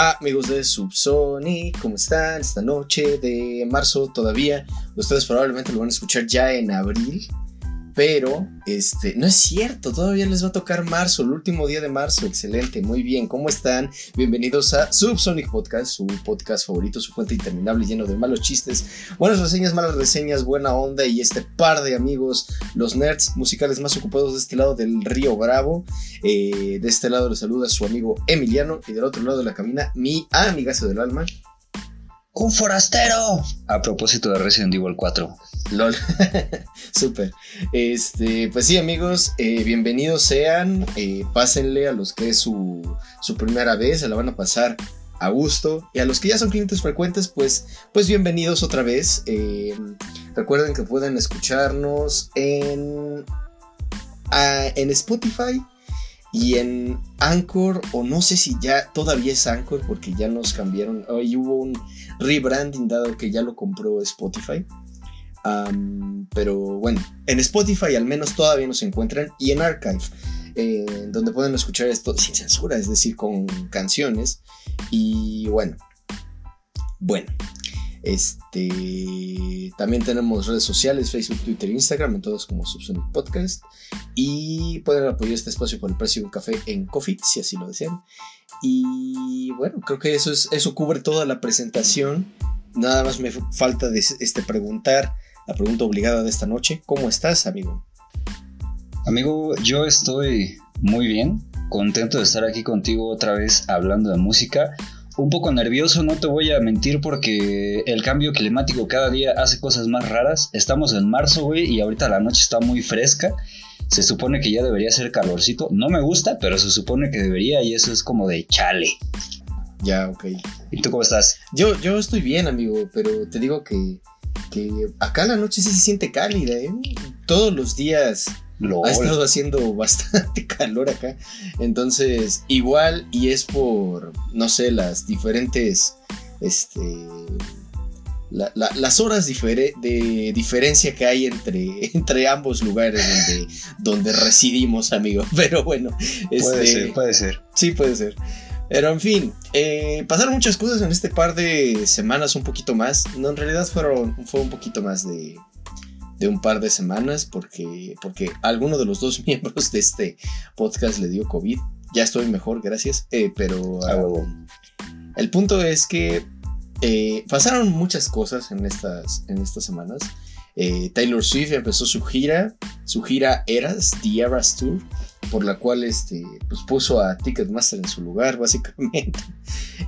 Amigos de Subsonic, ¿cómo están? Esta noche de marzo todavía. Ustedes probablemente lo van a escuchar ya en abril. Pero, este, no es cierto, todavía les va a tocar marzo, el último día de marzo. Excelente, muy bien. ¿Cómo están? Bienvenidos a Subsonic Podcast, su podcast favorito, su fuente interminable lleno de malos chistes, buenas reseñas, malas reseñas, buena onda y este par de amigos, los nerds musicales más ocupados de este lado del Río Bravo. Eh, de este lado les saluda su amigo Emiliano y del otro lado de la cabina, mi amigazo del alma. ¡Un forastero! A propósito de Resident Evil 4. LOL. Súper. Este, pues sí, amigos, eh, bienvenidos sean. Eh, pásenle a los que es su, su primera vez, se la van a pasar a gusto. Y a los que ya son clientes frecuentes, pues, pues bienvenidos otra vez. Eh, recuerden que pueden escucharnos en, ah, en Spotify y en Anchor, o no sé si ya todavía es Anchor, porque ya nos cambiaron. Hoy hubo un rebranding dado que ya lo compró Spotify. Pero bueno, en Spotify al menos todavía nos encuentran y en Archive, eh, donde pueden escuchar esto sin censura, es decir, con canciones. Y bueno, bueno, este también tenemos redes sociales, Facebook, Twitter, Instagram, en todos como Subsonic Podcast. Y pueden apoyar este espacio por el precio de un café en Coffee, si así lo desean. Y bueno, creo que eso, es, eso cubre toda la presentación. Nada más me falta de, este, preguntar la pregunta obligada de esta noche. ¿Cómo estás, amigo? Amigo, yo estoy muy bien, contento de estar aquí contigo otra vez hablando de música. Un poco nervioso, no te voy a mentir, porque el cambio climático cada día hace cosas más raras. Estamos en marzo, güey, y ahorita la noche está muy fresca. Se supone que ya debería ser calorcito. No me gusta, pero se supone que debería, y eso es como de chale. Ya, ok. ¿Y tú cómo estás? Yo, yo estoy bien, amigo, pero te digo que, que acá la noche sí se siente cálida, ¿eh? Todos los días LOL. ha estado haciendo bastante calor acá. Entonces, igual, y es por, no sé, las diferentes, este, la- la- las horas difere- de diferencia que hay entre, entre ambos lugares donde, donde residimos, amigo. Pero bueno, Puede este, ser, puede ser. Sí, puede ser. Pero en fin, eh, pasaron muchas cosas en este par de semanas, un poquito más. No, en realidad fueron, fue un poquito más de, de un par de semanas porque, porque alguno de los dos miembros de este podcast le dio COVID. Ya estoy mejor, gracias. Eh, pero ah, huevo. el punto es que eh, pasaron muchas cosas en estas, en estas semanas. Eh, Taylor Swift empezó su gira, su gira Eras, The Eras Tour, por la cual este, pues puso a Ticketmaster en su lugar, básicamente.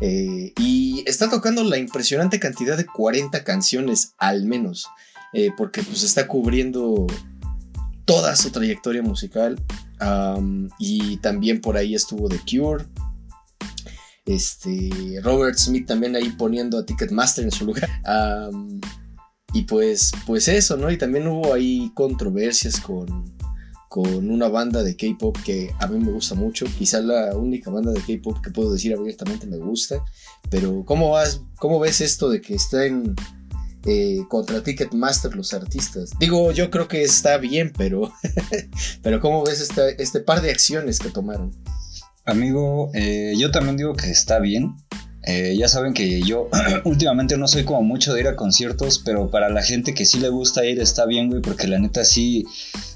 Eh, y está tocando la impresionante cantidad de 40 canciones al menos, eh, porque pues está cubriendo toda su trayectoria musical. Y también por ahí estuvo The Cure. Este, Robert Smith también ahí poniendo a Ticketmaster en su lugar. Y pues, pues eso, ¿no? Y también hubo ahí controversias con, con una banda de K-pop que a mí me gusta mucho. Quizá la única banda de K-pop que puedo decir abiertamente me gusta. Pero, ¿cómo, vas, cómo ves esto de que están eh, contra Ticketmaster los artistas? Digo, yo creo que está bien, pero, pero ¿cómo ves esta- este par de acciones que tomaron? Amigo, eh, yo también digo que está bien. Eh, ya saben que yo últimamente no soy como mucho de ir a conciertos, pero para la gente que sí le gusta ir está bien, güey, porque la neta sí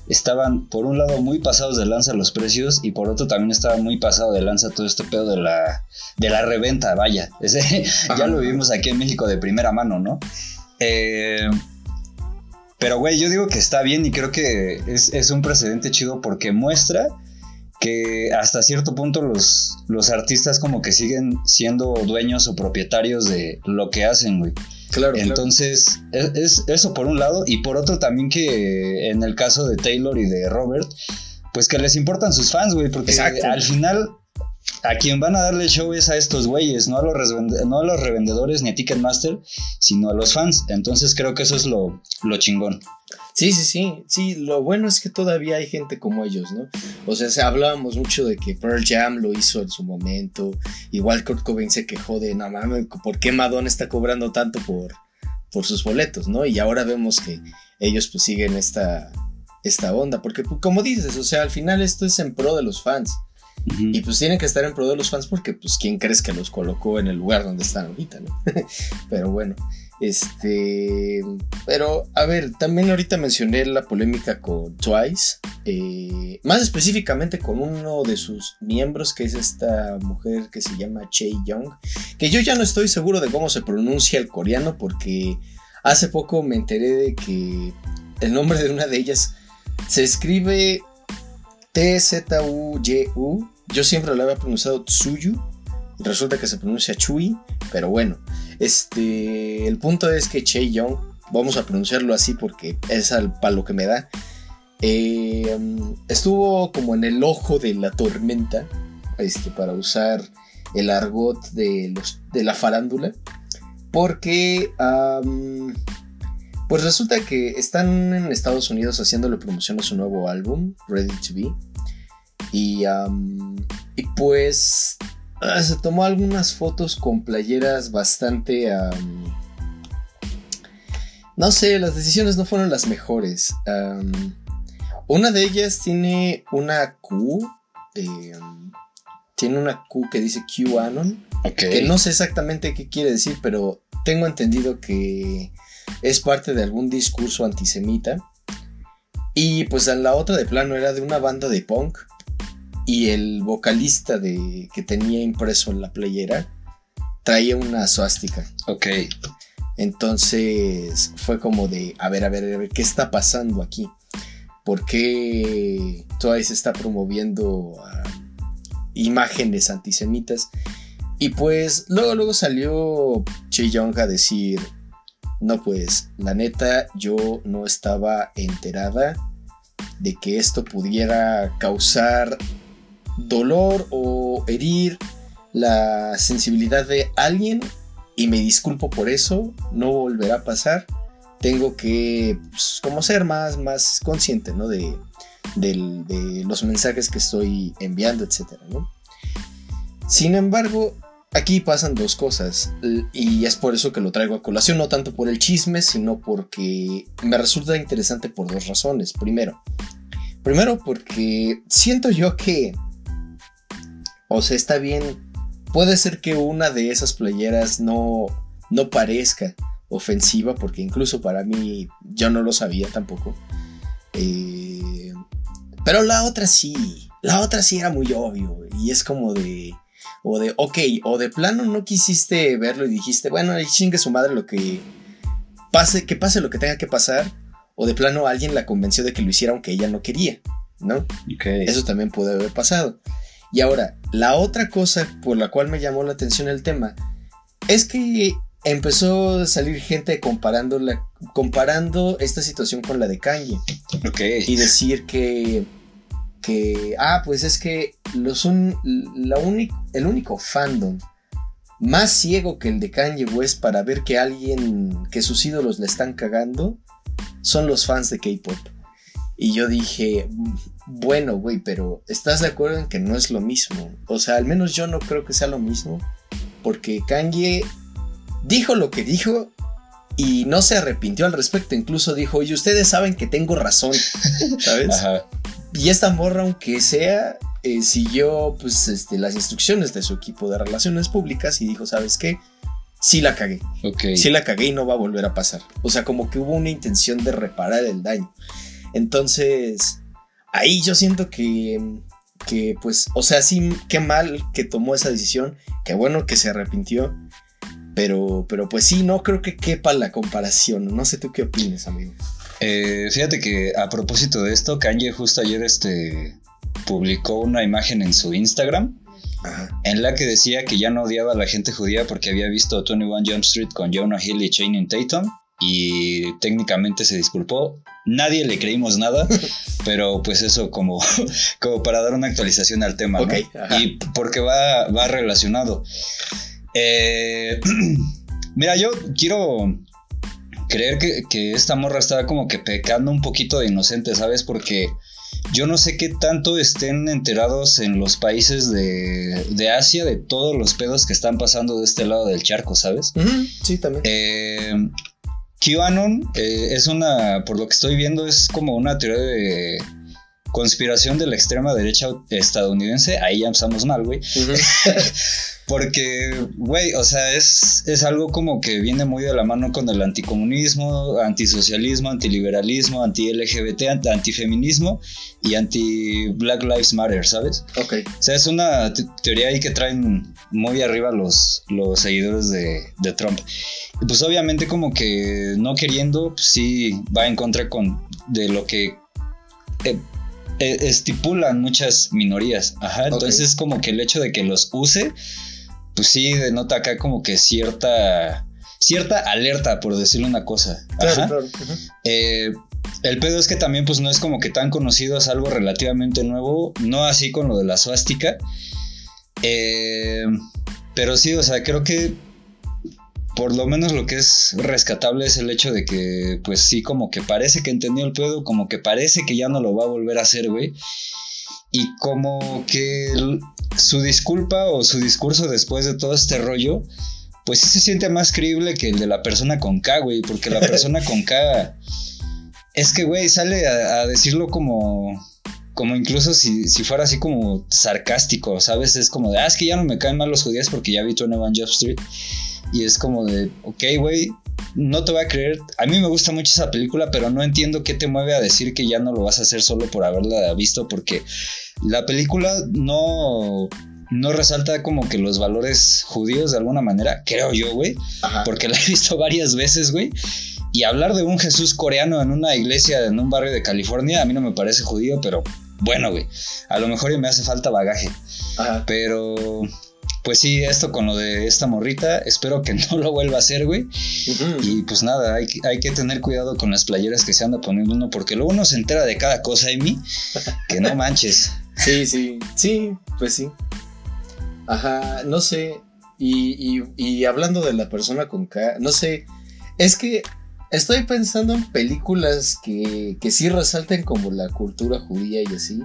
estaban por un lado muy pasados de lanza los precios y por otro también estaba muy pasado de lanza todo este pedo de la, de la reventa, vaya. Ese, ya lo vivimos aquí en México de primera mano, ¿no? Eh, pero, güey, yo digo que está bien y creo que es, es un precedente chido porque muestra que hasta cierto punto los, los artistas como que siguen siendo dueños o propietarios de lo que hacen, güey. Claro, Entonces, es, es eso por un lado, y por otro también que en el caso de Taylor y de Robert, pues que les importan sus fans, güey, porque Exacto. al final a quien van a darle show es a estos güeyes, no a los, no a los revendedores ni a Ticketmaster, sino a los fans. Entonces creo que eso es lo, lo chingón. Sí, sí, sí, sí, lo bueno es que todavía hay gente como ellos, ¿no? O sea, se hablábamos mucho de que Pearl Jam lo hizo en su momento, igual Kurt Cobain se quejó de, no mames, ¿por qué Madonna está cobrando tanto por, por sus boletos, ¿no? Y ahora vemos que ellos pues siguen esta, esta onda, porque pues, como dices, o sea, al final esto es en pro de los fans, Y pues tienen que estar en pro de los fans porque pues quién crees que los colocó en el lugar donde están ahorita, ¿no? pero bueno, este, pero a ver, también ahorita mencioné la polémica con Twice, eh, más específicamente con uno de sus miembros que es esta mujer que se llama Chae Young, que yo ya no estoy seguro de cómo se pronuncia el coreano porque hace poco me enteré de que el nombre de una de ellas se escribe T-Z-U-Y-U. Yo siempre lo había pronunciado Tsuyu. Resulta que se pronuncia Chui. Pero bueno, este, el punto es que Che Young, vamos a pronunciarlo así porque es al palo que me da. eh, estuvo como en el ojo de la tormenta. Este, para usar el argot de, los, de la farándula. Porque pues resulta que están en Estados Unidos haciéndole promoción a su nuevo álbum, Ready to Be. Y, pues ah, se tomó algunas fotos con playeras bastante... no sé, las decisiones no fueron las mejores. Una de ellas tiene una Q. eh, tiene una Q que dice QAnon. Ok. Que no sé exactamente qué quiere decir, pero tengo entendido que es parte de algún discurso antisemita. Y pues en la otra de plano era de una banda de punk. Y el vocalista de, que tenía impreso en la playera traía una suástica. Ok. Entonces fue como de, a ver, a ver, a ver, ¿qué está pasando aquí? ¿Por qué Twice está promoviendo imágenes antisemitas? Y pues luego, luego salió Che Young a decir, no pues, la neta, yo no estaba enterada de que esto pudiera causar dolor o herir la sensibilidad de alguien y me disculpo por eso, no volverá a pasar. Tengo que, pues, como ser más, más consciente, ¿no? De, de los mensajes que estoy enviando, etcétera, ¿no? Sin embargo, aquí pasan dos cosas y es por eso que lo traigo a colación, no tanto por el chisme, sino porque me resulta interesante por dos razones. Primero, primero porque siento yo que, o sea, está bien puede ser que una de esas playeras no, no parezca ofensiva, porque incluso para mí yo no lo sabía tampoco. Eh, pero la otra sí, la otra sí era muy obvio, y es como de, o de, ok, o de plano no quisiste verlo y dijiste, bueno, chingue su madre lo que pase, que pase lo que tenga que pasar, o de plano alguien la convenció de que lo hiciera aunque ella no quería, ¿no? Eso también puede haber pasado. Y ahora, la otra cosa por la cual me llamó la atención el tema es que empezó a salir gente comparando, la, comparando esta situación con la de Kanye Ok. y decir que, que ah, pues es que los un, la el único fandom más ciego que el de Kanye West para ver que alguien, que sus ídolos le están cagando, son los fans de K-pop. Y yo dije, "Mm, bueno, güey, pero ¿estás de acuerdo en que no es lo mismo? O sea, al menos yo no creo que sea lo mismo, porque Kanye dijo lo que dijo y no se arrepintió al respecto, incluso dijo, oye, ustedes saben que tengo razón, ¿sabes? Ajá. Y esta morra, aunque sea, eh, siguió pues, este, las instrucciones de su equipo de relaciones públicas y dijo, ¿sabes qué? Sí la cagué, Ok. sí la cagué y no va a volver a pasar. O sea, como que hubo una intención de reparar el daño. Entonces, ahí yo siento que, que pues, o sea, sí, qué mal que tomó esa decisión, qué bueno que se arrepintió, pero, pero pues sí, no creo que quepa la comparación. No sé tú qué opinas, amigo. Eh, fíjate que a propósito de esto, Kanye justo ayer este, publicó una imagen en su Instagram Ajá. en la que decía que ya no odiaba a la gente judía porque había visto 21 Jump Street con Jonah Hill y Channing Tatum y técnicamente se disculpó. Nadie le creímos nada, pero pues eso como, como para dar una actualización al tema, ¿no? Ok, ajá. Y porque va, va relacionado. Eh, mira, yo quiero creer que, que esta morra estaba como que pecando un poquito de inocente, ¿sabes? Porque yo no sé qué tanto estén enterados en los países de, de Asia de todos los pedos que están pasando de este lado del charco, ¿sabes? Sí, también. Eh, QAnon eh, es una, por lo que estoy viendo, es como una teoría de conspiración de la extrema derecha estadounidense. Ahí ya empezamos mal, güey. Porque, güey, o sea, es, es algo como que viene muy de la mano con el anticomunismo, antisocialismo, antiliberalismo, anti-LGBT, anti- antifeminismo y anti-Black Lives Matter, ¿sabes? Ok. O sea, es una te- teoría ahí que traen muy arriba los, los seguidores de, de Trump. Y pues obviamente como que no queriendo, pues sí va en contra con, de lo que eh, estipulan muchas minorías. Ajá, entonces como que el hecho de que los use, pues sí denota acá como que cierta... Cierta alerta, por decirle una cosa. Claro, Ajá. Eh, el pedo es que también pues no es como que tan conocido, es algo relativamente nuevo, no así con lo de la suástica. Eh, pero sí, o sea, creo que por lo menos lo que es rescatable es el hecho de que pues sí, como que parece que entendió el pedo, como que parece que ya no lo va a volver a hacer, güey. Y como que su disculpa o su discurso después de todo este rollo, pues sí se siente más creíble que el de la persona con K, güey, porque la persona con K es que, güey, sale a, decirlo como, como incluso si, si fuera así como sarcástico, ¿sabes? Es como de, ah, es que ya no me caen mal los judíos porque ya vi 21 Jump Street. Y es como de, ok, güey, no te voy a creer. A mí me gusta mucho esa película, pero no entiendo qué te mueve a decir que ya no lo vas a hacer solo por haberla visto, porque la película no, no resalta como que los valores judíos de alguna manera, creo yo, güey, porque la he visto varias veces, güey. Y hablar de un Jesús coreano en una iglesia en un barrio de California, a mí no me parece judío, pero bueno, güey. A lo mejor me hace falta bagaje. Ajá. Pero, pues sí, esto con lo de esta morrita, espero que no lo vuelva a hacer, güey. Y pues nada, hay, que- hay que tener cuidado con las playeras que se anda poniendo uno, porque luego uno se entera de cada cosa de mí, que no manches. Sí, sí, sí, pues sí. Ajá, no sé. Y, y- y hablando de la persona con K, no sé. Es que estoy pensando en películas que, que sí resalten como la cultura judía y así.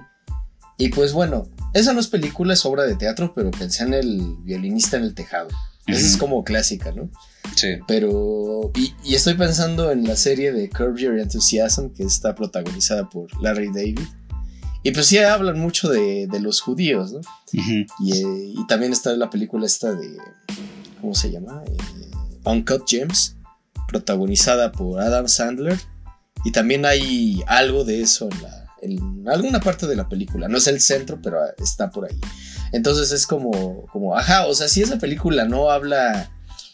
Y pues bueno, esa no es película, es obra de teatro, pero pensé en el violinista en el tejado. Esa es como clásica, ¿no? Sí. Pero. Y, y estoy pensando en la serie de Curb Your Enthusiasm, que está protagonizada por Larry David. Y pues sí hablan mucho de, de los judíos, ¿no? Y, eh, y también está la película esta de. ¿Cómo se llama? Eh, Uncut Gems, protagonizada por Adam Sandler. Y también hay algo de eso en, la, en alguna parte de la película. No es el centro, pero está por ahí. Entonces es como, como, ajá, o sea, si esa película no habla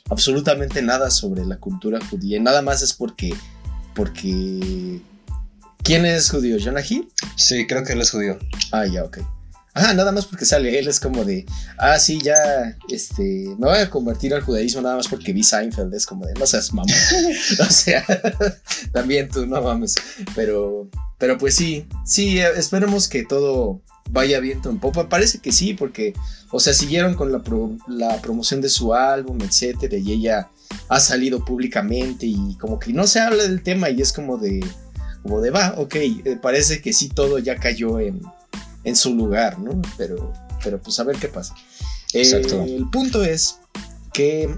absolutamente nada sobre la cultura judía, nada más es porque, porque, ¿quién es judío? ¿Jonah Hill? Sí, creo que él es judío. Ah, ya, ok. Ajá, nada más porque sale él, es como de, ah, sí, ya, este, me voy a convertir al judaísmo nada más porque vi Seinfeld, es como de, no seas mamón. o sea, también tú, no mames. Pero, pero pues sí, sí, esperemos que todo vaya bien un poco. Parece que sí, porque, o sea, siguieron con la, pro- la promoción de su álbum, etcétera, y ella ha salido públicamente y como que no se habla del tema y es como de, como de, va, ok, eh, parece que sí todo ya cayó en, en su lugar, ¿no? Pero, pero pues a ver qué pasa. Eh, Exacto. el punto es que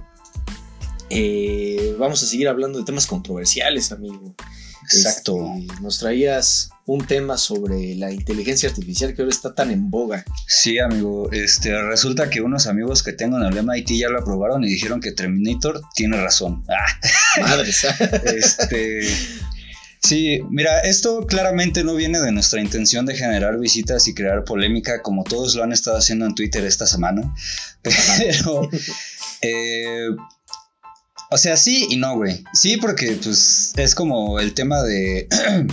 eh, vamos a seguir hablando de temas controversiales, amigo. Exacto. Este, nos traías un tema sobre la inteligencia artificial que ahora está tan en boga. Sí, amigo. Este, resulta que unos amigos que tengo en el MIT ya lo aprobaron y dijeron que Terminator tiene razón. Ah, Madres. este. Sí, mira, esto claramente no viene de nuestra intención de generar visitas y crear polémica como todos lo han estado haciendo en Twitter esta semana. Pero, eh, o sea, sí y no, güey. Sí, porque pues es como el tema de...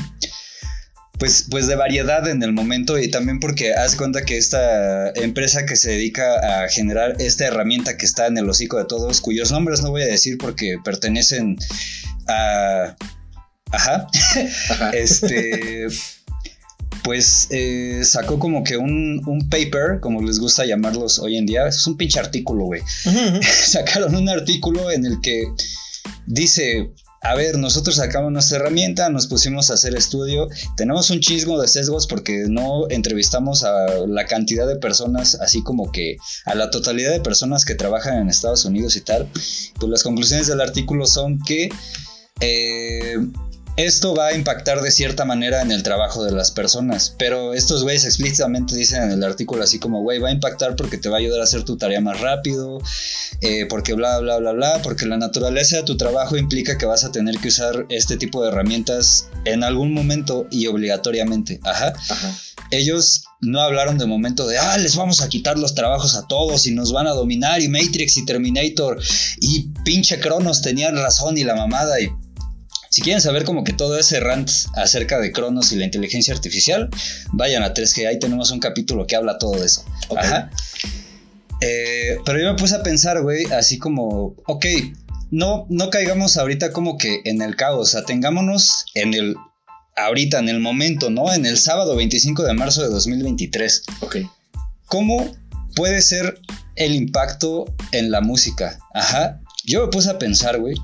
pues, pues de variedad en el momento y también porque haz cuenta que esta empresa que se dedica a generar esta herramienta que está en el hocico de todos, cuyos nombres no voy a decir porque pertenecen a... Ajá. Ajá. Este... Pues eh, sacó como que un, un paper, como les gusta llamarlos hoy en día, es un pinche artículo, güey. Sacaron un artículo en el que dice, a ver, nosotros sacamos nuestra herramienta, nos pusimos a hacer estudio, tenemos un chismo de sesgos porque no entrevistamos a la cantidad de personas, así como que a la totalidad de personas que trabajan en Estados Unidos y tal. Pues las conclusiones del artículo son que eh, esto va a impactar de cierta manera en el trabajo de las personas, pero estos güeyes explícitamente dicen en el artículo así como, güey, va a impactar porque te va a ayudar a hacer tu tarea más rápido, eh, porque bla, bla, bla, bla, porque la naturaleza de tu trabajo implica que vas a tener que usar este tipo de herramientas en algún momento y obligatoriamente. Ajá. Ajá. Ellos no hablaron de momento de, ah, les vamos a quitar los trabajos a todos y nos van a dominar y Matrix y Terminator y pinche Cronos tenían razón y la mamada y... Si quieren saber como que todo ese rant acerca de Cronos y la inteligencia artificial, vayan a 3G, ahí tenemos un capítulo que habla todo de eso. Ajá. Eh, pero yo me puse a pensar, güey, así como, ok, no, no caigamos ahorita como que en el caos, atengámonos en el, ahorita, en el momento, ¿no? En el sábado 25 de marzo de 2023. Ok. ¿Cómo puede ser el impacto en la música? Ajá. Yo me puse a pensar, güey.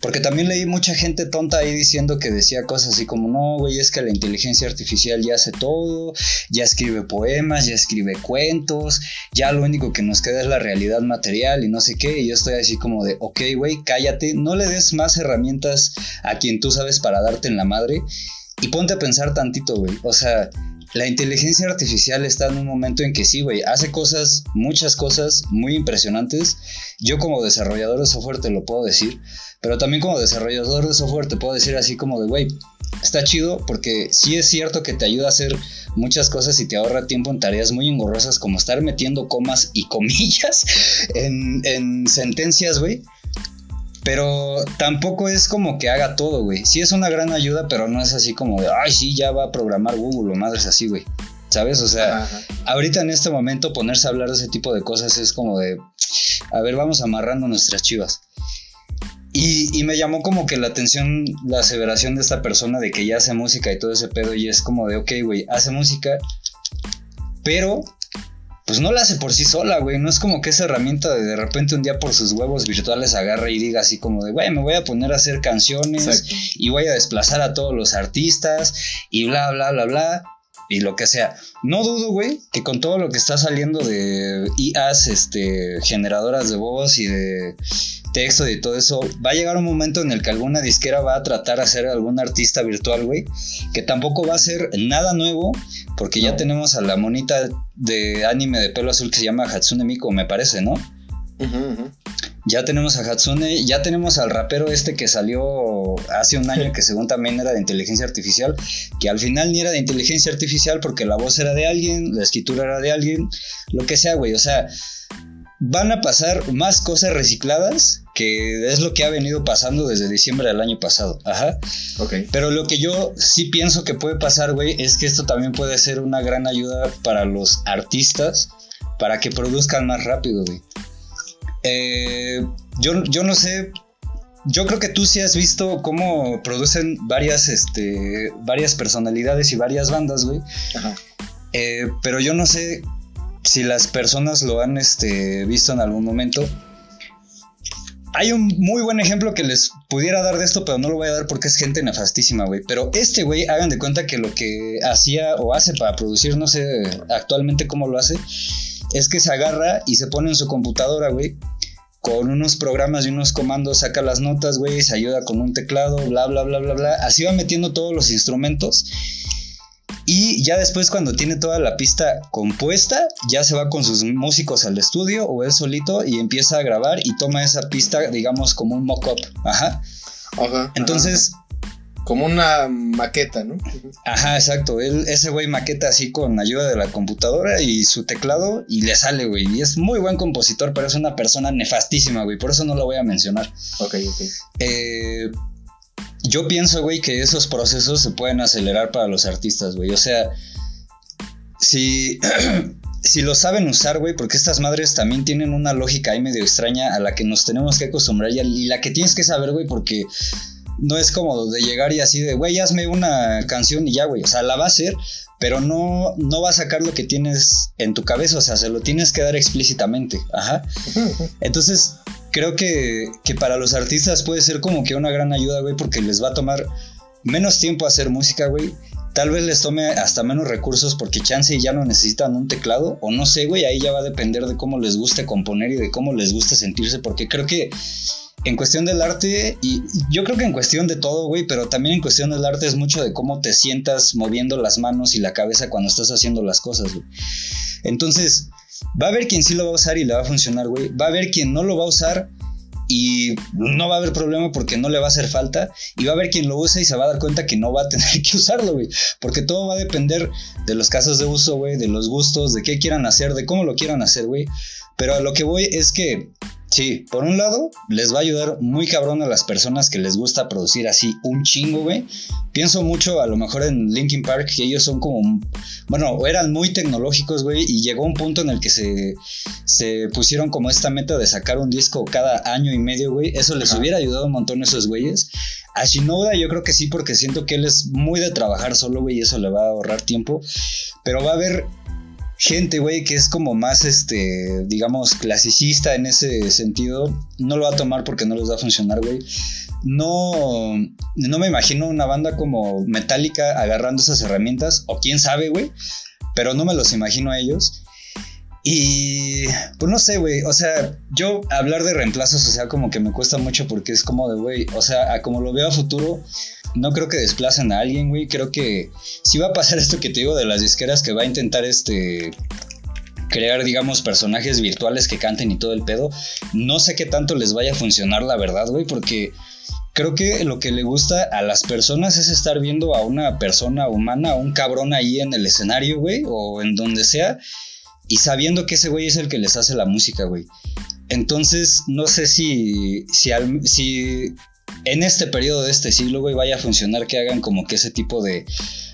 Porque también leí mucha gente tonta ahí diciendo que decía cosas así como, no, güey, es que la inteligencia artificial ya hace todo, ya escribe poemas, ya escribe cuentos, ya lo único que nos queda es la realidad material y no sé qué. Y yo estoy así como de, ok, güey, cállate, no le des más herramientas a quien tú sabes para darte en la madre y ponte a pensar tantito, güey. O sea, la inteligencia artificial está en un momento en que sí, güey, hace cosas, muchas cosas muy impresionantes. Yo como desarrollador de software te lo puedo decir, pero también como desarrollador de software te puedo decir así como de, güey, está chido porque sí es cierto que te ayuda a hacer muchas cosas y te ahorra tiempo en tareas muy engorrosas como estar metiendo comas y comillas en, en sentencias, güey. Pero tampoco es como que haga todo, güey. Sí es una gran ayuda, pero no es así como de, ay, sí, ya va a programar Google o madres así, güey. ¿Sabes? O sea, Ajá. ahorita en este momento ponerse a hablar de ese tipo de cosas es como de, a ver, vamos amarrando nuestras chivas. Y, y me llamó como que la atención la aseveración de esta persona de que ya hace música y todo ese pedo y es como de, ok, güey, hace música, pero pues no la hace por sí sola, güey. No es como que esa herramienta de, de repente un día por sus huevos virtuales agarra y diga así como de, güey, me voy a poner a hacer canciones Exacto. y voy a desplazar a todos los artistas y bla, bla, bla, bla. Y lo que sea. No dudo, güey, que con todo lo que está saliendo de IAs, este, generadoras de voz y de texto y todo eso, va a llegar un momento en el que alguna disquera va a tratar de hacer algún artista virtual, güey, que tampoco va a ser nada nuevo, porque ya tenemos a la monita de anime de pelo azul que se llama Hatsune Miku, me parece, ¿no? Ujú, ujú. Ya tenemos a Hatsune, ya tenemos al rapero este que salió hace un año que según también era de inteligencia artificial, que al final ni era de inteligencia artificial porque la voz era de alguien, la escritura era de alguien, lo que sea, güey, o sea, van a pasar más cosas recicladas que es lo que ha venido pasando desde diciembre del año pasado, ajá. Ok. Pero lo que yo sí pienso que puede pasar, güey, es que esto también puede ser una gran ayuda para los artistas para que produzcan más rápido, güey. Eh, yo, yo no sé. Yo creo que tú sí has visto cómo producen varias, este, varias personalidades y varias bandas, güey. Ajá. Eh, pero yo no sé si las personas lo han este, visto en algún momento. Hay un muy buen ejemplo que les pudiera dar de esto, pero no lo voy a dar porque es gente nefastísima, güey. Pero este güey, hagan de cuenta que lo que hacía o hace para producir, no sé actualmente cómo lo hace, es que se agarra y se pone en su computadora, güey. Con unos programas y unos comandos saca las notas, güey, se ayuda con un teclado, bla, bla, bla, bla, bla. Así va metiendo todos los instrumentos. Y ya después cuando tiene toda la pista compuesta, ya se va con sus músicos al estudio o él solito y empieza a grabar y toma esa pista, digamos, como un mock-up. Ajá. Ajá. Entonces, Ajá. Como una maqueta, ¿no? Ajá, exacto. Él, ese güey maqueta así con ayuda de la computadora y su teclado y le sale, güey. Y es muy buen compositor, pero es una persona nefastísima, güey. Por eso no lo voy a mencionar. Ok, ok. Eh, yo pienso, güey, que esos procesos se pueden acelerar para los artistas, güey. O sea, si, si lo saben usar, güey, porque estas madres también tienen una lógica ahí medio extraña a la que nos tenemos que acostumbrar y, y la que tienes que saber, güey, porque no es como de llegar y así de, güey, hazme una canción y ya, güey. O sea, la va a hacer, pero no, no va a sacar lo que tienes en tu cabeza, o sea, se lo tienes que dar explícitamente. Ajá. Entonces, creo que, que para los artistas puede ser como que una gran ayuda, güey, porque les va a tomar menos tiempo hacer música, güey. Tal vez les tome hasta menos recursos porque chance ya no necesitan un teclado o no sé, güey, ahí ya va a depender de cómo les guste componer y de cómo les guste sentirse porque creo que en cuestión del arte, y yo creo que en cuestión de todo, güey, pero también en cuestión del arte es mucho de cómo te sientas moviendo las manos y la cabeza cuando estás haciendo las cosas, güey. Entonces, va a haber quien sí lo va a usar y le va a funcionar, güey. Va a haber quien no lo va a usar y no va a haber problema porque no le va a hacer falta. Y va a haber quien lo use y se va a dar cuenta que no va a tener que usarlo, güey. Porque todo va a depender de los casos de uso, güey, de los gustos, de qué quieran hacer, de cómo lo quieran hacer, güey. Pero a lo que voy es que Sí, por un lado, les va a ayudar muy cabrón a las personas que les gusta producir así un chingo, güey. Pienso mucho a lo mejor en Linkin Park, que ellos son como, bueno, eran muy tecnológicos, güey, y llegó un punto en el que se, se pusieron como esta meta de sacar un disco cada año y medio, güey. Eso les hubiera ayudado un montón a esos güeyes. A Shinoda yo creo que sí, porque siento que él es muy de trabajar solo, güey, y eso le va a ahorrar tiempo. Pero va a haber gente, güey, que es como más, este, digamos, clasicista en ese sentido, no lo va a tomar porque no les va a funcionar, güey. No, no me imagino una banda como Metallica agarrando esas herramientas, o quién sabe, güey, pero no me los imagino a ellos. Y pues no sé, güey, o sea, yo hablar de reemplazos, o sea, como que me cuesta mucho porque es como de, güey, o sea, como lo veo a futuro, no creo que desplacen a alguien, güey. Creo que si va a pasar esto que te digo de las disqueras que va a intentar este crear, digamos, personajes virtuales que canten y todo el pedo. No sé qué tanto les vaya a funcionar, la verdad, güey, porque creo que lo que le gusta a las personas es estar viendo a una persona humana, a un cabrón ahí en el escenario, güey, o en donde sea, y sabiendo que ese güey es el que les hace la música, güey. Entonces, no sé si, si, si en este periodo de este siglo, güey, vaya a funcionar que hagan como que ese tipo de,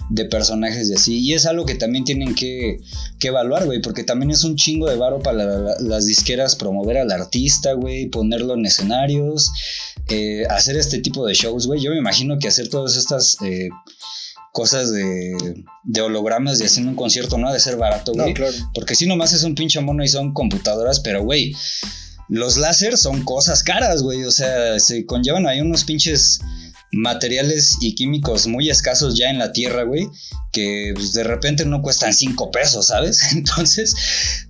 de personajes y así. Y es algo que también tienen que, que evaluar, güey, porque también es un chingo de varo para las disqueras promover al artista, güey, ponerlo en escenarios, eh, hacer este tipo de shows, güey. Yo me imagino que hacer todas estas... Eh, cosas de, de, hologramas y haciendo un concierto no ha de ser barato, güey. claro. Porque si nomás es un pinche mono y son computadoras, pero güey, los láser son cosas caras, güey. O sea, se conllevan ahí unos pinches materiales y químicos muy escasos ya en la tierra, güey, que pues, de repente no cuestan cinco pesos, ¿sabes? Entonces,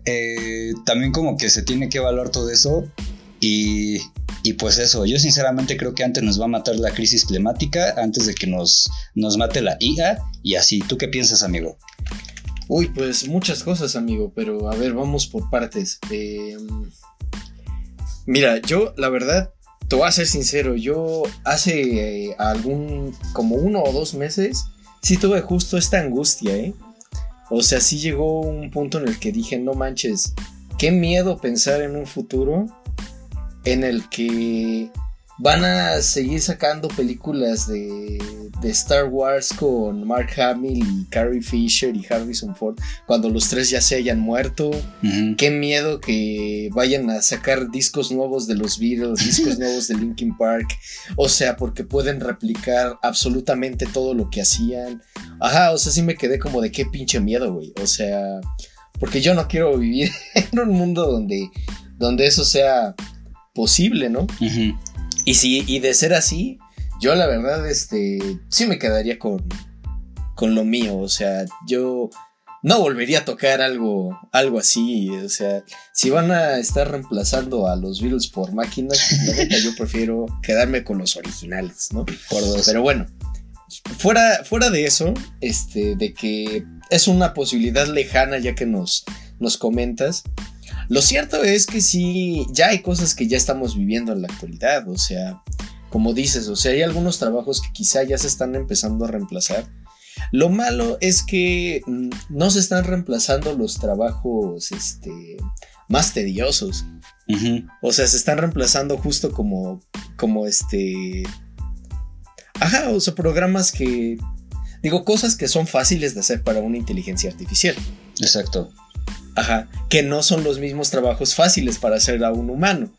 eh, también como que se tiene que evaluar todo eso y, y, pues eso, yo sinceramente creo que antes nos va a matar la crisis climática, antes de que nos, nos mate la IA y así. ¿Tú qué piensas, amigo? Uy, pues muchas cosas, amigo, pero a ver, vamos por partes. Eh, Mira, yo la verdad, te voy a ser sincero, yo hace eh, algún, como uno o dos meses, sí tuve justo esta angustia, ¿eh? O sea, sí llegó un punto en el que dije, no manches, qué miedo pensar en un futuro en el que van a seguir sacando películas de, Star Wars con Mark Hamill y Carrie Fisher y Harrison Ford cuando los tres ya se hayan muerto. Qué miedo que vayan a sacar discos nuevos de los Beatles, discos nuevos de Linkin Park. O sea, porque pueden replicar absolutamente todo lo que hacían. Ajá, o sea, sí me quedé como de qué pinche miedo, güey. O sea, porque yo no quiero vivir en un mundo donde, donde eso sea posible, ¿no? Y si, y de ser así, yo la verdad, este, sí me quedaría con, con lo mío. O sea, yo no volvería a tocar algo, algo así. O sea, si van a estar reemplazando a los Beatles por máquinas, yo prefiero quedarme con los originales, ¿no? Por dos. Pero bueno, fuera, fuera de eso, este, de que es una posibilidad lejana ya que nos, nos comentas. Lo cierto es que sí, ya hay cosas que ya estamos viviendo en la actualidad, o sea, como dices, o sea, hay algunos trabajos que quizá ya se están empezando a reemplazar. Lo malo es que mm, no se están reemplazando los trabajos este, más tediosos. O sea, se están reemplazando justo como, como este... Ajá, o sea, programas que. Digo, cosas que son fáciles de hacer para una inteligencia artificial. Exacto. Ajá, que no son los mismos trabajos fáciles para hacer a un humano.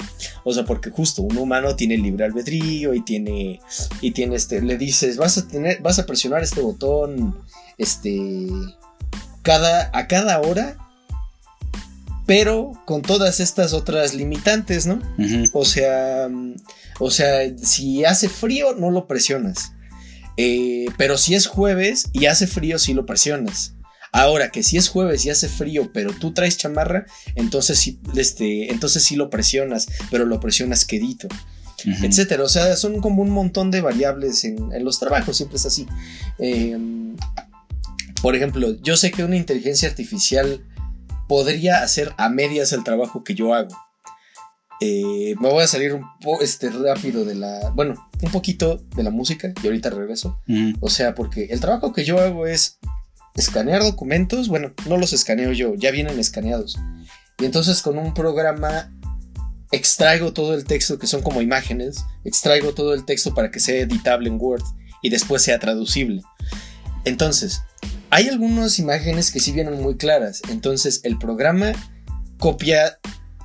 O sea, porque justo un humano tiene libre albedrío y tiene y tiene este le dices, "Vas a tener vas a presionar este botón este cada a cada hora, pero con todas estas otras limitantes, ¿no? O sea, o sea, si hace frío no lo presionas. Eh, pero si es jueves y hace frío sí lo presionas. Ahora que si es jueves y hace frío, pero tú traes chamarra, entonces sí, este, entonces sí lo presionas, pero lo presionas quedito, Ujú. etcétera. O sea, son como un montón de variables en, en los trabajos, siempre es así. Eh, por ejemplo, yo sé que una inteligencia artificial podría hacer a medias el trabajo que yo hago. Eh, me voy a salir un poco este, rápido de la. Bueno, un poquito de la música y ahorita regreso. O sea, porque el trabajo que yo hago es escanear documentos. Bueno, no los escaneo yo, ya vienen escaneados. Y entonces con un programa extraigo todo el texto que son como imágenes, extraigo todo el texto para que sea editable en Word y después sea traducible. Entonces, hay algunas imágenes que sí vienen muy claras. Entonces, el programa copia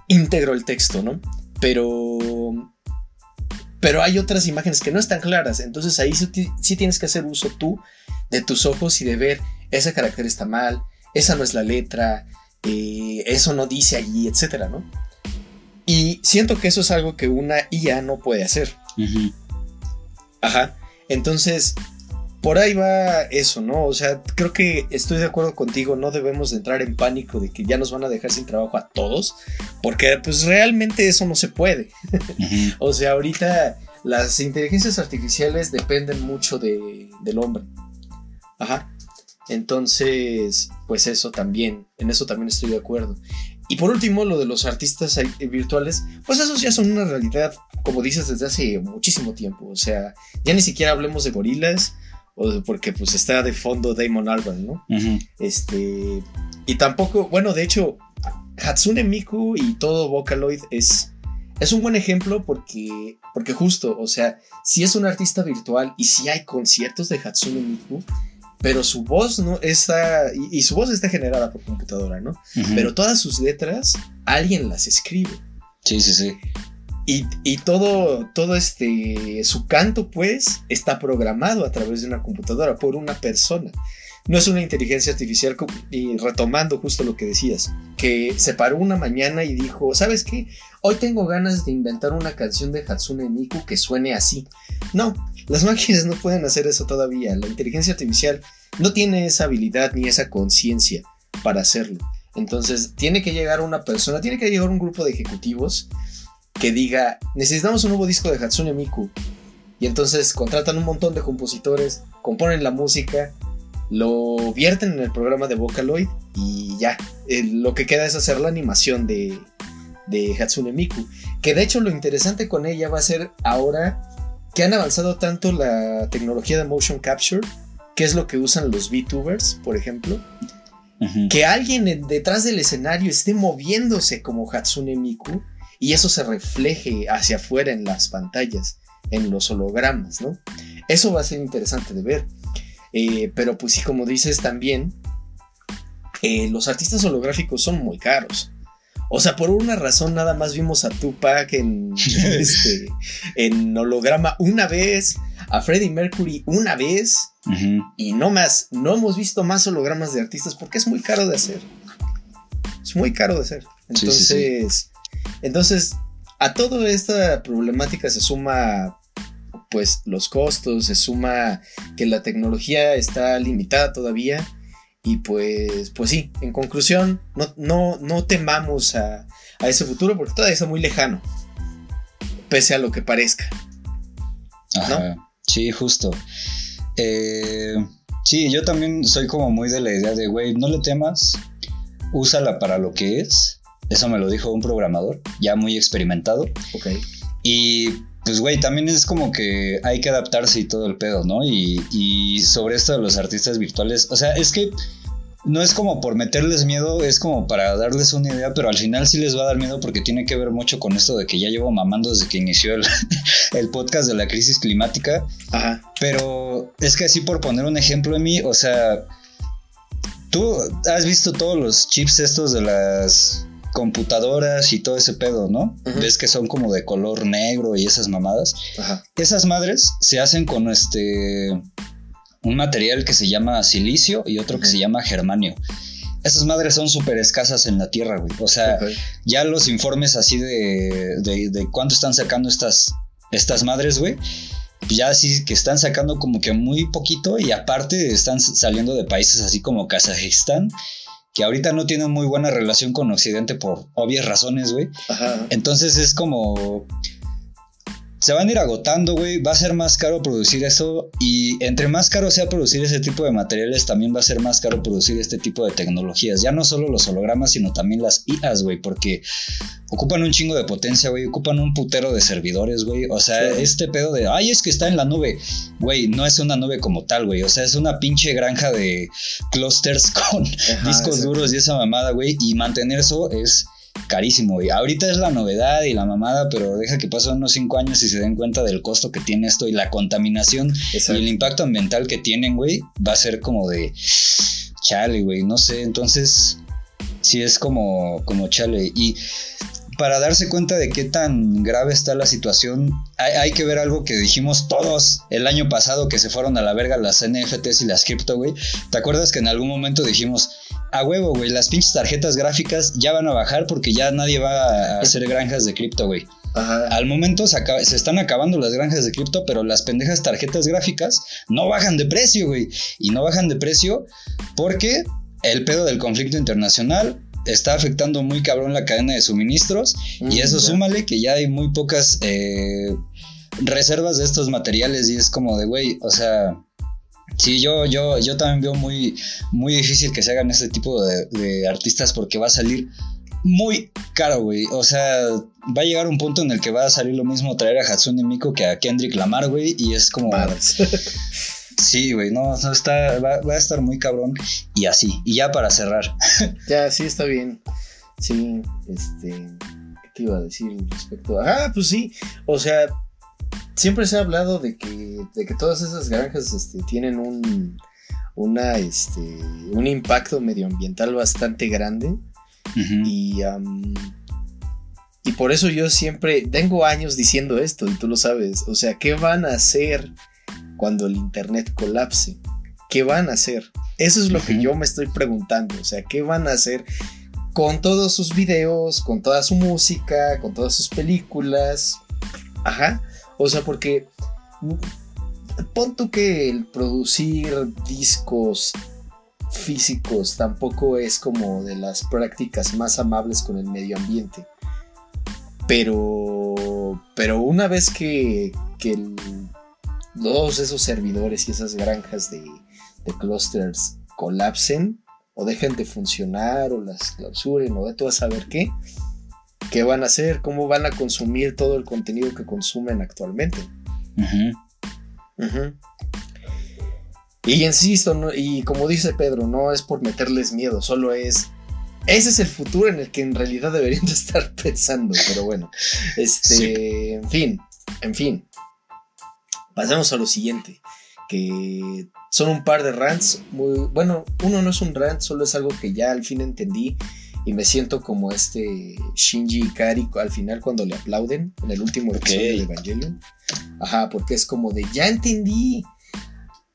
íntegro el texto, ¿no? Pero pero hay otras imágenes que no están claras. Entonces ahí sí, sí tienes que hacer uso tú de tus ojos y de ver ese carácter está mal, esa no es la letra, eh, eso no dice allí, etcétera, ¿no? Y siento que eso es algo que una IA no puede hacer. Ajá. Entonces, por ahí va eso, ¿no? O sea, creo que estoy de acuerdo contigo, no debemos de entrar en pánico de que ya nos van a dejar sin trabajo a todos, porque pues realmente eso no se puede. O sea, ahorita las inteligencias artificiales dependen mucho de, del hombre. Ajá. Entonces, pues eso también, en eso también estoy de acuerdo. Y por último, lo de los artistas ahí- virtuales, pues esos ya son una realidad, como dices, desde hace muchísimo tiempo. O sea, ya ni siquiera hablemos de gorilas, o porque pues está de fondo Damon Albarn, ¿no? Este. Y tampoco, bueno, de hecho, Hatsune Miku y todo Vocaloid es. Es un buen ejemplo porque. Porque justo, o sea, si es un artista virtual y si hay conciertos de Hatsune Miku, pero su voz no está. Y, y su voz está generada por computadora, ¿no? Ujú. Pero todas sus letras, alguien las escribe. Sí, sí, sí. Y, y todo, todo este, su canto, pues, está programado a través de una computadora por una persona. No es una inteligencia artificial, y retomando justo lo que decías, que se paró una mañana y dijo, ¿sabes qué? Hoy tengo ganas de inventar una canción de Hatsune Miku que suene así. No, las máquinas no pueden hacer eso todavía. La inteligencia artificial no tiene esa habilidad ni esa conciencia para hacerlo. Entonces, tiene que llegar una persona, tiene que llegar un grupo de ejecutivos que diga, necesitamos un nuevo disco de Hatsune Miku. Y entonces contratan un montón de compositores, componen la música, lo vierten en el programa de Vocaloid y ya. Eh, lo que queda es hacer la animación de, de Hatsune Miku. Que de hecho lo interesante con ella va a ser ahora que han avanzado tanto la tecnología de motion capture, que es lo que usan los VTubers, por ejemplo, que alguien en- detrás del escenario esté moviéndose como Hatsune Miku y eso se refleje hacia afuera en las pantallas, en los hologramas, ¿no? Eso va a ser interesante de ver. Eh, pero pues sí, como dices también, eh, los artistas holográficos son muy caros. O sea, por una razón nada más vimos a Tupac en, este, en holograma una vez, a Freddie Mercury una vez, y no más, no hemos visto más hologramas de artistas porque es muy caro de hacer. Es muy caro de hacer. Sí, sí, sí. Entonces, entonces a toda esta problemática se suma pues los costos, se suma que la tecnología está limitada todavía y pues pues sí, en conclusión, no, no, no temamos a, a ese futuro porque todavía está muy lejano, pese a lo que parezca. Ajá. Sí, justo. Eh, sí, yo también soy como muy de la idea de, güey, no le temas, úsala para lo que es. Eso me lo dijo un programador, ya muy experimentado. Ok. Y pues, güey, también es como que hay que adaptarse y todo el pedo, ¿no? Y, y sobre esto de los artistas virtuales, o sea, es que no es como por meterles miedo, es como para darles una idea, pero al final sí les va a dar miedo porque tiene que ver mucho con esto de que ya llevo mamando desde que inició el, el podcast de la crisis climática. Ajá. Pero es que así por poner un ejemplo en mí, o sea, tú has visto todos los chips estos de las computadoras y todo ese pedo, ¿no? Ves que son como de color negro y esas mamadas. Ajá. Esas madres se hacen con este un material que se llama silicio y otro que se llama germanio. Esas madres son súper escasas en la tierra, güey. O sea, ya los informes así de, de, de cuánto están sacando estas, estas madres, güey. Ya sí que están sacando como que muy poquito y aparte están saliendo de países así como Kazajistán, que ahorita no tienen muy buena relación con Occidente por obvias razones, güey. Entonces es como... Se van a ir agotando, güey. Va a ser más caro producir eso. Y entre más caro sea producir ese tipo de materiales, también va a ser más caro producir este tipo de tecnologías. Ya no solo los hologramas, sino también las IAs, güey. Porque ocupan un chingo de potencia, güey. Ocupan un putero de servidores, güey. O sea, Sí. este pedo de, ay, es que está en la nube. Güey, no es una nube como tal, güey. O sea, es una pinche granja de clusters con Ajá, discos duros y esa mamada, güey. Y mantener eso es carísimo, güey. Ahorita es la novedad y la mamada, pero deja que pasen unos 5 años y se den cuenta del costo que tiene esto y la contaminación Exacto. y el impacto ambiental que tienen, güey. Va a ser como de chale, güey. No sé, entonces sí es como, como chale. Y para darse cuenta de qué tan grave está la situación, hay, hay que ver algo que dijimos todos el año pasado que se fueron a la verga las NFTs y las cripto, güey. ¿Te acuerdas que en algún momento dijimos, a huevo, güey, las pinches tarjetas gráficas ya van a bajar porque ya nadie va a hacer granjas de cripto, güey? Ajá. Al momento se, acaba- se están acabando las granjas de cripto, pero las pendejas tarjetas gráficas no bajan de precio, güey. Y no bajan de precio porque el pedo del conflicto internacional está afectando muy cabrón la cadena de suministros. Mm, y eso ya. súmale que ya hay muy pocas eh, reservas de estos materiales. Y es como de, güey, o sea. Sí, yo, yo, yo también veo muy, muy difícil que se hagan este tipo de, de artistas porque va a salir muy caro, güey. O sea, va a llegar un punto en el que va a salir lo mismo traer a Hatsune Miku que a Kendrick Lamar, güey. Y es como. Sí, güey, no, no está, va, va a estar muy cabrón. Y así. Y ya para cerrar. ya, sí, está bien. Sí, este. ¿Qué te iba a decir respecto a.? Ah, pues sí. O sea, siempre se ha hablado de que, de que todas esas granjas este, tienen un. Una, este, un impacto medioambiental bastante grande. Y, y por eso yo siempre tengo años diciendo esto, y tú lo sabes. O sea, ¿qué van a hacer cuando el Internet colapse? ¿Qué van a hacer? Eso es lo que yo me estoy preguntando. O sea, ¿qué van a hacer con todos sus videos, con toda su música, con todas sus películas? Ajá. O sea, porque pon tú que el producir discos físicos tampoco es como de las prácticas más amables con el medio ambiente. Pero, pero una vez que, que todos esos servidores y esas granjas de, de clusters colapsen o dejen de funcionar o las clausuren o de todo a saber qué, qué van a hacer, cómo van a consumir todo el contenido que consumen actualmente. Y insisto, no- y como dice Pedro, no es por meterles miedo, solo es. Ese es el futuro en el que en realidad deberían de estar pensando, pero bueno. Este, Sí. en fin, en fin. Pasemos a lo siguiente, que son un par de rants muy... Bueno, uno no es un rant, solo es algo que ya al fin entendí y me siento como este Shinji Ikari al final cuando le aplauden en el último episodio de Evangelion. Ajá, porque es como de ya entendí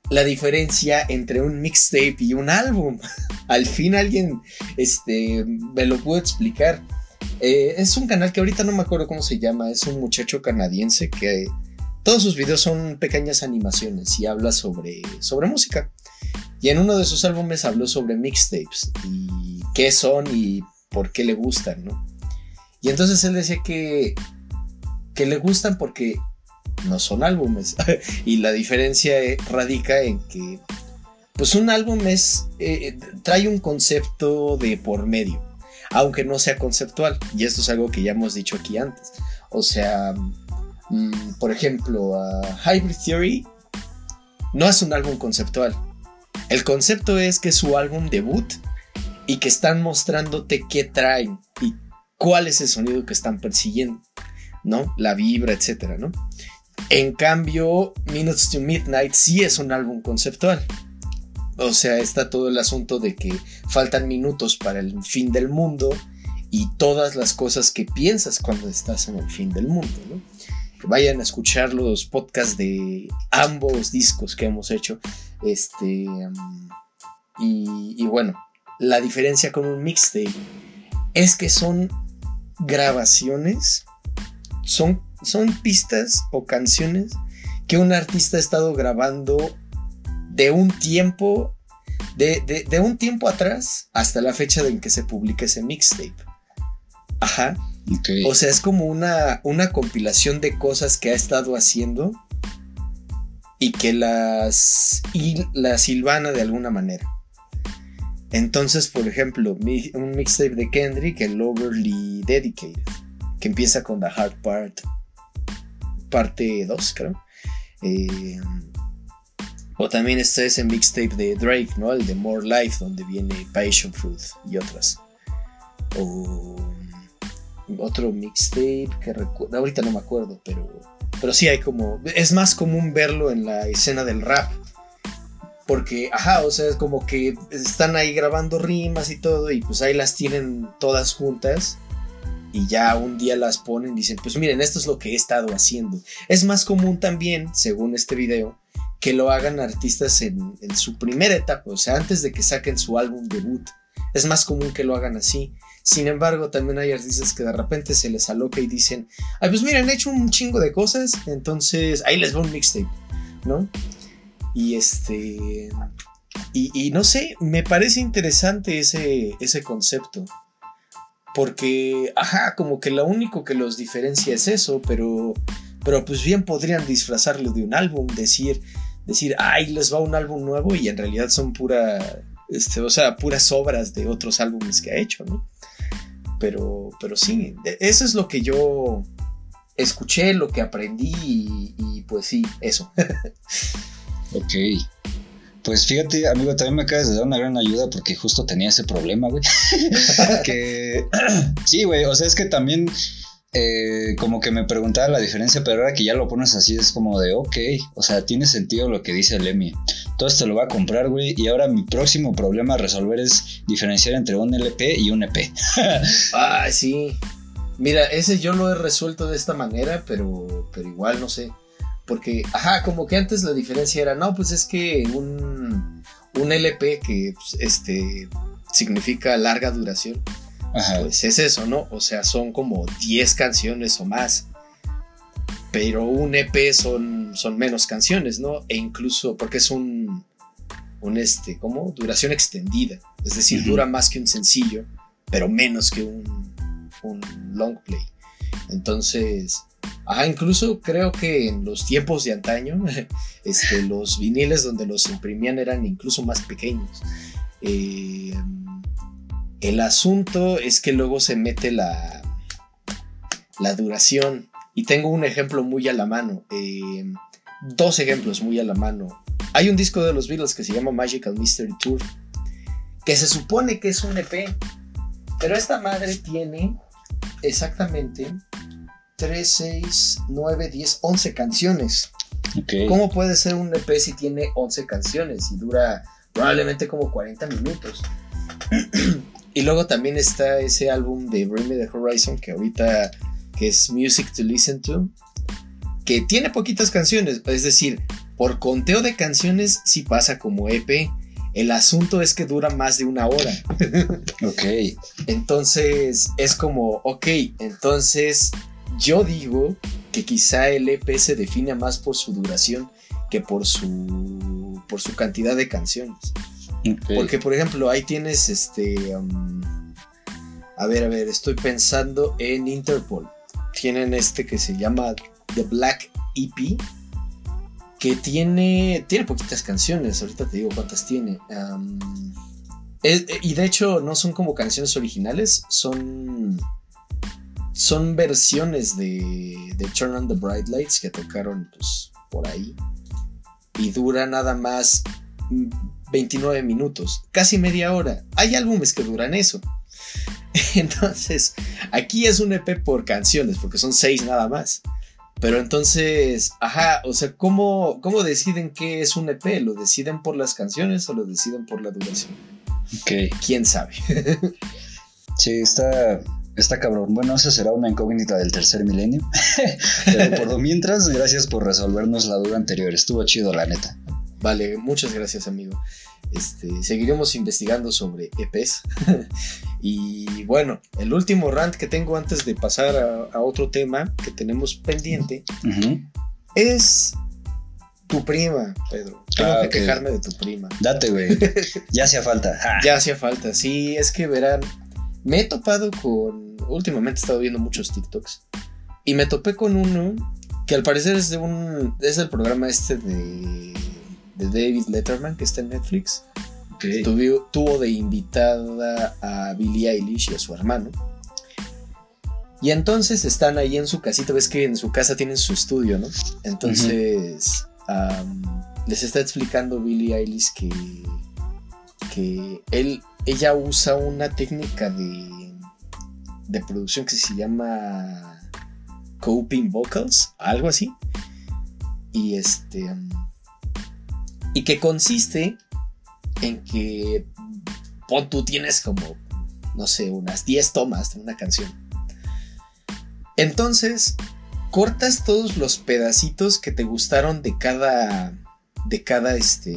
la diferencia entre un mixtape y un álbum. Al fin alguien este, me lo pudo explicar. Eh, es un canal que ahorita no me acuerdo cómo se llama. Es un muchacho canadiense que todos sus videos son pequeñas animaciones y habla sobre, sobre música. Y en uno de sus álbumes habló sobre mixtapes y qué son y por qué le gustan, ¿no? Y entonces él decía que, que le gustan porque no son álbumes. y la diferencia eh, radica en que, pues un álbum es, eh, trae un concepto de por medio, aunque no sea conceptual. Y esto es algo que ya hemos dicho aquí antes. O sea, mm, por ejemplo, a Hybrid Theory no es un álbum conceptual. El concepto es que su álbum debut y que están mostrándote qué traen y cuál es el sonido que están persiguiendo, ¿no? La vibra, etcétera, ¿no? En cambio, Minutes to Midnight sí es un álbum conceptual. O sea, está todo el asunto de que faltan minutos para el fin del mundo y todas las cosas que piensas cuando estás en el fin del mundo, ¿no? vayan a escuchar los podcasts de ambos discos que hemos hecho. Este. Y, bueno, la diferencia con un mixtape es que son grabaciones, son, son pistas o canciones que un artista ha estado grabando de un tiempo, de, de un tiempo atrás hasta la fecha en que se publica ese mixtape. Ajá. O sea, es como una, una compilación de cosas que ha estado haciendo y que las, y las silvana de alguna manera. Entonces, por ejemplo, un mixtape de Kendrick, el Overly Dedicated, que empieza con The Hard Part, parte 2, creo. Eh, o también está ese mixtape de Drake, ¿no? El de More Life, donde viene Passion Fruit y otras. O otro mixtape que recuerdo, ahorita no me acuerdo, pero, pero sí hay como, es más común verlo en la escena del rap. Porque, ajá, o sea, es como que están ahí grabando rimas y todo, y pues ahí las tienen todas juntas, y ya un día las ponen y dicen, pues miren, esto es lo que he estado haciendo. Es más común también, según este video, que lo hagan artistas en, en su primera etapa, o sea, antes de que saquen su álbum debut. Es más común que lo hagan así. Sin embargo, también hay artistas que de repente se les aloca y dicen, ay, pues miren, he hecho un chingo de cosas, entonces ahí les va un mixtape, ¿no? Y este... Y, no sé, me parece interesante ese, ese concepto. Porque, ajá, como que lo único que los diferencia es eso, pero, pero pues bien podrían disfrazarlo de un álbum, decir, decir, ay, les va un álbum nuevo y en realidad son pura, este, o sea, puras obras de otros álbumes que ha hecho, ¿no? pero, pero sí, e, eso es lo que yo escuché, lo que aprendí y, pues sí, eso. ok. Pues fíjate, amigo, también me acabas de dar una gran ayuda porque justo tenía ese problema, güey. que sí, güey, o sea, es que también eh, como que me preguntaba la diferencia, pero ahora que ya lo pones así es como de, ok, o sea, tiene sentido lo que dice Lemmy. Todo esto lo va a comprar, güey, y ahora mi próximo problema a resolver es diferenciar entre un LP y un EP. ah, sí. Mira, ese yo lo he resuelto de esta manera, pero, pero igual no sé. Porque, ajá, como que antes la diferencia era, no, pues es que un, un LP que pues, este, significa larga duración pues es eso, ¿no? O sea, son como 10 canciones o más. Pero un EP son, son menos canciones, ¿no? E incluso porque es un, un este, ¿cómo? Duración extendida. Es decir, dura más que un sencillo, pero menos que un, un long play. Entonces, ajá, incluso creo que en los tiempos de antaño, este, los viniles donde los imprimían eran incluso más pequeños. Eh, el asunto es que luego se mete la, la duración. Y tengo un ejemplo muy a la mano. Eh, dos ejemplos muy a la mano. Hay un disco de los Beatles que se llama Magical Mystery Tour. Que se supone que es un EP. Pero esta madre tiene exactamente 3, 6, 9, 10, 11 canciones. ¿Cómo puede ser un EP si tiene 11 canciones y dura probablemente como 40 minutos? Y luego también está ese álbum de Bring Me the Horizon, que ahorita que es Music to Listen to, que tiene poquitas canciones, es decir, por conteo de canciones sí pasa como EP. El asunto es que dura más de una hora. ok. Entonces es como, ok, entonces yo digo que quizá el EP se define más por su duración que por su, por su cantidad de canciones. Porque, por ejemplo, ahí tienes este. Um, a ver, a ver, estoy pensando en Interpol. Tienen este que se llama The Black EP. Que tiene. Tiene poquitas canciones. Ahorita te digo cuántas tiene. Um, y de hecho, no son como canciones originales. Son. Son versiones de, de Turn on the Bright Lights que tocaron pues, por ahí. Y dura nada más 29 minutos, casi media hora. Hay álbumes que duran eso. Entonces, aquí es un EP por canciones, porque son seis nada más. Pero entonces, ajá, o sea, ¿cómo, ¿cómo deciden qué es un EP? ¿Lo deciden por las canciones o lo deciden por la duración? Ok. ¿Quién sabe? sí, está, está cabrón. Bueno, esa será una incógnita del tercer milenio. Pero por lo mientras, gracias por resolvernos la duda anterior. Estuvo chido, la neta. Vale, muchas gracias, amigo. Este, seguiremos investigando sobre EPs. y bueno, el último rant que tengo antes de pasar a, otro tema que tenemos pendiente es tu prima, Pedro. Tengo ah, que quejarme de tu prima. Date, güey. Ya hacía falta. Ya hacía falta. Sí, es que verán. Me he topado con. Últimamente he estado viendo muchos TikToks. Y me topé con uno que al parecer es de un. Es del programa este de de David Letterman que está en Netflix. Tuvo, de invitada a Billie Eilish y a su hermano. Y entonces están ahí en su casita, ves que en su casa tienen su estudio, ¿no? Entonces les está explicando Billie Eilish que, que él, ella usa una técnica de, de producción que se llama coping vocals, algo así. Y este y que consiste en que pon tú tienes como, no sé, unas 10 tomas de una canción. Entonces, cortas todos los pedacitos que te gustaron de cada, de cada, este,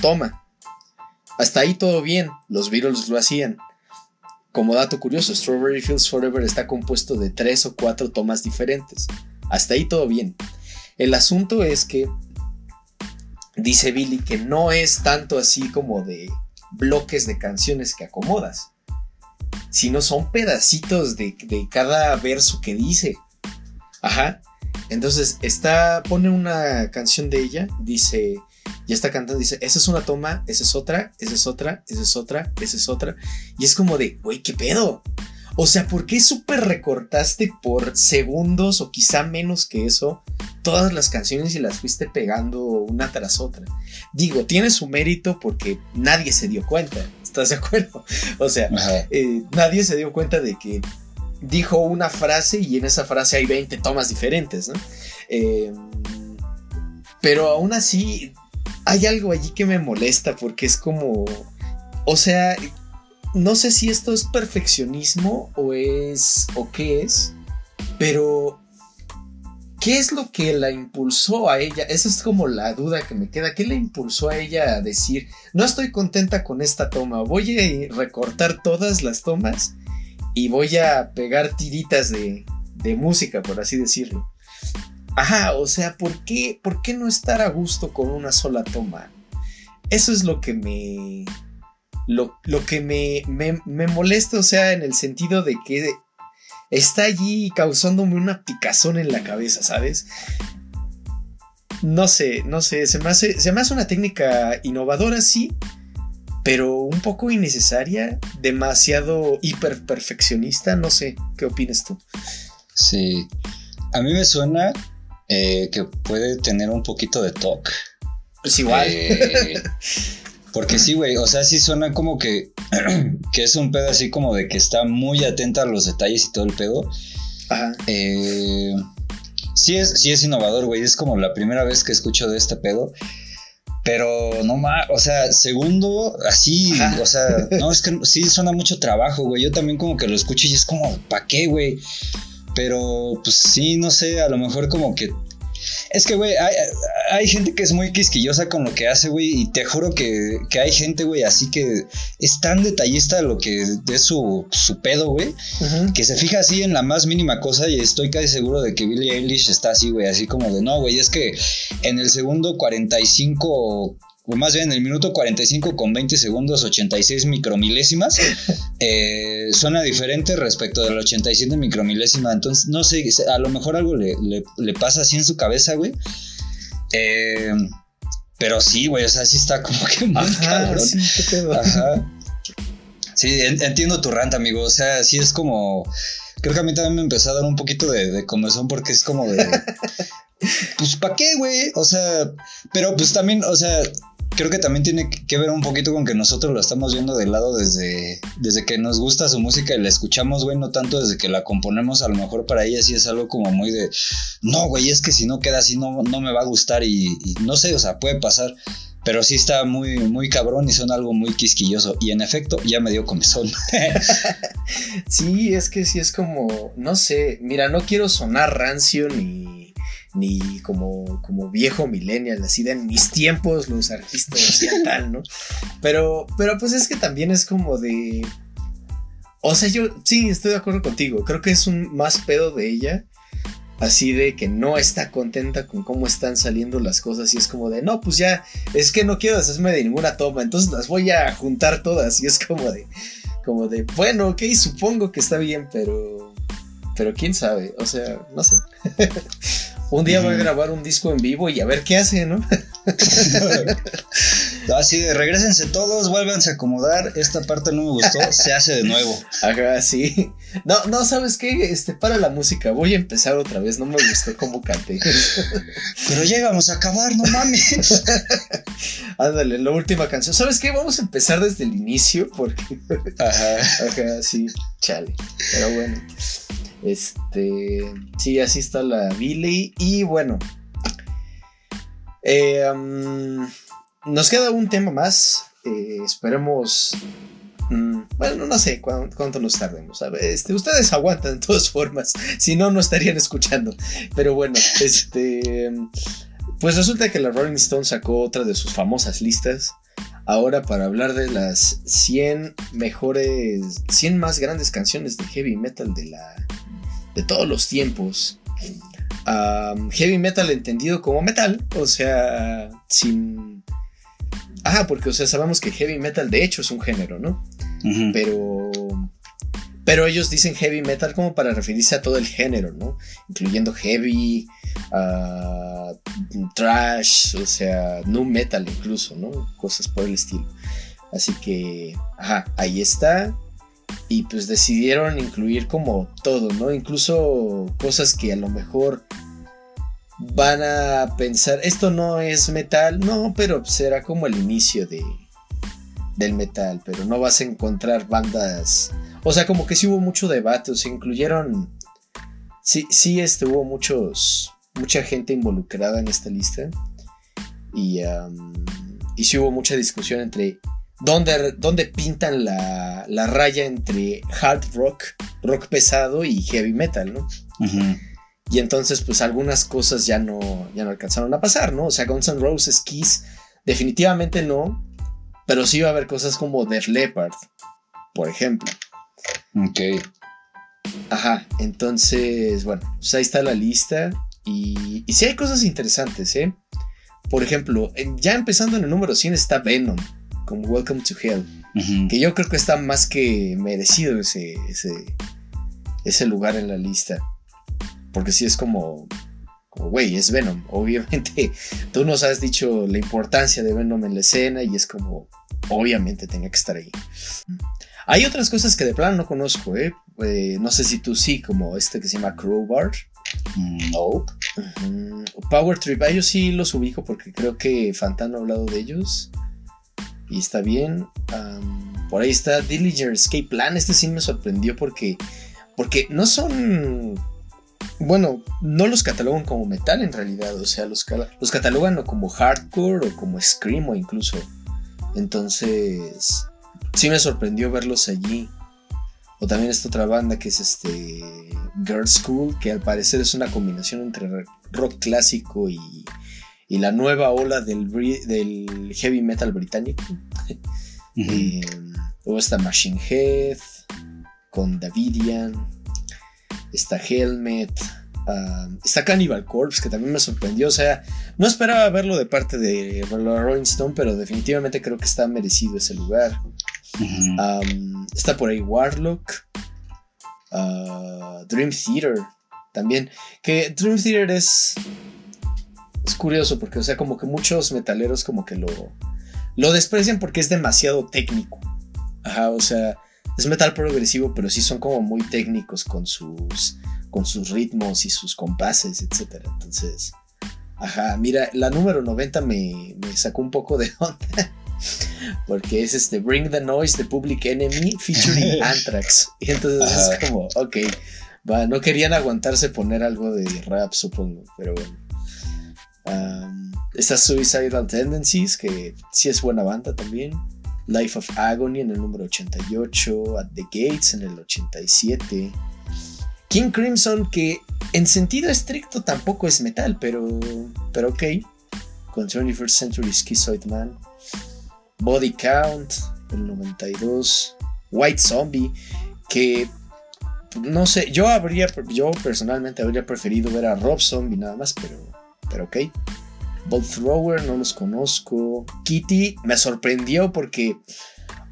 toma. Hasta ahí todo bien, los Beatles lo hacían. Como dato curioso, Strawberry Fields Forever está compuesto de tres o cuatro tomas diferentes. Hasta ahí todo bien. El asunto es que dice Billy que no es tanto así como de bloques de canciones que acomodas, sino son pedacitos de, cada verso que dice. Ajá. Entonces está, pone una canción de ella, dice, ya está cantando, dice, esa es una toma, esa es otra, esa es otra, esa es otra, esa es otra. Y es como de, güey, ¿qué pedo? O sea, ¿por qué súper recortaste por segundos o quizá menos que eso todas las canciones y las fuiste pegando una tras otra? Digo, tiene su mérito porque nadie se dio cuenta, ¿estás de acuerdo? O sea, eh, nadie se dio cuenta de que dijo una frase y en esa frase hay 20 tomas diferentes, ¿no? Em, pero aún así, hay algo allí que me molesta porque es como... O sea, no sé si esto es perfeccionismo o es o qué es, pero ¿qué es lo que la impulsó a ella? Esa es como la duda que me queda. ¿Qué le impulsó a ella a decir, no estoy contenta con esta toma, voy a recortar todas las tomas y voy a pegar tiritas de, de música, por así decirlo? Ajá, o sea, ¿por qué, ¿por qué no estar a gusto con una sola toma? Eso es lo que me, lo, que me, me, molesta, o sea, en el sentido de que está allí causándome una picazón en la cabeza, ¿sabes? No sé, no sé, se me hace, se me hace una técnica innovadora, sí, pero un poco innecesaria, demasiado hiper perfeccionista, no sé, ¿qué opinas tú? Sí, a mí me suena eh, que puede tener un poquito de talk. Pues igual. Eh, Porque sí, güey, o sea, sí suena como que, que es un pedo así como de que está muy atenta a los detalles y todo el pedo. Ajá. Eh, sí, es, sí es innovador, güey, es como la primera vez que escucho de este pedo. Pero no más, o sea, segundo, así, o sea, no, es que sí suena mucho trabajo, güey. Yo también como que lo escucho y es como, ¿pa' qué, güey? Pero, pues sí, no sé, a lo mejor como que es que, güey, hay, gente que es muy quisquillosa con lo que hace, güey, y te juro que, hay gente, güey, así que es tan detallista lo que es su, su pedo, güey, que se fija así en la más mínima cosa y estoy casi seguro de que Billie Eilish está así, güey, así como de, no, güey, es que en el segundo 45 o más bien en el minuto 45 con 20 segundos 86 micromilésimas, eh, suena diferente respecto del 87 micromilésima. Entonces, no sé, a lo mejor algo le, pasa así en su cabeza, güey. Eh, pero sí, güey, o sea, sí está como que muy cabrón. Sí, Ajá. Sí, entiendo tu rant, amigo. O sea, sí es como. Creo que a mí también me empezó a dar un poquito de, de comezón porque es como de. Pues ¿para qué, güey? O sea, pero pues también, o sea, creo que también tiene que ver un poquito con que nosotros lo estamos viendo de lado desde, desde que nos gusta su música y la escuchamos, güey, no tanto desde que la componemos, a lo mejor para ella sí es algo como muy de, no, güey, es que si no queda así no, no me va a gustar y, y no sé, o sea, puede pasar. Pero sí está muy, muy cabrón y son algo muy quisquilloso. Y en efecto, ya me dio comezón. sí, es que sí es como, no sé, mira, no quiero sonar rancio ni, ni como, como viejo millennial, así de en mis tiempos los artistas hacían tal, ¿no? Pero, pero pues es que también es como de... O sea, yo sí estoy de acuerdo contigo, creo que es un más pedo de ella así de que no está contenta con cómo están saliendo las cosas y es como de, no, pues ya, es que no quiero deshacerme de ninguna toma, entonces las voy a juntar todas y es como de, como de, bueno, ok, supongo que está bien, pero, pero quién sabe, o sea, no sé. Un día voy a grabar un disco en vivo y a ver qué hace, ¿no? Así de regresense todos, vuélvanse a acomodar. Esta parte no me gustó, se hace de nuevo. Ajá, sí. No, no, ¿sabes qué? Este, para la música, voy a empezar otra vez. No me gustó cómo canté. Pero llegamos a acabar, no mames. Ándale, la última canción. ¿Sabes qué? Vamos a empezar desde el inicio porque. Ajá. Ajá, sí. Chale. Pero bueno. Este, sí, así está la Billy. Y bueno, eh, nos queda un tema más. Eh, esperemos. Mm, bueno, no sé cuánto, nos tardemos. Este, ustedes aguantan de todas formas. Si no, no estarían escuchando. Pero bueno, este. Pues resulta que la Rolling Stone sacó otra de sus famosas listas. Ahora para hablar de las 100 mejores, 100 más grandes canciones de heavy metal de la, de todos los tiempos. heavy metal entendido como metal, o sea, sin... Ah, porque, o sea, sabemos que heavy metal de hecho es un género, ¿no? Pero... Pero ellos dicen heavy metal como para referirse a todo el género, ¿no? Incluyendo heavy, uh, trash, o sea, nu metal incluso, ¿no? Cosas por el estilo. Así que, ajá, ahí está y pues decidieron incluir como todo, ¿no? Incluso cosas que a lo mejor van a pensar, esto no es metal, no, pero será como el inicio de del metal, pero no vas a encontrar bandas, o sea, como que sí hubo mucho debate, o sea, incluyeron, sí, sí, este, hubo muchos, mucha gente involucrada en esta lista y, y sí hubo mucha discusión entre donde, pintan la, raya entre hard rock, rock pesado y heavy metal, ¿no? Y entonces, pues algunas cosas ya no, ya no alcanzaron a pasar, ¿no? O sea, Guns N' Roses, Kiss, definitivamente no, pero sí va a haber cosas como Def Leppard, por ejemplo. Ok. Ajá, entonces, bueno, pues ahí está la lista. Y, y sí hay cosas interesantes, ¿eh? Por ejemplo, ya empezando en el número 100 está Venom como Welcome to Hell. Que yo creo que está más que merecido ese, ese, lugar en la lista. Porque si es como, como, güey, es Venom. Obviamente, tú nos has dicho la importancia de Venom en la escena y es como, obviamente tenía que estar ahí. Hay otras cosas que de plano no conozco, ¿eh? ¿eh? no sé si tú sí, como este que se llama Crowbar. No. Power Trip, ah, yo sí los ubico porque creo que Fantano ha hablado de ellos y está bien. por ahí está Dillinger Escape Plan. Este sí me sorprendió porque, porque no son. Bueno, no los catalogan como metal en realidad. O sea, los, los catalogan como hardcore o como scream o incluso. Entonces, sí me sorprendió verlos allí. O también esta otra banda que es este Girl School, que al parecer es una combinación entre rock clásico y, y la nueva ola del, del heavy metal británico. Eh, luego está Machine Head con Davidian, está Helmet, ah, está Cannibal Corpse que también me sorprendió. O sea, no esperaba verlo de parte de Rolling Stone, pero definitivamente creo que está merecido ese lugar. está por ahí Warlock, ah, Dream Theater también. Que Dream Theater es es curioso porque, o sea, como que muchos metaleros como que lo, lo desprecian porque es demasiado técnico. Ajá, o sea, es metal progresivo, pero sí son como muy técnicos con sus, con sus ritmos y sus compases, etc. Entonces, Ajá, mira, la número 90 me, me sacó un poco de onda. Porque es este Bring the Noise de Public Enemy featuring Anthrax. Y entonces Ajá. es como, ok, va, no querían aguantarse poner algo de rap, supongo, pero bueno. Um, está Suicidal Tendencies, que sí es buena banda también. Life of Agony en el número 88. At the Gates en el 87. King Crimson, que en sentido estricto tampoco es metal, pero, pero ok. Con 21st Century Schizoid Man. Body Count, el 92. White Zombie, que no sé, yo habría, yo personalmente habría preferido ver a Rob Zombie nada más, pero, pero ok. Bolt Thrower, no los conozco. Kitty me sorprendió porque,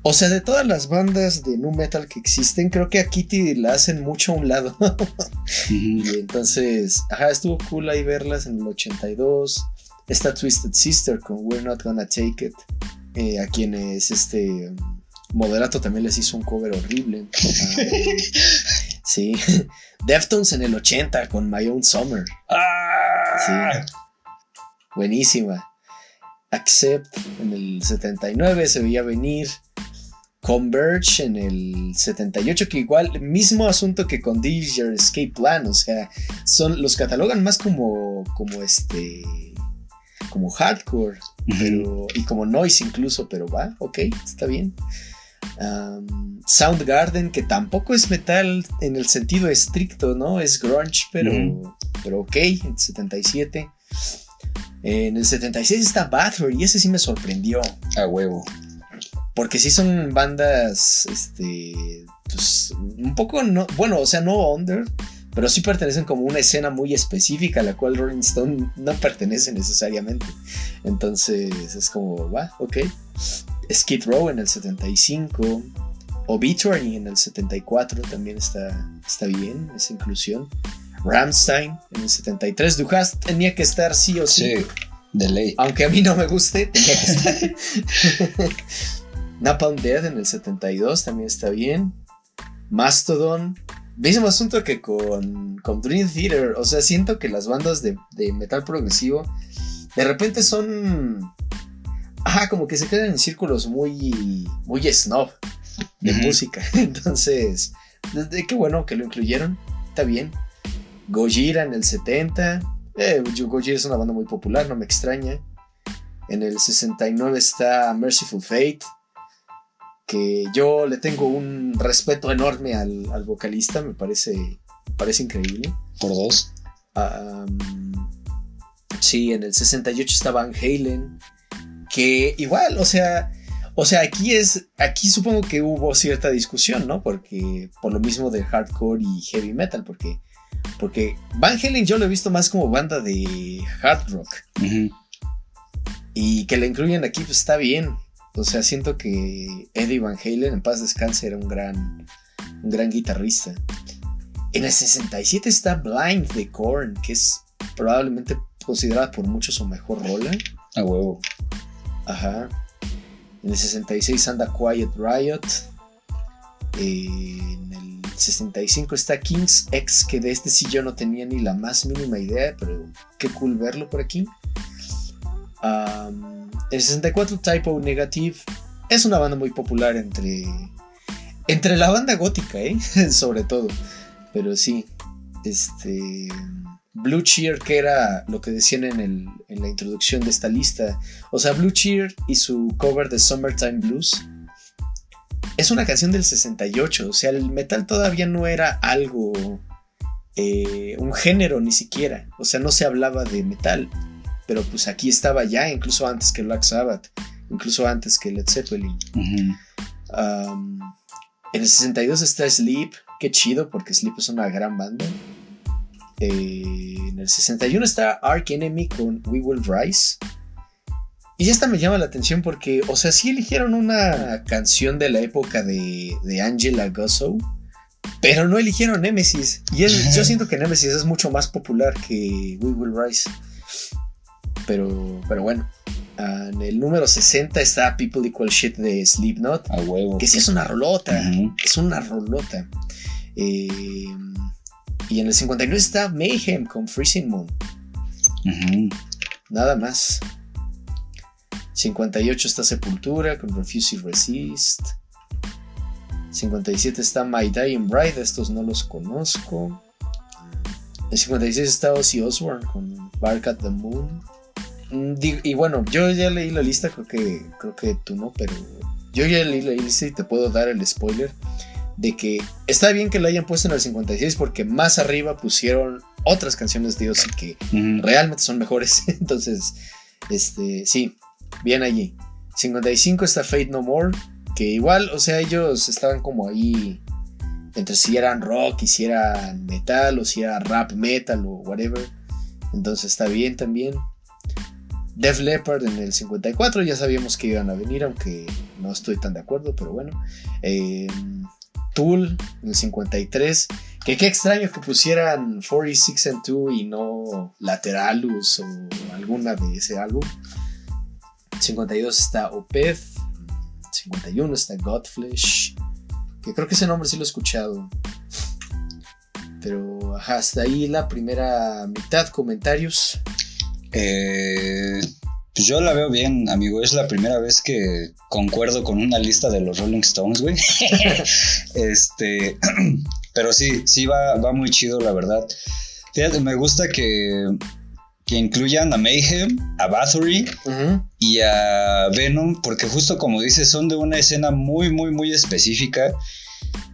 o sea, de todas las bandas de nu metal que existen, creo que a Kitty la hacen mucho a un lado. Y entonces, ajá, estuvo cool ahí verlas en el 82. Está Twisted Sister con We're Not Gonna Take It. eh, a quienes este um, Moderato también les hizo un cover horrible. Ah, sí. Deftones en el 80 con My Own Summer. ¡Ah! Buenísima. Accept en el 79 se veía venir. Converge en el 78, que igual, mismo asunto que con Your Escape Plan, o sea, son, los catalogan más como, como este, como hardcore, pero, y como noise incluso, pero va, ok, está bien. Um, Soundgarden, que tampoco es metal en el sentido estricto, ¿no? Es grunge, pero, pero ok, en el 77. En el 76 está Bathory y ese sí me sorprendió. A huevo. Porque sí son bandas, este, pues, un poco, no, bueno, o sea, no under, pero sí pertenecen como una escena muy específica a la cual Rolling Stone no pertenece necesariamente. Entonces es como, va, ok. Skid Row en el 75, Obituary en el 74 también está, está bien, esa inclusión. Ramstein en el 73, Dujas tenía que estar sí o sí. Sí, de ley. Aunque a mí no me guste, tenía que estar. Napalm Dead en el 72 también está bien. Mastodon. Mismo asunto que con, con Dream Theater. O sea, siento que las bandas de, de metal progresivo de repente son. Ajá, como que se quedan en círculos muy. muy snob de música. Entonces, qué bueno que lo incluyeron. Está bien. Gojira en el 70. Eh, Gojira es una banda muy popular, no me extraña. En el 69 está Merciful Fate. Que yo le tengo un respeto enorme al, al vocalista, me parece, me parece increíble. Por dos. Um, sí, en el 68 está Van Halen. Que igual, o sea, o sea, aquí es, aquí supongo que hubo cierta discusión, ¿no? Porque por lo mismo de hardcore y heavy metal, porque, porque Van Halen yo lo he visto más como banda de hard rock y que la incluyen aquí, pues está bien. O sea, siento que Eddie Van Halen, en paz descanse, era un gran, un gran guitarrista. En el 67 está Blind de Korn, que es probablemente considerada por muchos su mejor rola. A huevo. Ajá. En el 66 anda Quiet Riot. En el 65 está King's X, que de este sí yo no tenía ni la más mínima idea, pero qué cool verlo por aquí. El 64 Typo Negative es una banda muy popular entre entre la banda gótica, ¿eh? sobre todo. Pero sí, este Blue Cheer, que era lo que decían en, el- en la introducción de esta lista. O sea, Blue Cheer y su cover de Summertime Blues es una canción del 68. O sea, el metal todavía no era algo, eh, un género ni siquiera. O sea, no se hablaba de metal. Pero pues aquí estaba ya, incluso antes que Black Sabbath, incluso antes que Led Zeppelin. Um, en el 62 está Sleep, qué chido porque Sleep es una gran banda. Eh, en el 61 está Ark Enemy con We Will Rise. Y esta me llama la atención porque, o sea, sí eligieron una canción de la época de, de Angela Gossow, pero no eligieron Nemesis. Y es- yo siento que Nemesis es mucho más popular que We Will Rise. Pero, pero bueno. Ah, en el número 60 está People Equal Shit de Slipknot. A huevo. Que sí es una rolota. Es una rolota. Eh, y en el 59 está Mayhem con Freezing Moon. Ujú. Nada más. 58 está Sepultura con Refuse y Resist. 57 está My Dying Bride, estos no los conozco. En 56 está Ozzy Osbourne con Bark at the Moon. Mm, Y bueno, yo ya leí la lista, creo que, creo que tú no, pero yo ya leí la lista y te puedo dar el spoiler de que está bien que lo hayan puesto en el 56 porque más arriba pusieron otras canciones de Ozzy que realmente son mejores. Entonces, este, sí, bien allí. 55 está Fate No More, que igual, o sea, ellos estaban como ahí entre si eran rock y si eran metal o si era rap metal o whatever. Entonces está bien también. Def Leppard en el 54, ya sabíamos que iban a venir, aunque no estoy tan de acuerdo, pero bueno. Eh, Tool en el 53, que qué extraño que pusieran 46 and 2 y no Lateralus o alguna de ese álbum. 52 está Opeth, 51 está Godflesh, que creo que ese nombre sí lo he escuchado. Pero hasta ahí la primera mitad, comentarios. Eh, pues yo la veo bien, amigo. Es la primera vez que concuerdo con una lista de los Rolling Stones, güey. este, pero sí, sí va, va muy chido, la verdad. Fíjate, me gusta que, que incluyan a Mayhem, a Bathory y a Venom, porque justo como dices, son de una escena muy, muy, muy específica.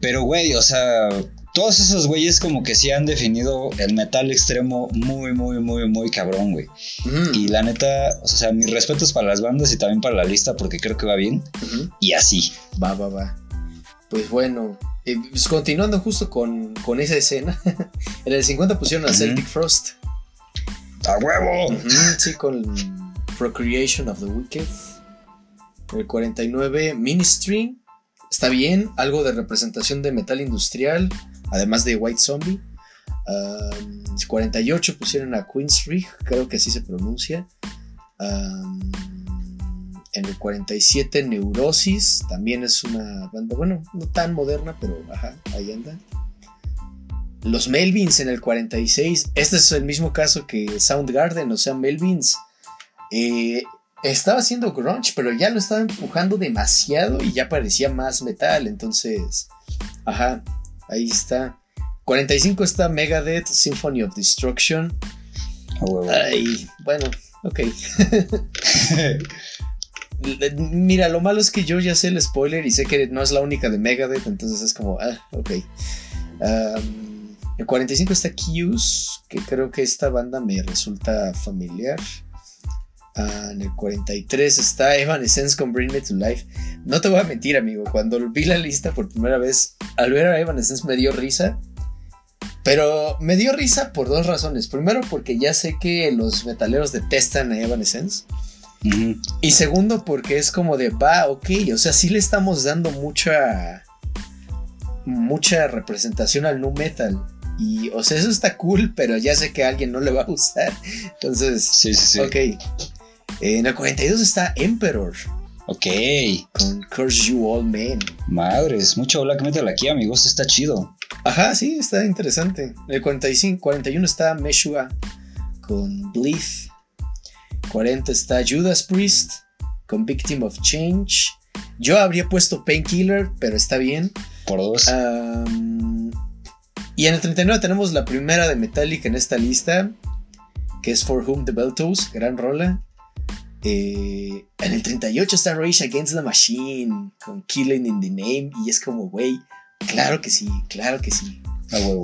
Pero, güey, o sea, todos esos güeyes como que sí han definido el metal extremo muy, muy, muy, muy cabrón, güey. ujú, Y la neta, o sea, mis respetos para las bandas y también para la lista porque creo que va bien. Y así. Va, va, va. Pues bueno, eh, pues continuando justo con, con esa escena, en el 50 pusieron a. Celtic Frost. ¡A huevo! Sí, con Procreation of the Wicked. En el 49, Ministry. Está bien, algo de representación de metal industrial, además de White Zombie. Um, 48 pusieron a Queensrÿche, creo que así se pronuncia. En el 47, Neurosis, también es una banda, bueno, no tan moderna, pero ajá, ahí anda. Los Melvins en el 46. Este es el mismo caso que Soundgarden, o sea, Melvins eh, estaba haciendo grunge, pero ya lo estaba empujando demasiado y ya parecía más metal. Entonces, ajá, ahí está. 45 está Megadeth Symphony of Destruction. A huevo. Ay, bueno, ok. Mira, lo malo es que yo ya sé el spoiler y sé que no es la única de Megadeth, entonces es como, ah, ok. Um, el 45 está Kius, que creo que esta banda me resulta familiar. Ah, en el 43 está Evanescence con Bring Me to Life. No te voy a mentir, amigo, cuando vi la lista por primera vez, al ver a Evanescence me dio risa. Pero me dio risa por dos razones. Primero, porque ya sé que los metaleros detestan a Evanescence. Ujú. Y segundo, porque es como de, va, ok, o sea, sí le estamos dando mucha. mucha representación al nu metal. Y, o sea, eso está cool, pero ya sé que a alguien no le va a gustar. Entonces, Sí, sí, sí. ok. En el 42 está Emperor Ok. con Curse You All Men. Madres, mucho black metal aquí, amigos. Está chido. Ajá, sí, está interesante. En el 45, 41 está Meshua con Bleed. 40 está Judas Priest con Victim of Change. Yo habría puesto Painkiller, pero está bien. Por dos. Y en el 39 tenemos la primera de Metallica en esta lista, que es For Whom the Bell Tolls, gran rola. Eh, en el 38 está Rage Against the Machine con Killing in the Name, y es como, güey, claro que sí, claro que sí. A huevo.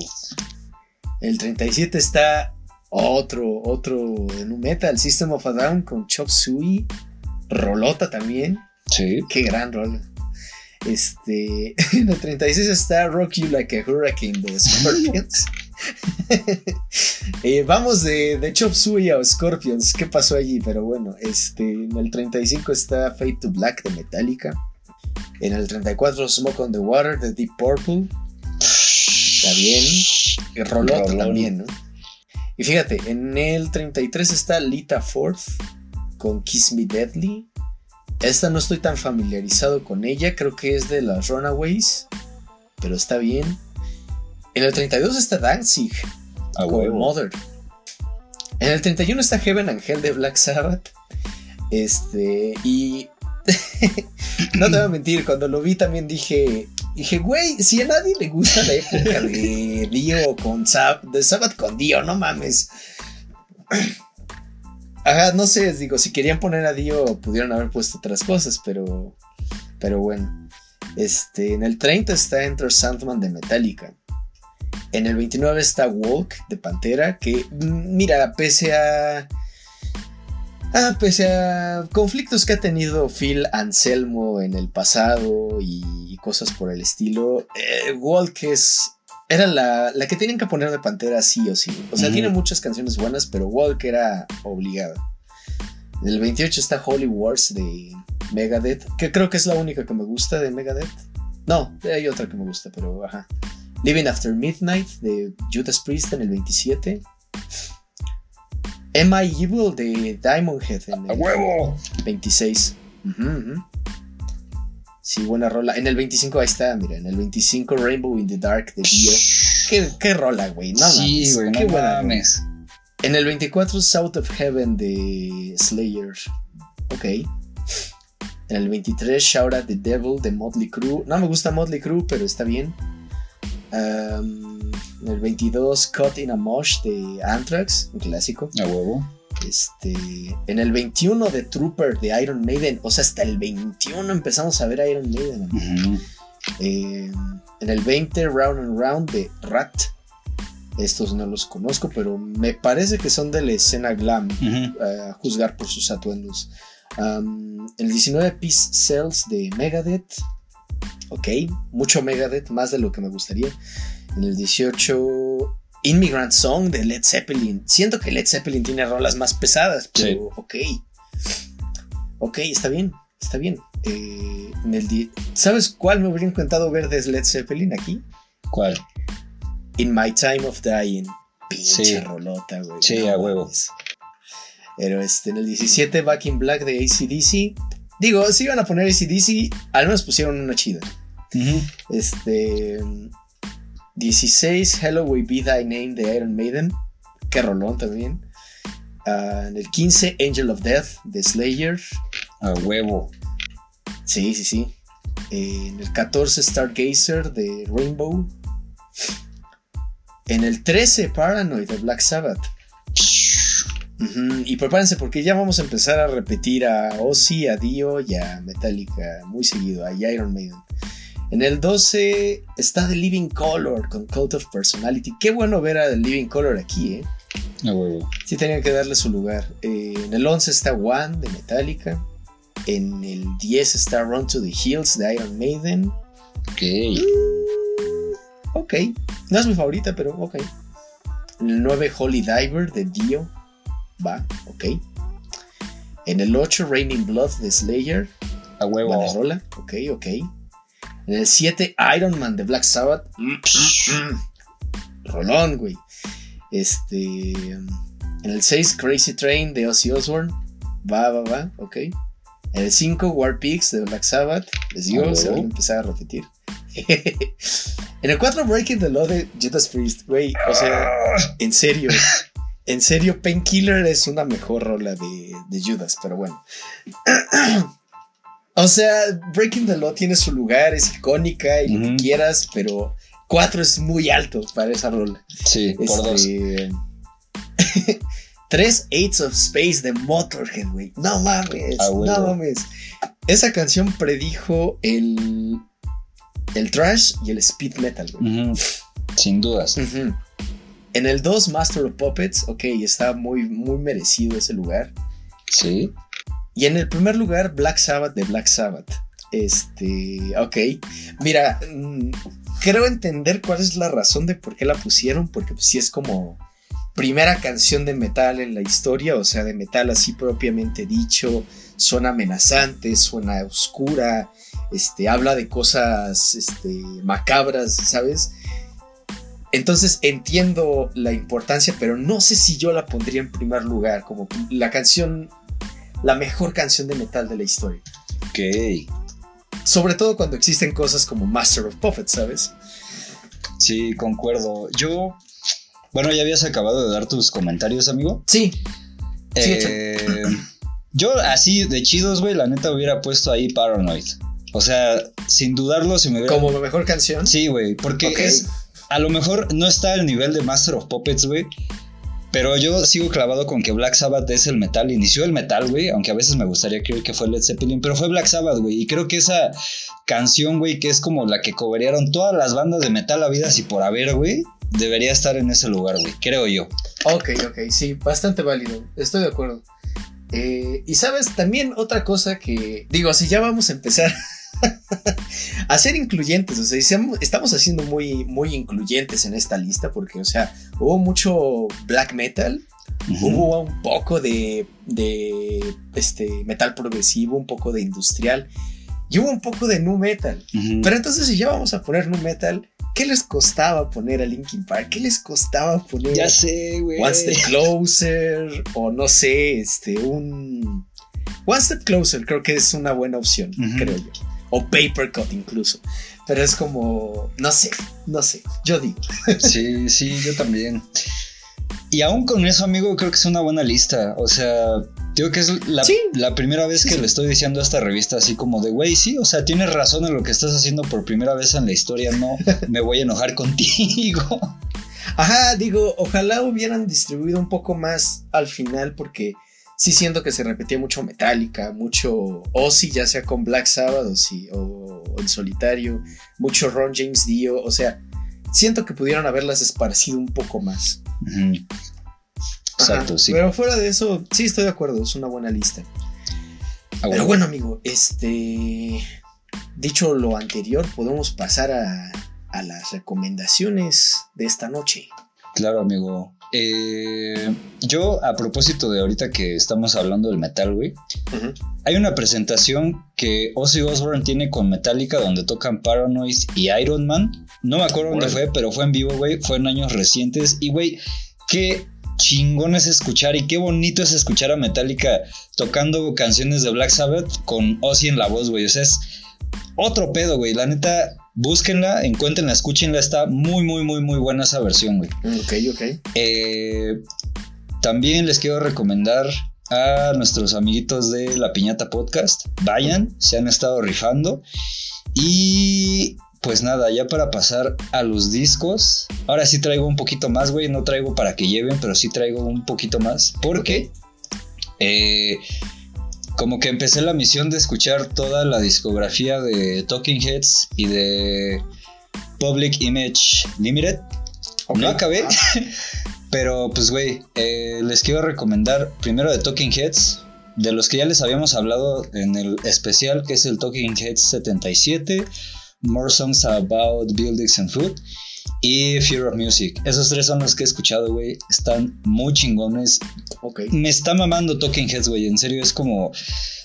En el 37 está otro, otro de nu metal, System of a Down con Chop Suey, Rolota también. Sí. Qué gran rol. Este, en el 36 está Rock You Like a Hurricane de Scorpions. Eh, vamos de, de Chop Suey a Scorpions. ¿Qué pasó allí? Pero bueno, este, en el 35 está Fade to Black de Metallica. En el 34 Smoke on the Water de Deep Purple. Está bien. Y Rolota Rolón. también, ¿no? Y fíjate, en el 33 está Lita Forth con Kiss Me Deadly. Esta no estoy tan familiarizado con ella, creo que es de las Runaways, pero está bien. En el 32 está Danzig A con huevo. Mother. En el 31 está Heaven and Hell de Black Sabbath. Este, y no te voy a mentir, cuando lo vi también dije, dije, güey, si a nadie le gusta la época de Dio con Sabbath, de Sabbath con Dio, no mames. Ajá, no sé, digo, si querían poner a Dio, pudieron haber puesto otras cosas, pero, pero bueno. Este, en el 30 está Enter Sandman de Metallica. En el 29 está Walk de Pantera, que mm, mira, pese a... Ah, pese a conflictos que ha tenido Phil Anselmo en el pasado y cosas por el estilo, eh, Walk es... Era la, la, que tienen que poner de Pantera sí o sí. O sea, tiene muchas canciones buenas, pero Walk era obligada. En el 28 está Holy Wars de Megadeth, que creo que es la única que me gusta de Megadeth. No, hay otra que me gusta, pero ajá. Living After Midnight de Judas Priest en el 27. Am I Evil de Diamond Head en ¡A el huevo! 26. Ujú, ujú. Sí, buena rola. En el 25 ahí está, mira, en el 25 Rainbow in the Dark de Dio. ¿Qué, qué rola, güey? No sí, güey, qué no buena rola. mames. En el 24 South of Heaven de Slayer. Ok. En el 23 Shout at the Devil de Motley Crue. No me gusta Motley Crue, pero está bien. Um, en el 22 Cut in a Mosh de Anthrax, un clásico. A huevo. Este, en el 21 de Trooper de Iron Maiden. O sea, hasta el 21 empezamos a ver a Iron Maiden. Eh, en el 20 Round and Round de Rat. Estos no los conozco, pero me parece que son de la escena glam, a juzgar por sus atuendos. Um, el 19 Peace Cells de Megadeth. Ok, mucho Megadeth, más de lo que me gustaría. En el 18 Immigrant Song de Led Zeppelin. Siento que Led Zeppelin tiene rolas más pesadas, pero ok. Ok, está bien, está bien. Eh, en el ¿Sabes cuál me hubiera encantado ver de Led Zeppelin aquí? ¿Cuál? In My Time of Dying. Pinche Sí. rolota, güey. Sí, a huevo. Pero este, en el 17, Back in Black de ACDC. Digo, si iban a poner ACDC, al menos pusieron una chida. Este. 16, Hello We Be Thy Name de Iron Maiden. Qué rolón también. Ah, en el 15, Angel of Death de Slayer. A huevo. Sí, sí, sí. Eh, en el 14, Stargazer de Rainbow. En el 13, Paranoid de Black Sabbath. Y prepárense porque ya vamos a empezar a repetir a Ozzy, a Dio y a Metallica muy seguido, a Iron Maiden. En el 12 está The Living Color con Cult of Personality. Qué bueno ver a The Living Color aquí, ¿eh? A huevo. Sí, tenían que darle su lugar. Eh, en el 11 está One de Metallica. En el 10 está Run to the Hills de Iron Maiden. Ok. Ok, no es mi favorita, pero ok. En el 9 Holy Diver de Dio. Va, ok. En el 8 Raining Blood de Slayer. A huevo. Buena rola. Ok, ok. En el 7 Iron Man de Black Sabbath. Mm, mm, mm. Rolón, güey. Este. En el 6 Crazy Train de Ozzy Osbourne. Va, va, va, ok. En el 5 War Pigs de Black Sabbath. Les digo, Ah, se van a empezar a repetir. en el 4 Breaking the Law de Judas Priest, güey. O sea, en serio. En serio, Painkiller es una mejor rola de, de Judas, pero bueno. o sea, Breaking the Law tiene su lugar, es icónica y lo que quieras, pero 4 es muy alto para esa rola. Sí, por dos. Este, Tres Eights of Space de Motorhead, güey. No mames, Ah, no mames. Esa canción predijo el, el trash y el speed metal, güey. Sin dudas. Ujú. En el 2, Master of Puppets, ok, está muy, muy merecido ese lugar. Sí. Y en el primer lugar, Black Sabbath de Black Sabbath. Este, ok. Mira, mm, creo entender cuál es la razón de por qué la pusieron, porque pues sí es como primera canción de metal en la historia, o sea, de metal así propiamente dicho, suena amenazante, suena oscura, este, habla de cosas este, macabras, ¿sabes? Entonces entiendo la importancia, pero no sé si yo la pondría en primer lugar, como la canción, la mejor canción de metal de la historia. Ok. Sobre todo cuando existen cosas como Master of Puppets, ¿sabes? Sí, concuerdo. Yo. Bueno, ya habías acabado de dar tus comentarios, amigo. Sí. Sí, Eh, yo así de chidos, güey, la neta hubiera puesto ahí Paranoid. O sea, sin dudarlo, se me hubiera... Como mejor canción. Sí, güey, porque Ok. es... A lo mejor no está al nivel de Master of Puppets, güey. Pero yo sigo clavado con que Black Sabbath es el metal. Inició el metal, güey. Aunque a veces me gustaría creer que fue Led Zeppelin. Pero fue Black Sabbath, güey. Y creo que esa canción, güey, que es como la que cobraron todas las bandas de metal a vidas y por haber, güey. Debería estar en ese lugar, güey. Creo yo. Ok, ok, sí, bastante válido. Estoy de acuerdo. Eh, y sabes, también otra cosa que. Digo, si ya vamos a empezar a ser incluyentes, o sea, seamos- estamos haciendo muy, muy incluyentes en esta lista, porque, o sea, hubo mucho black metal, hubo un poco de, de este, metal progresivo, un poco de industrial, y hubo un poco de nu metal. Pero entonces, si ya vamos a poner nu metal, ¿qué les costaba poner a Linkin Park? ¿Qué les costaba poner Ya sé, güey. One Step Closer? O no sé, este, un. One Step Closer creo que es una buena opción, creo yo. O Paper Cut incluso. Pero es como. No sé, no sé. Yo digo. Sí, sí, yo también. Y aún con eso, amigo, creo que es una buena lista. O sea, digo que es la, Sí. la primera vez Sí, que sí. le estoy diciendo a esta revista así como de, güey, sí, o sea, tienes razón en lo que estás haciendo por primera vez en la historia, no me voy a enojar contigo. Ajá, digo, ojalá hubieran distribuido un poco más al final porque sí siento que se repetía mucho Metallica, mucho Ozzy, ya sea con Black Sabbath o, sí, o en solitario, mucho Ron James Dio, o sea, siento que pudieron haberlas esparcido un poco más. Exacto, sí. Pero fuera de eso, sí estoy de acuerdo, es una buena lista. Ah, Pero bueno. bueno, amigo, este. Dicho lo anterior, podemos pasar a, a las recomendaciones de esta noche. Claro, amigo. Eh, yo, a propósito de ahorita que estamos hablando del metal, güey, hay una presentación que Ozzy Osbourne tiene con Metallica donde tocan Paranoid y Iron Man. No me acuerdo dónde fue, pero fue en vivo, güey. Fue en años recientes. Y, güey, qué chingón es escuchar y qué bonito es escuchar a Metallica tocando canciones de Black Sabbath con Ozzy en la voz, güey. O sea, es otro pedo, güey. La neta, búsquenla, encuéntrenla, escúchenla. Está muy, muy, muy, muy buena esa versión, güey. Ok, ok. Eh, también les quiero recomendar a nuestros amiguitos de La Piñata Podcast. Vayan, se han estado rifando. Y pues nada, ya para pasar a los discos. Ahora sí traigo un poquito más, güey. No traigo para que lleven, pero sí traigo un poquito más. Porque eh, como que empecé la misión de escuchar toda la discografía de Talking Heads y de Public Image Limited. No acabé, Ah, pero pues güey, eh, les quiero recomendar primero de Talking Heads, de los que ya les habíamos hablado en el especial, que es el Talking Heads 77, More Songs About Buildings and Food y Fear of Music. Esos tres son los que he escuchado, güey. Están muy chingones. Me está mamando Talking Heads, güey. En serio, es como...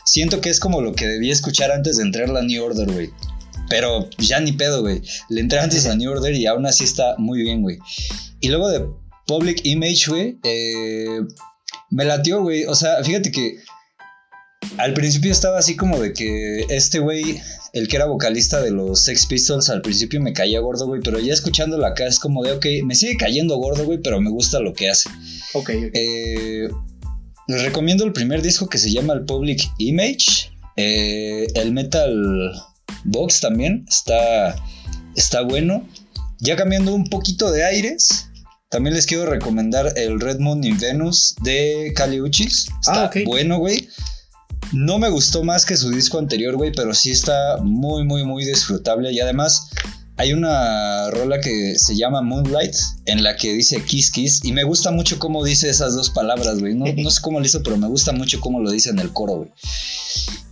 Siento que es como lo que debía escuchar antes de entrar a la New Order, güey. Pero ya ni pedo, güey. Le entré antes a New Order y aún así está muy bien, güey. Y luego de Public Image, güey, eh, me latió, güey. O sea, fíjate que al principio estaba así como de que este güey, el que era vocalista de los Sex Pistols, al principio me caía gordo, güey. Pero ya escuchándolo acá es como de, ok, me sigue cayendo gordo, güey, pero me gusta lo que hace. Ok, ok. Eh, les recomiendo el primer disco que se llama el Public Image. Eh, el Metal Box también está, está bueno. Ya cambiando un poquito de aires, también les quiero recomendar el Red Moon in Venus de Kali Uchis. Está Ah, ok. bueno, güey. No me gustó más que su disco anterior, güey, pero sí está muy, muy, muy disfrutable. Y además, hay una rola que se llama Moonlight, en la que dice Kiss Kiss, y me gusta mucho cómo dice esas dos palabras, güey. No, no sé cómo lo hizo, pero me gusta mucho cómo lo dice en el coro, güey.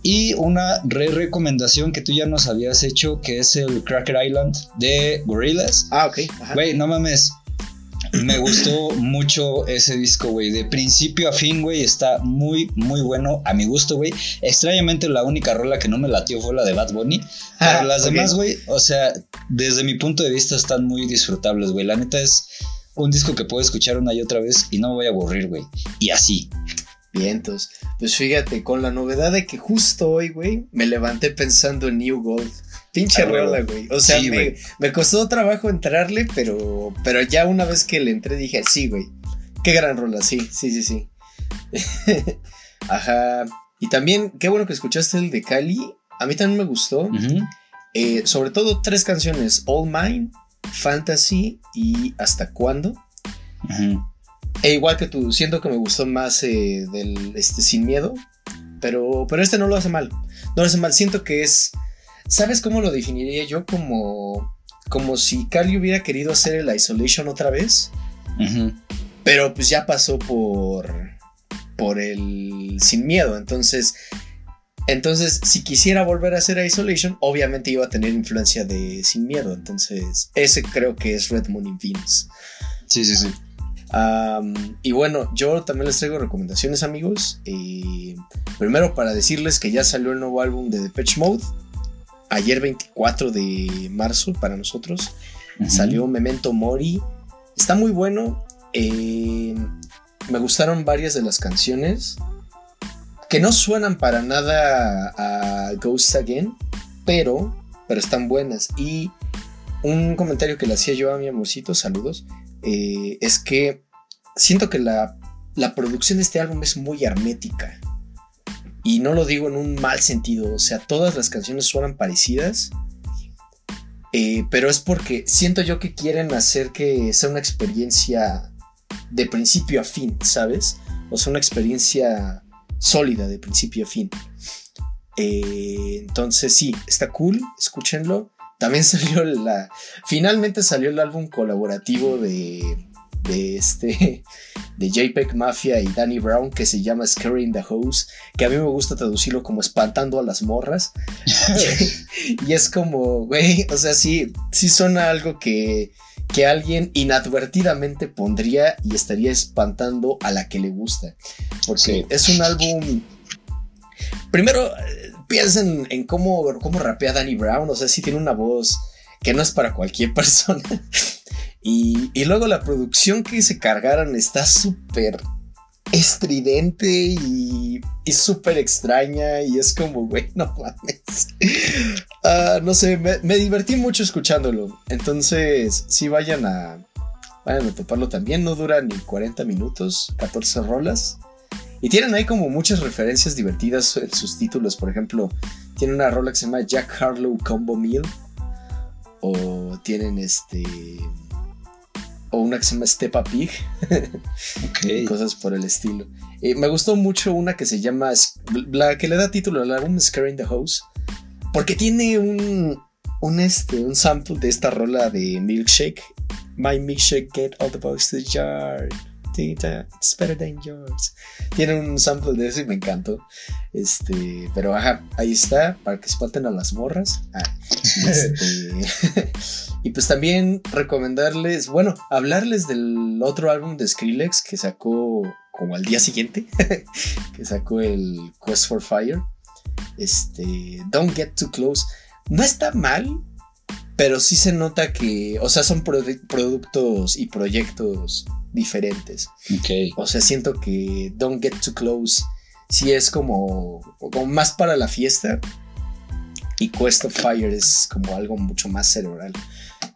Y una re recomendación que tú ya nos habías hecho, que es el Cracker Island de Gorillaz. Ah, ok. Ajá. Güey, no mames. Me gustó mucho ese disco, güey. De principio a fin, güey, está muy, muy bueno a mi gusto, güey. Extrañamente la única rola que no me latió fue la de Bad Bunny. Pero Ah, las ok. demás, güey, o sea, desde mi punto de vista están muy disfrutables, güey. La neta es un disco que puedo escuchar una y otra vez y no me voy a aburrir, güey. Y así. Vientos. Pues fíjate, con la novedad de que justo hoy, güey, me levanté pensando en New Gold. Pinche rola, güey. O sea, Sí, me, me costó trabajo entrarle, pero, pero ya una vez que le entré dije, sí, güey. Qué gran rola, sí, sí, sí, sí. Ajá. Y también, qué bueno que escuchaste el de Cali. A mí también me gustó. Eh, sobre todo tres canciones: All Mine, Fantasy y Hasta Cuándo. E igual que tú, siento que me gustó más eh, del este, Sin Miedo. Pero, pero este no lo hace mal. No lo hace mal. Siento que es. ¿Sabes cómo lo definiría yo? Como. Como si Cali hubiera querido hacer el Isolation otra vez. Pero pues ya pasó por. Por el. Sin Miedo. Entonces. Entonces, si quisiera volver a hacer Isolation, obviamente iba a tener influencia de Sin Miedo. Entonces, ese creo que es Red Moon in Venus. Sí, sí, sí. Y bueno, yo también les traigo recomendaciones, amigos. Eh, primero, para decirles que ya salió el nuevo álbum de Depeche Mode. Ayer, 24 de marzo, para nosotros. Salió Memento Mori. Está muy bueno. Eh, me gustaron varias de las canciones. Que no suenan para nada a Ghost Again. Pero, pero están buenas. Y un comentario que le hacía yo a mi amorcito, saludos. eh, es que siento que la, la producción de este álbum es muy hermética. Y no lo digo en un mal sentido. O sea, todas las canciones suenan parecidas. Eh, pero es porque siento yo que quieren hacer que sea una experiencia de principio a fin, ¿sabes? O sea, una experiencia sólida de principio a fin. Eh, entonces sí, está cool, escúchenlo. También salió la... Finalmente salió el álbum colaborativo de, de este... De JPEG Mafia y Danny Brown que se llama Scaring the Hose, que a mí me gusta traducirlo como espantando a las morras. y es como, güey, o sea, sí, sí suena algo que, que alguien inadvertidamente pondría y estaría espantando a la que le gusta. Porque Sí. es un álbum. Primero, piensen en cómo, cómo rapea Danny Brown. O sea, sí tiene una voz que no es para cualquier persona. Y, y luego la producción que se cargaron está súper estridente y, y súper extraña. Y es como, güey, no mames. Ah, no sé, me, divertí mucho escuchándolo. Entonces, sí, vayan a, vayan a toparlo también. No dura ni 40 minutos, 14 rolas. Y tienen ahí como muchas referencias divertidas en sus títulos. Por ejemplo, tiene una rola que se llama Jack Harlow Combo Meal. O tienen este. O una que se llama Step a Pig. y Ok. cosas por el estilo. Eh, me gustó mucho una que se llama. La que le da título al álbum, Scaring the House. Porque tiene un. Un, este, un sample de esta rola de Milkshake. My milkshake get all the bugs to the jar. Tita, It's better than yours. Tiene un sample de eso y me encantó. Este, pero ajá, ahí está, para que espanten a las morras. Ah, este, y pues también recomendarles, bueno, hablarles del otro álbum de Skrillex que sacó como al día siguiente, que sacó el Quest for Fire. Este, Don't Get Too Close. No está mal, pero sí se nota que, o sea, son produ- productos y proyectos diferentes. Ok. O sea, siento que Don't Get Too Close sí es como, como más para la fiesta. Y Quest of Fire es como algo mucho más cerebral.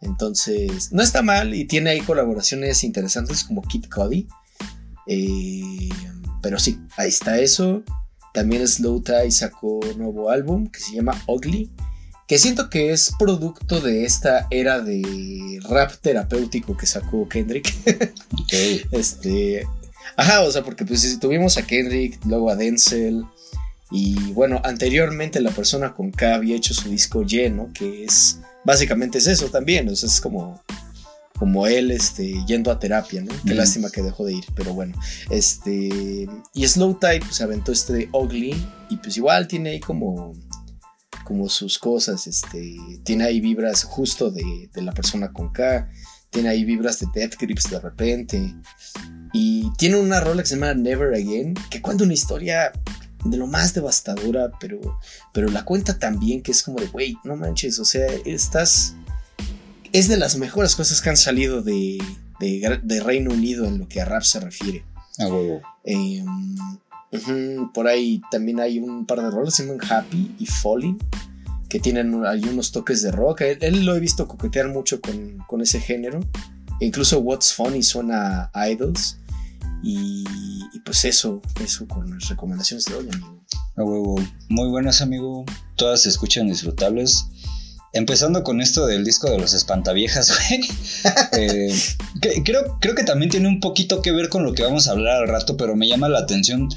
Entonces, no está mal y tiene ahí colaboraciones interesantes como Kid Cudi. Eh, pero sí, ahí está eso. También Slow Tie sacó un nuevo álbum que se llama Ugly. Que siento que es producto de esta era de rap terapéutico que sacó Kendrick. Ok. Este. Ajá, o sea, porque pues tuvimos a Kendrick, luego a Denzel. Y bueno, anteriormente la persona con K había hecho su disco lleno, que es. Básicamente es eso también. O sea, es como. Como él, este, yendo a terapia, ¿no? Qué Mm. lástima que dejó de ir, pero bueno. Este. Y Slow Type, pues aventó este de Ugly. Y pues igual tiene ahí como. Como sus cosas, este. Tiene ahí vibras justo de, de la persona con K. Tiene ahí vibras de Death Grips de repente. Y tiene una rola que se llama Never Again, que cuenta una historia de lo más devastadora, pero, pero la cuenta tan bien que es como de, güey, no manches, o sea, estás... Es de las mejores cosas que han salido de, de, de Reino Unido en lo que a rap se refiere. A huevo. Eh, por ahí también hay un par de rolas, se llaman Happy y Falling, que tienen hay unos toques de rock. Él, lo he visto coquetear mucho con, con, ese género. Incluso What's Funny suena a Idols. Y, pues eso, eso con las recomendaciones de hoy, amigo. Muy buenas, amigo. Todas se escuchan disfrutables. Empezando con esto del disco de los espantaviejas, güey. Eh, creo, creo que también tiene un poquito que ver con lo que vamos a hablar al rato, pero me llama la atención.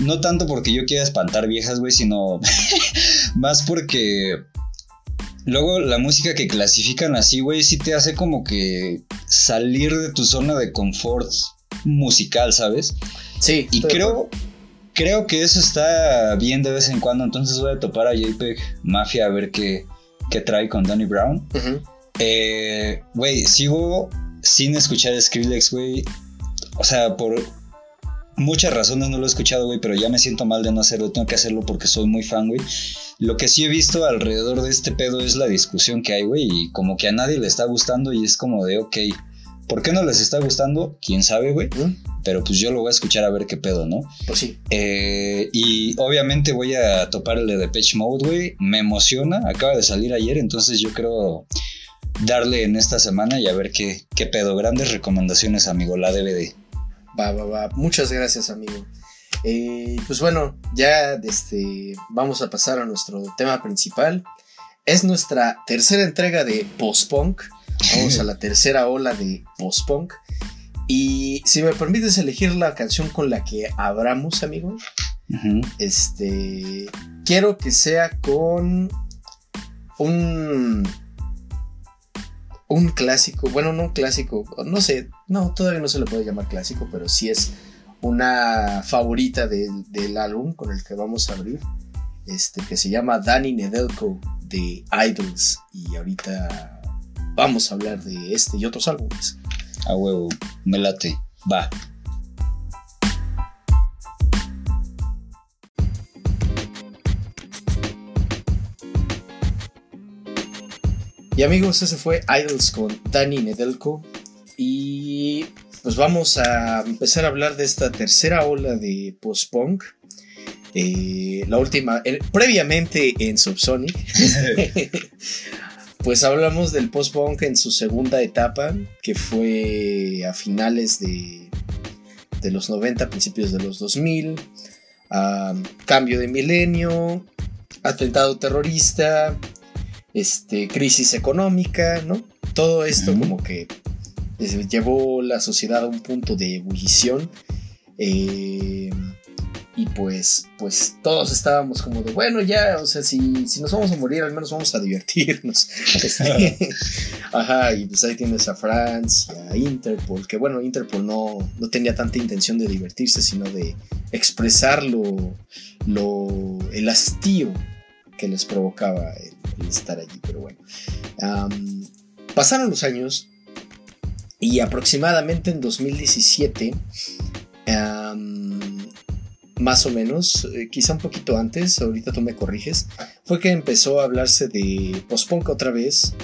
No tanto porque yo quiera espantar viejas, güey, sino más porque luego la música que clasifican así, güey, sí te hace como que salir de tu zona de confort musical, ¿sabes? Sí. Y creo, creo que eso está bien de vez en cuando, entonces voy a topar a JPEG Mafia a ver qué, que trae con Danny Brown. Eh, güey, sigo sin escuchar Skrillex, güey. O sea, por muchas razones no lo he escuchado, güey, pero ya me siento mal de no hacerlo. Tengo que hacerlo porque soy muy fan, güey. Lo que sí he visto alrededor de este pedo es la discusión que hay, güey, y como que a nadie le está gustando y es como de, ok, ¿por qué no les está gustando? ¿Quién sabe, güey? pero pues yo lo voy a escuchar a ver qué pedo, ¿no? Pues sí. Eh, y obviamente voy a topar el de Pitch Mode, güey. Me emociona, acaba de salir ayer, entonces yo creo darle en esta semana y a ver qué, qué pedo. Grandes recomendaciones, amigo, la DVD. Va, va, va. Muchas gracias, amigo. Eh, pues bueno, ya este, vamos a pasar a nuestro tema principal. Es nuestra tercera entrega de post-punk. Vamos a la tercera ola de post-punk. Y si me permites elegir la canción con la que abramos, amigo, este, quiero que sea con un un clásico, bueno, no un clásico, no sé, no, todavía no se le puede llamar clásico, pero sí es una favorita del, del álbum con el que vamos a abrir, este, que se llama Danny Nedelko de Idols, y ahorita vamos a hablar de este y otros álbumes. A huevo, me late, va. Y amigos, ese fue Idols con Danny Nedelko. Y pues vamos a empezar a hablar de esta tercera ola de post-punk. Eh, la última, previamente en Subsonic. Pues hablamos del post-punk en su segunda etapa, que fue a finales de, de los 90, principios de los 2000, cambio de milenio, atentado terrorista, este, crisis económica, ¿no? Todo esto como que eh, llevó la sociedad a un punto de ebullición. Eh, y pues, pues todos estábamos como de, bueno, ya, o sea, si, si nos vamos a morir, al menos vamos a divertirnos. Este, ajá, y pues ahí tienes a France, a Interpol, que bueno, Interpol no, no tenía tanta intención de divertirse, sino de expresar lo, el hastío que les provocaba el, estar allí, pero bueno. pasaron los años y aproximadamente en 2017 más o menos, eh, quizá un poquito antes, ahorita tú me corriges, fue que empezó a hablarse de post-punk otra vez.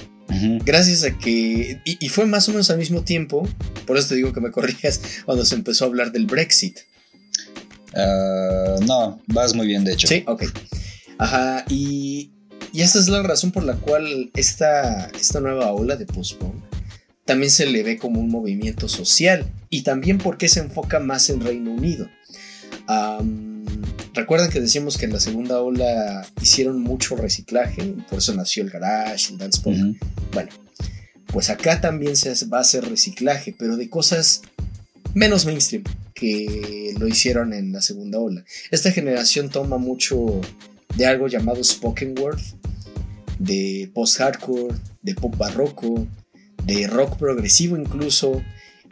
Gracias a que. Y, fue más o menos al mismo tiempo, por eso te digo que me corrijas, cuando se empezó a hablar del Brexit. Ah, no, vas muy bien, de hecho. Sí, ok. Ajá, y, y esta es la razón por la cual esta, esta nueva ola de post-punk también se le ve como un movimiento social y también porque se enfoca más en Reino Unido. Recuerden que decíamos que en la segunda ola hicieron mucho reciclaje, por eso nació el garage, el dance pop. Bueno, pues acá también se va a hacer reciclaje, pero de cosas menos mainstream que lo hicieron en la segunda ola. Esta generación toma mucho de algo llamado spoken word, de post-hardcore, de pop barroco, de rock progresivo incluso,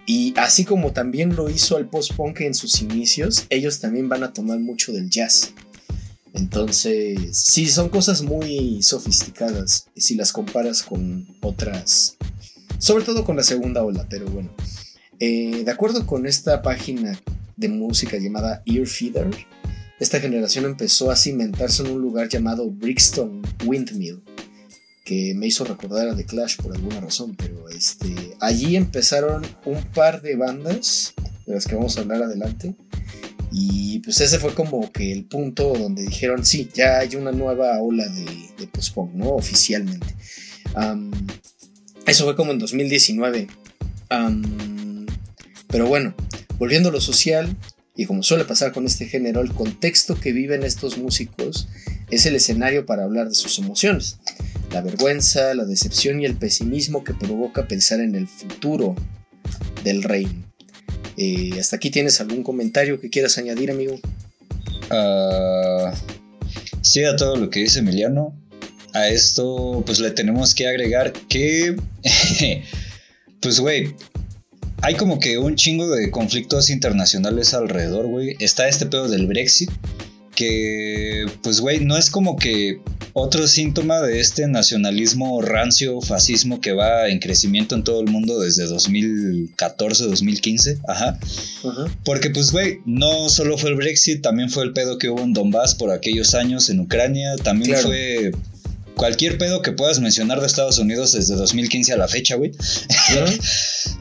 y así como también lo hizo el post-punk en sus inicios, ellos también van a tomar mucho del jazz. Entonces, sí, son cosas muy sofisticadas si las comparas con otras, sobre todo con la segunda ola, pero bueno. Eh, de acuerdo con esta página de música llamada Earfeeder, esta generación empezó a cimentarse en un lugar llamado Brixton Windmill, que me hizo recordar a The Clash por alguna razón, pero este, allí empezaron un par de bandas, de las que vamos a hablar adelante, Y pues ese fue como que el punto donde dijeron, sí, ya hay una nueva ola de, de post-punk, ¿no? Oficialmente. Eso fue como en 2019. Am, pero bueno, volviendo a lo social, y como suele pasar con este género, el contexto que viven estos músicos es el escenario para hablar de sus emociones. La vergüenza, la decepción y el pesimismo que provoca pensar en el futuro del reino. Eh, hasta aquí tienes algún comentario que quieras añadir, amigo. Ah, sí, a todo lo que dice Emiliano. A esto, pues le tenemos que agregar que, pues, güey, hay como que un chingo de conflictos internacionales alrededor, güey. Está este pedo del Brexit, que, pues, güey, no es como que otro síntoma de este nacionalismo rancio, fascismo que va en crecimiento en todo el mundo desde 2014, 2015, ajá. Porque pues, güey, no solo fue el Brexit, también fue el pedo que hubo en Donbass por aquellos años en Ucrania, también Claro. fue cualquier pedo que puedas mencionar de Estados Unidos desde 2015 a la fecha, güey.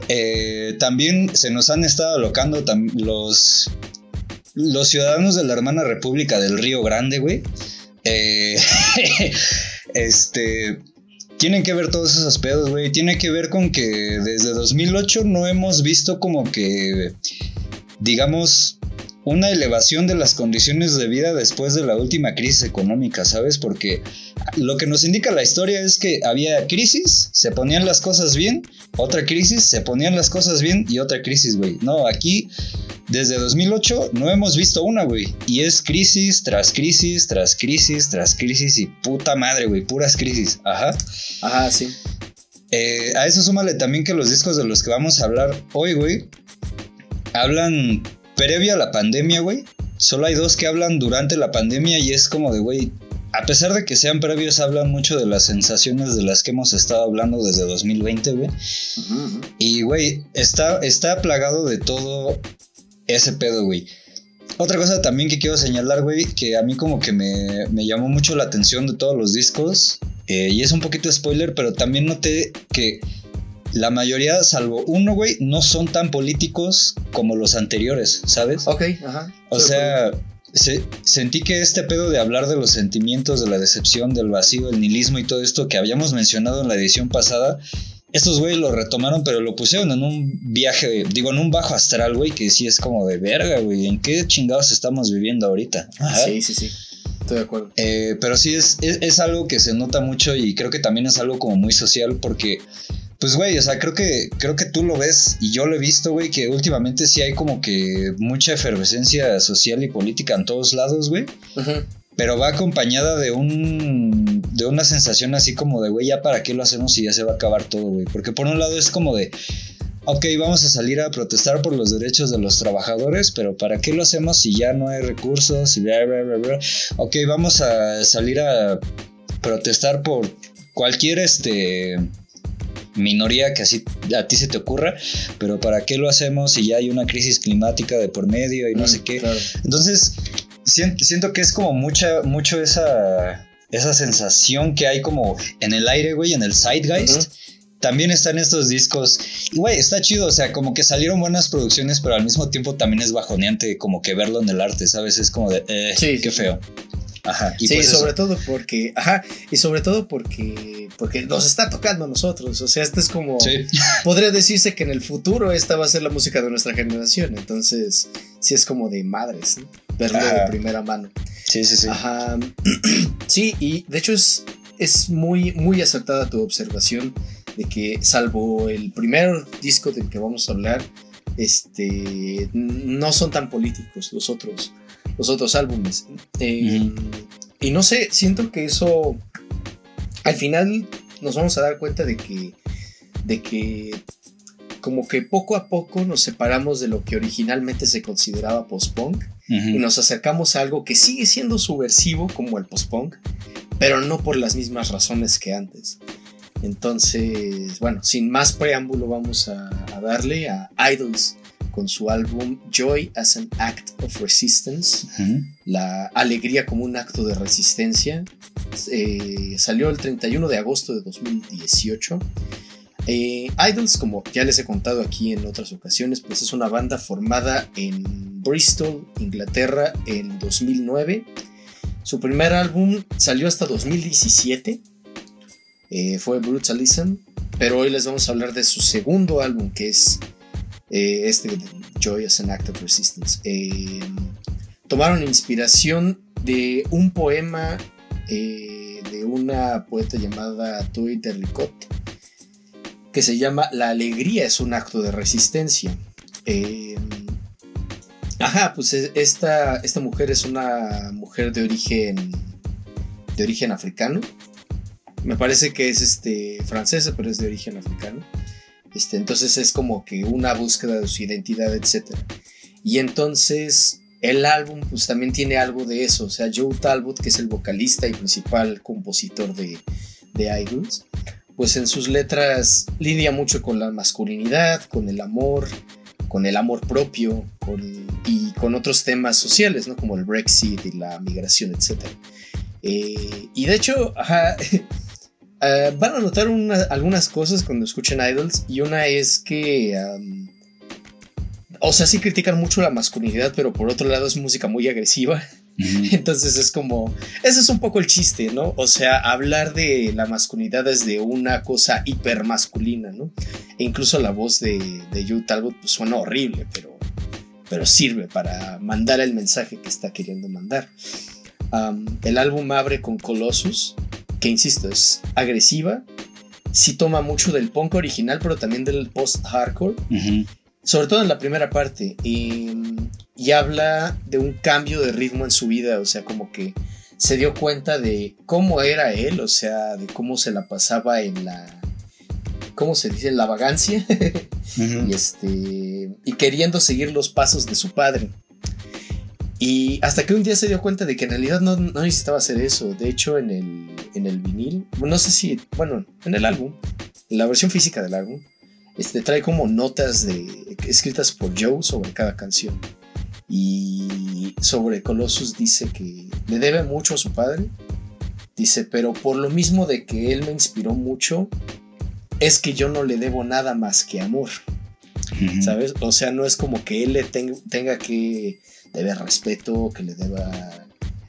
Eh, también se nos han estado alocando los, los ciudadanos de la hermana República del Río Grande, güey. Eh, este. Tienen que ver todos esos pedos, güey. Tiene que ver con que desde 2008 no hemos visto como que, digamos, una elevación de las condiciones de vida después de la última crisis económica, ¿sabes? Porque lo que nos indica la historia es que había crisis, se ponían las cosas bien, otra crisis, se ponían las cosas bien y otra crisis, güey. No, aquí desde 2008 no hemos visto una, güey. Y es crisis tras crisis, tras crisis, tras crisis y puta madre, güey, puras crisis. Ajá. Ajá, sí. Eh, a eso súmale también que los discos de los que vamos a hablar hoy, güey, hablan previo a la pandemia, güey. Solo hay dos que hablan durante la pandemia y es como de, güey, a pesar de que sean previos, hablan mucho de las sensaciones de las que hemos estado hablando desde 2020, güey. Y, güey, está, está plagado de todo ese pedo, güey. Otra cosa también que quiero señalar, güey, que a mí como que me, me llamó mucho la atención de todos los discos, eh, y es un poquito spoiler, pero también noté que la mayoría, salvo uno, güey, no son tan políticos como los anteriores, ¿sabes? Ok, ajá. O sea, se- sentí que este pedo de hablar de los sentimientos, de la decepción, del vacío, el nihilismo y todo esto que habíamos mencionado en la edición pasada, estos güeyes lo retomaron, pero lo pusieron en un viaje, digo, en un bajo astral, güey, que sí es como de verga, güey, ¿en qué chingados estamos viviendo ahorita? Ajá. Sí, sí, sí. Estoy de acuerdo. Eh, pero sí es, es, es algo que se nota mucho y creo que también es algo como muy social porque, pues, güey, o sea, creo que, creo que tú lo ves y yo lo he visto, güey, que últimamente sí hay como que mucha efervescencia social y política en todos lados, güey. Ujú. Pero va acompañada de un de una sensación así como de, güey, ya para qué lo hacemos si ya se va a acabar todo, güey. Porque por un lado es como de, ok, vamos a salir a protestar por los derechos de los trabajadores, pero ¿para qué lo hacemos si ya no hay recursos? Y bla, bla, bla, bla? Ok, vamos a salir a protestar por cualquier este minoría que así a ti se te ocurra, pero ¿para qué lo hacemos si ya hay una crisis climática de por medio y no Mm, sé qué? claro. Entonces, siento, siento que es como mucha, mucho esa, esa sensación que hay como en el aire, güey, en el zeitgeist. Ujú. También están estos discos. Y, güey, está chido. O sea, como que salieron buenas producciones, pero al mismo tiempo también es bajoneante como que verlo en el arte, ¿sabes? Es como de, eh, Sí, qué sí, feo. Ajá. Y sí, pues eso. sobre todo porque, ajá, y sobre todo porque, porque nos está tocando a nosotros. O sea, esto es como, Sí. podría decirse que en el futuro esta va a ser la música de nuestra generación. Entonces, sí es como de madres, ¿no? verlo Ajá. de primera mano. Sí, sí, sí. Ajá. Sí, y de hecho es, es muy, muy acertada tu observación de que, salvo el primer disco del que vamos a hablar, este, no son tan políticos los otros, los otros álbumes. Eh, Y no sé, siento que eso, al final nos vamos a dar cuenta de que, de que como que poco a poco nos separamos de lo que originalmente se consideraba post-punk y nos acercamos a algo que sigue siendo subversivo como el post-punk, pero no por las mismas razones que antes. Entonces, bueno, sin más preámbulo vamos a, a darle a Idols con su álbum Joy as an Act of Resistance, la alegría como un acto de resistencia. Eh, salió el 31 de agosto de 2018. Eh, Idols, como ya les he contado aquí en otras ocasiones, pues es una banda formada en Bristol, Inglaterra, en 2009. Su primer álbum salió hasta 2017. Eh, fue Brutalism. Pero hoy les vamos a hablar de su segundo álbum, que es eh, este Joy as an Act of Resistance. Eh, tomaron inspiración de un poema eh, de una poeta llamada Tui Terricot que se llama La alegría es un acto de resistencia. Eh, ajá, pues esta, esta mujer es una mujer de origen de origen africano. Me parece que es este francesa, pero es de origen africano. Entonces es como que una búsqueda de su identidad, etc. Y entonces el álbum pues también tiene algo de eso. O sea, Joe Talbot, que es el vocalista y principal compositor de, de Idols, pues en sus letras lidia mucho con la masculinidad, con el amor, con el amor propio y con otros temas sociales, ¿no? Como el Brexit y la migración, etc. Eh, y de hecho, Uh, van a notar una, algunas cosas cuando escuchen Idols y una es que... Um, o sea, sí critican mucho la masculinidad, pero por otro lado es música muy agresiva. Uh -huh. Entonces es como... Ese es un poco el chiste, ¿no? O sea, hablar de la masculinidad desde una cosa hipermasculina, ¿no? E incluso la voz de, de Joe Talbot pues, suena horrible, pero, pero sirve para mandar el mensaje que está queriendo mandar. Um, el álbum abre con Colossus, que insisto, es agresiva. Sí toma mucho del punk original, pero también del post-hardcore. Uh -huh. Sobre todo en la primera parte. Y, y, habla de un cambio de ritmo en su vida. O sea, como que se dio cuenta de cómo era él. O sea, de cómo se la pasaba en la. ¿Cómo se dice? En la vagancia. uh -huh. y, este, y queriendo seguir los pasos de su padre. Y hasta que un día se dio cuenta de que en realidad no, no necesitaba hacer eso. De hecho, en el, en el vinil, no sé si, bueno, en el álbum, en la versión física del álbum, este, trae como notas de, escritas por Joe sobre cada canción. Y sobre Colossus dice que le debe mucho a su padre. Dice, pero por lo mismo de que él me inspiró mucho, es que yo no le debo nada más que amor. Uh -huh. ¿Sabes? O sea, no es como que él le ten, tenga que debe respeto, que le deba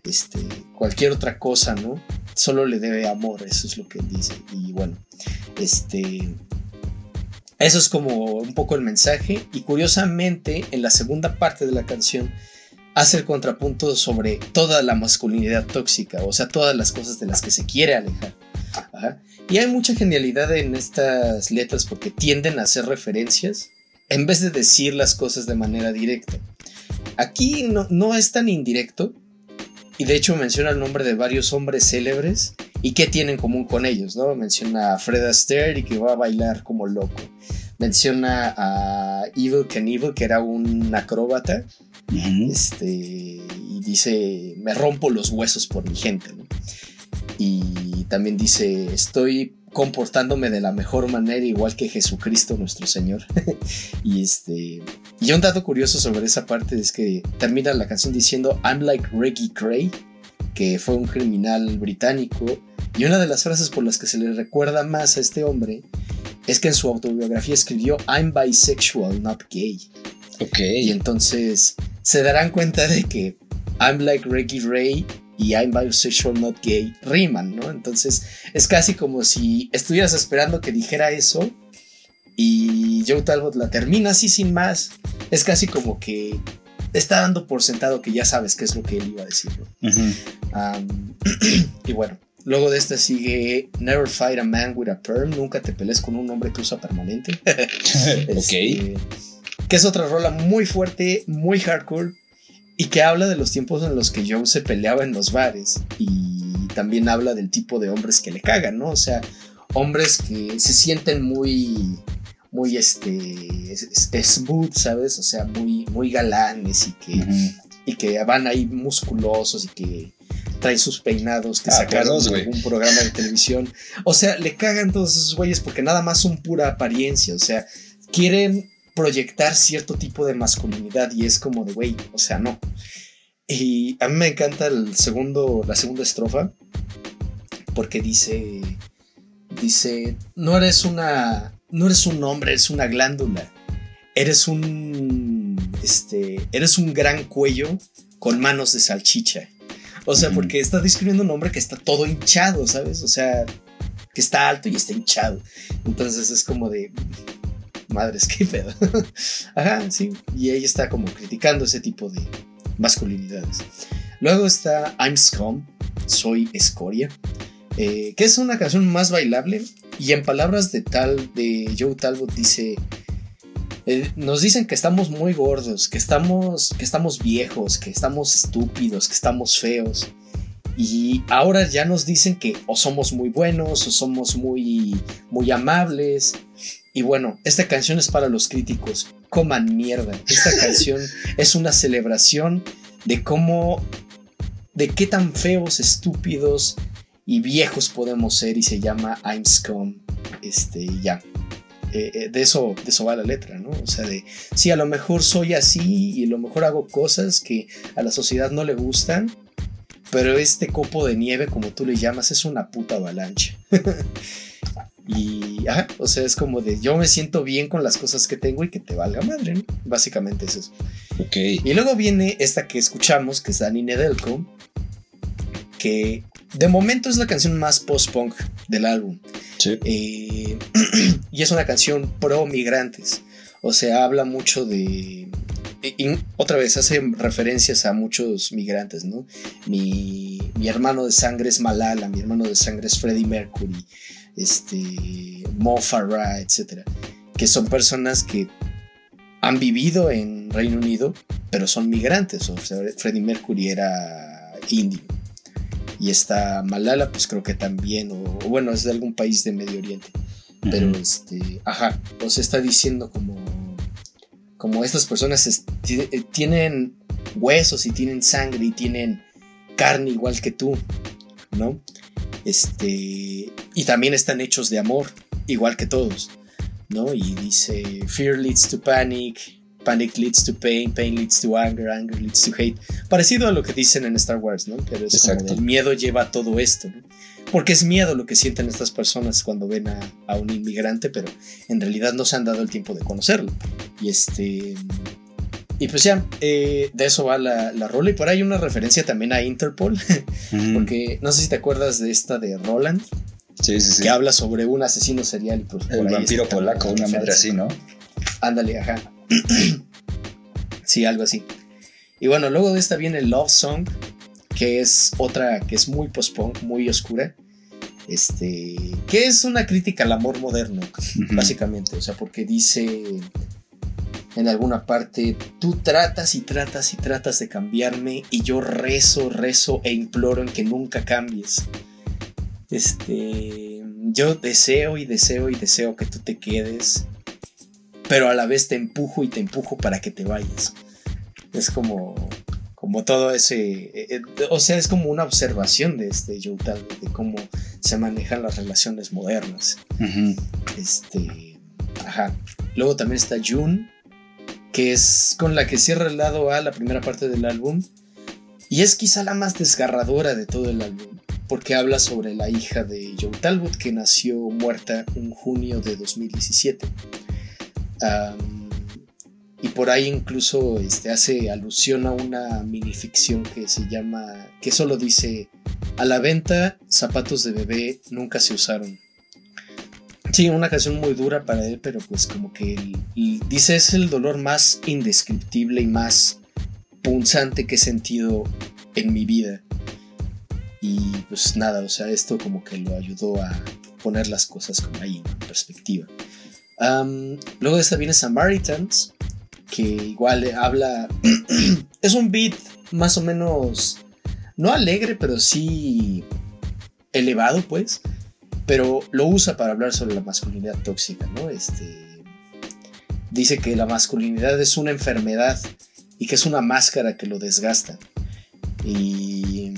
este, cualquier otra cosa, ¿no? Solo le debe amor, eso es lo que él dice. Y bueno, este. Eso es como un poco el mensaje. Y curiosamente, en la segunda parte de la canción, hace el contrapunto sobre toda la masculinidad tóxica, o sea, todas las cosas de las que se quiere alejar. Y hay mucha genialidad en estas letras porque tienden a hacer referencias en vez de decir las cosas de manera directa. Aquí no, no, es tan indirecto y de hecho menciona el nombre de varios hombres célebres y qué tienen en común con ellos, ¿no? Menciona a Fred Astaire y que va a bailar como loco. Menciona a Evil Knievel, que era un acróbata. Uh -huh. Este, y dice, me rompo los huesos por mi gente, ¿no? Y también dice, estoy comportándome de la mejor manera, igual que Jesucristo nuestro Señor. y este. Y un dato curioso sobre esa parte es que termina la canción diciendo I'm like Reggie Cray, que fue un criminal británico. Y una de las frases por las que se le recuerda más a este hombre es que en su autobiografía escribió I'm bisexual, not gay. Ok. Y entonces se darán cuenta de que I'm like Reggie Ray y I'm bisexual not gay riman, ¿no? Entonces es casi como si estuvieras esperando que dijera eso y Joe Talbot la termina así sin más. Es casi como que está dando por sentado que ya sabes qué es lo que él iba a decir, ¿no? uh -huh. um, y bueno, luego de esta sigue Never Fight a Man with a Perm, nunca te pelees con un hombre que usa permanente. este, ok. Que es otra rola muy fuerte, muy hardcore y que habla de los tiempos en los que Joe se peleaba en los bares y también habla del tipo de hombres que le cagan, ¿no? O sea, hombres que se sienten muy muy este smooth, ¿sabes? O sea, muy muy galanes y que uh -huh. y que van ahí musculosos y que traen sus peinados que ah, sacaron de algún programa de televisión. O sea, le cagan todos esos güeyes porque nada más son pura apariencia, o sea, quieren proyectar cierto tipo de masculinidad y es como de, güey, o sea, no. Y a mí me encanta el segundo, la segunda estrofa porque dice, dice, no eres una, no eres un hombre, eres una glándula. Eres un, este, eres un gran cuello con manos de salchicha. O sea, porque está describiendo un hombre que está todo hinchado, ¿sabes? O sea, que está alto y está hinchado. Entonces es como de, madres, qué pedo. Ajá, sí. Y ella está como criticando ese tipo de masculinidades. Luego está I'm Scum, Soy Escoria, eh, que es una canción más bailable. Y en palabras de tal, de Joe Talbot, dice. eh, nos dicen que estamos muy gordos, que estamos, que estamos viejos, que estamos estúpidos, que estamos feos. Y ahora ya nos dicen que o somos muy buenos o somos muy, muy amables. Y bueno, esta canción es para los críticos. Coman mierda. Esta canción es una celebración de cómo, de qué tan feos, estúpidos y viejos podemos ser. Y se llama I'm Scum. Este, y ya. Eh, eh, de, eso, de eso va la letra, ¿no? O sea, de, sí, a lo mejor soy así y a lo mejor hago cosas que a la sociedad no le gustan, pero este copo de nieve, como tú le llamas, es una puta avalancha. y, ajá, o sea, es como de yo me siento bien con las cosas que tengo y que te valga madre, ¿no? Básicamente es eso. Ok. Y luego viene esta que escuchamos, que es Dani Nedelko, que de momento es la canción más post-punk del álbum. Sí. Eh, y es una canción pro migrantes. O sea, habla mucho de. y- y otra vez, hace referencias a muchos migrantes, ¿no? Mi, mi hermano de sangre es Malala, mi hermano de sangre es Freddie Mercury, este, Mo Farah, etc. Que son personas que han vivido en Reino Unido, pero son migrantes. O sea, Freddie Mercury era indio. Y está Malala, pues creo que también, o, o bueno, es de algún país de Medio Oriente. Pero este, ajá, sea, está diciendo como, como estas personas es- eh, tienen huesos y tienen sangre y tienen carne igual que tú, ¿no? Este, y también están hechos de amor, igual que todos, ¿no? Y dice, fear leads to panic, panic leads to pain, pain leads to anger, anger leads to hate. Parecido a lo que dicen en Star Wars, ¿no? Pero es como Exacto. el miedo lleva a todo esto, ¿no? Porque es miedo lo que sienten estas personas cuando ven a, a un inmigrante, pero en realidad no se han dado el tiempo de conocerlo. Y este. Y pues ya, eh, de eso va la, la rola. Y por ahí hay una referencia también a Interpol, Ujú. porque no sé si te acuerdas de esta de Roland, Sí, sí, sí. que habla sobre un asesino serial. pues El vampiro polaco, la una madre así, ¿no? Ándale, ajá. sí, algo así. Y bueno, luego de esta viene Love Song, que es otra que es muy post-punk, muy oscura. Este, que es una crítica al amor moderno, básicamente. O sea, porque dice en alguna parte, tú tratas y tratas y tratas de cambiarme y yo rezo, rezo e imploro en que nunca cambies. Este, yo deseo y deseo y deseo que tú te quedes, pero a la vez te empujo y te empujo para que te vayas. Es como, como todo ese, eh, eh, o sea, es como una observación de este Joe Talbot, de cómo se manejan las relaciones modernas. Ujú. Este, ajá. Luego también está June, que es con la que cierra el lado A la primera parte del álbum. Y es quizá la más desgarradora de todo el álbum, porque habla sobre la hija de Joe Talbot que nació muerta en junio de 2017. Am, y por ahí incluso este, hace alusión a una minificción que se llama, que solo dice, a la venta, zapatos de bebé nunca se usaron. Sí, una canción muy dura para él, pero pues como que el- dice es el dolor más indescriptible y más punzante que he sentido en mi vida. Y pues nada, o sea, esto como que lo ayudó a poner las cosas como ahí, en perspectiva. Luego de esta viene Samaritans, que igual habla... es un beat más o menos... No alegre, pero sí elevado, pues pero lo usa para hablar sobre la masculinidad tóxica, ¿no? Este dice que la masculinidad es una enfermedad y que es una máscara que lo desgasta. Y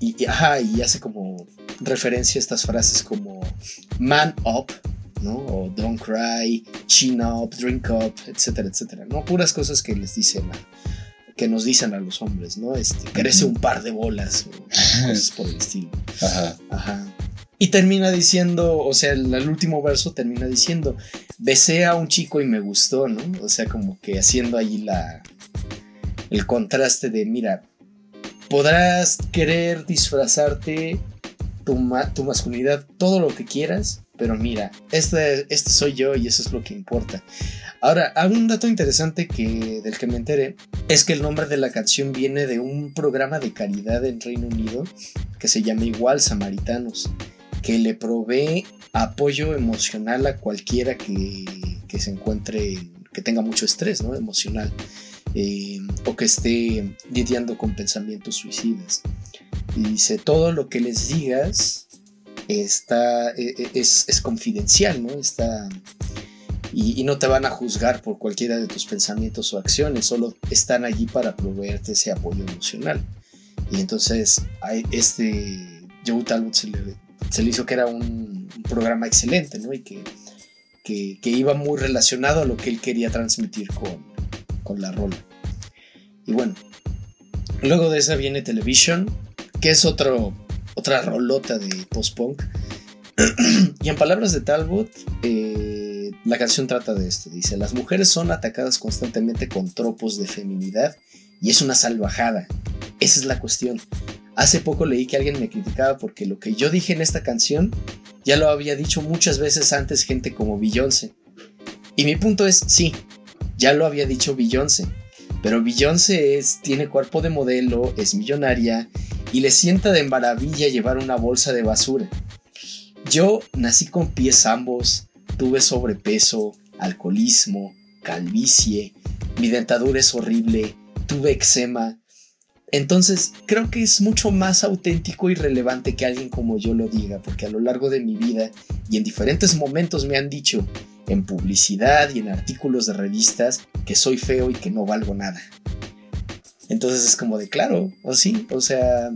y, y- ajá, y hace como referencia a estas frases como man up, ¿no? O don't cry, chin up, drink up, etcétera, etcétera, ¿no? Puras cosas que les dicen a- que nos dicen a los hombres, ¿no? Este, crece un par de bolas o cosas por el estilo. Ajá. Ajá. Y termina diciendo, o sea, el, último verso termina diciendo, besé a un chico y me gustó, ¿no? O sea, como que haciendo ahí la, el contraste de, mira, podrás querer disfrazarte tu, tu masculinidad todo lo que quieras, pero mira, este, este soy yo y eso es lo que importa. Ahora, un dato interesante que, del que me enteré es que el nombre de la canción viene de un programa de caridad en Reino Unido que se llama igual Samaritanos, que le provee apoyo emocional a cualquiera que, que se encuentre, que tenga mucho estrés ¿no? emocional eh, o que esté lidiando con pensamientos suicidas. Y dice, todo lo que les digas está, e, e, es, es confidencial, ¿no? Está, y, no te van a juzgar por cualquiera de tus pensamientos o acciones, solo están allí para proveerte ese apoyo emocional. Y entonces hay este Joe Talbot se le, se le hizo que era un, programa excelente, ¿no? Y que, que, que, iba muy relacionado a lo que él quería transmitir con, con la rola. Y bueno, luego de esa viene Television, que es otro, otra rolota de post-punk. y en palabras de Talbot, eh, la canción trata de esto. Dice, las mujeres son atacadas constantemente con tropos de feminidad y es una salvajada. Esa es la cuestión. Hace poco leí que alguien me criticaba porque lo que yo dije en esta canción ya lo había dicho muchas veces antes gente como Beyoncé. Y mi punto es, sí, ya lo había dicho Beyoncé, pero Beyoncé es, tiene cuerpo de modelo, es millonaria y le sienta de maravilla llevar una bolsa de basura. Yo nací con pies ambos, tuve sobrepeso, alcoholismo, calvicie, mi dentadura es horrible, tuve eczema. Entonces creo que es mucho más auténtico y relevante que alguien como yo lo diga, porque a lo largo de mi vida y en diferentes momentos me han dicho, en publicidad y en artículos de revistas que soy feo y que no valgo nada. Entonces es como de claro, o sí, o sea...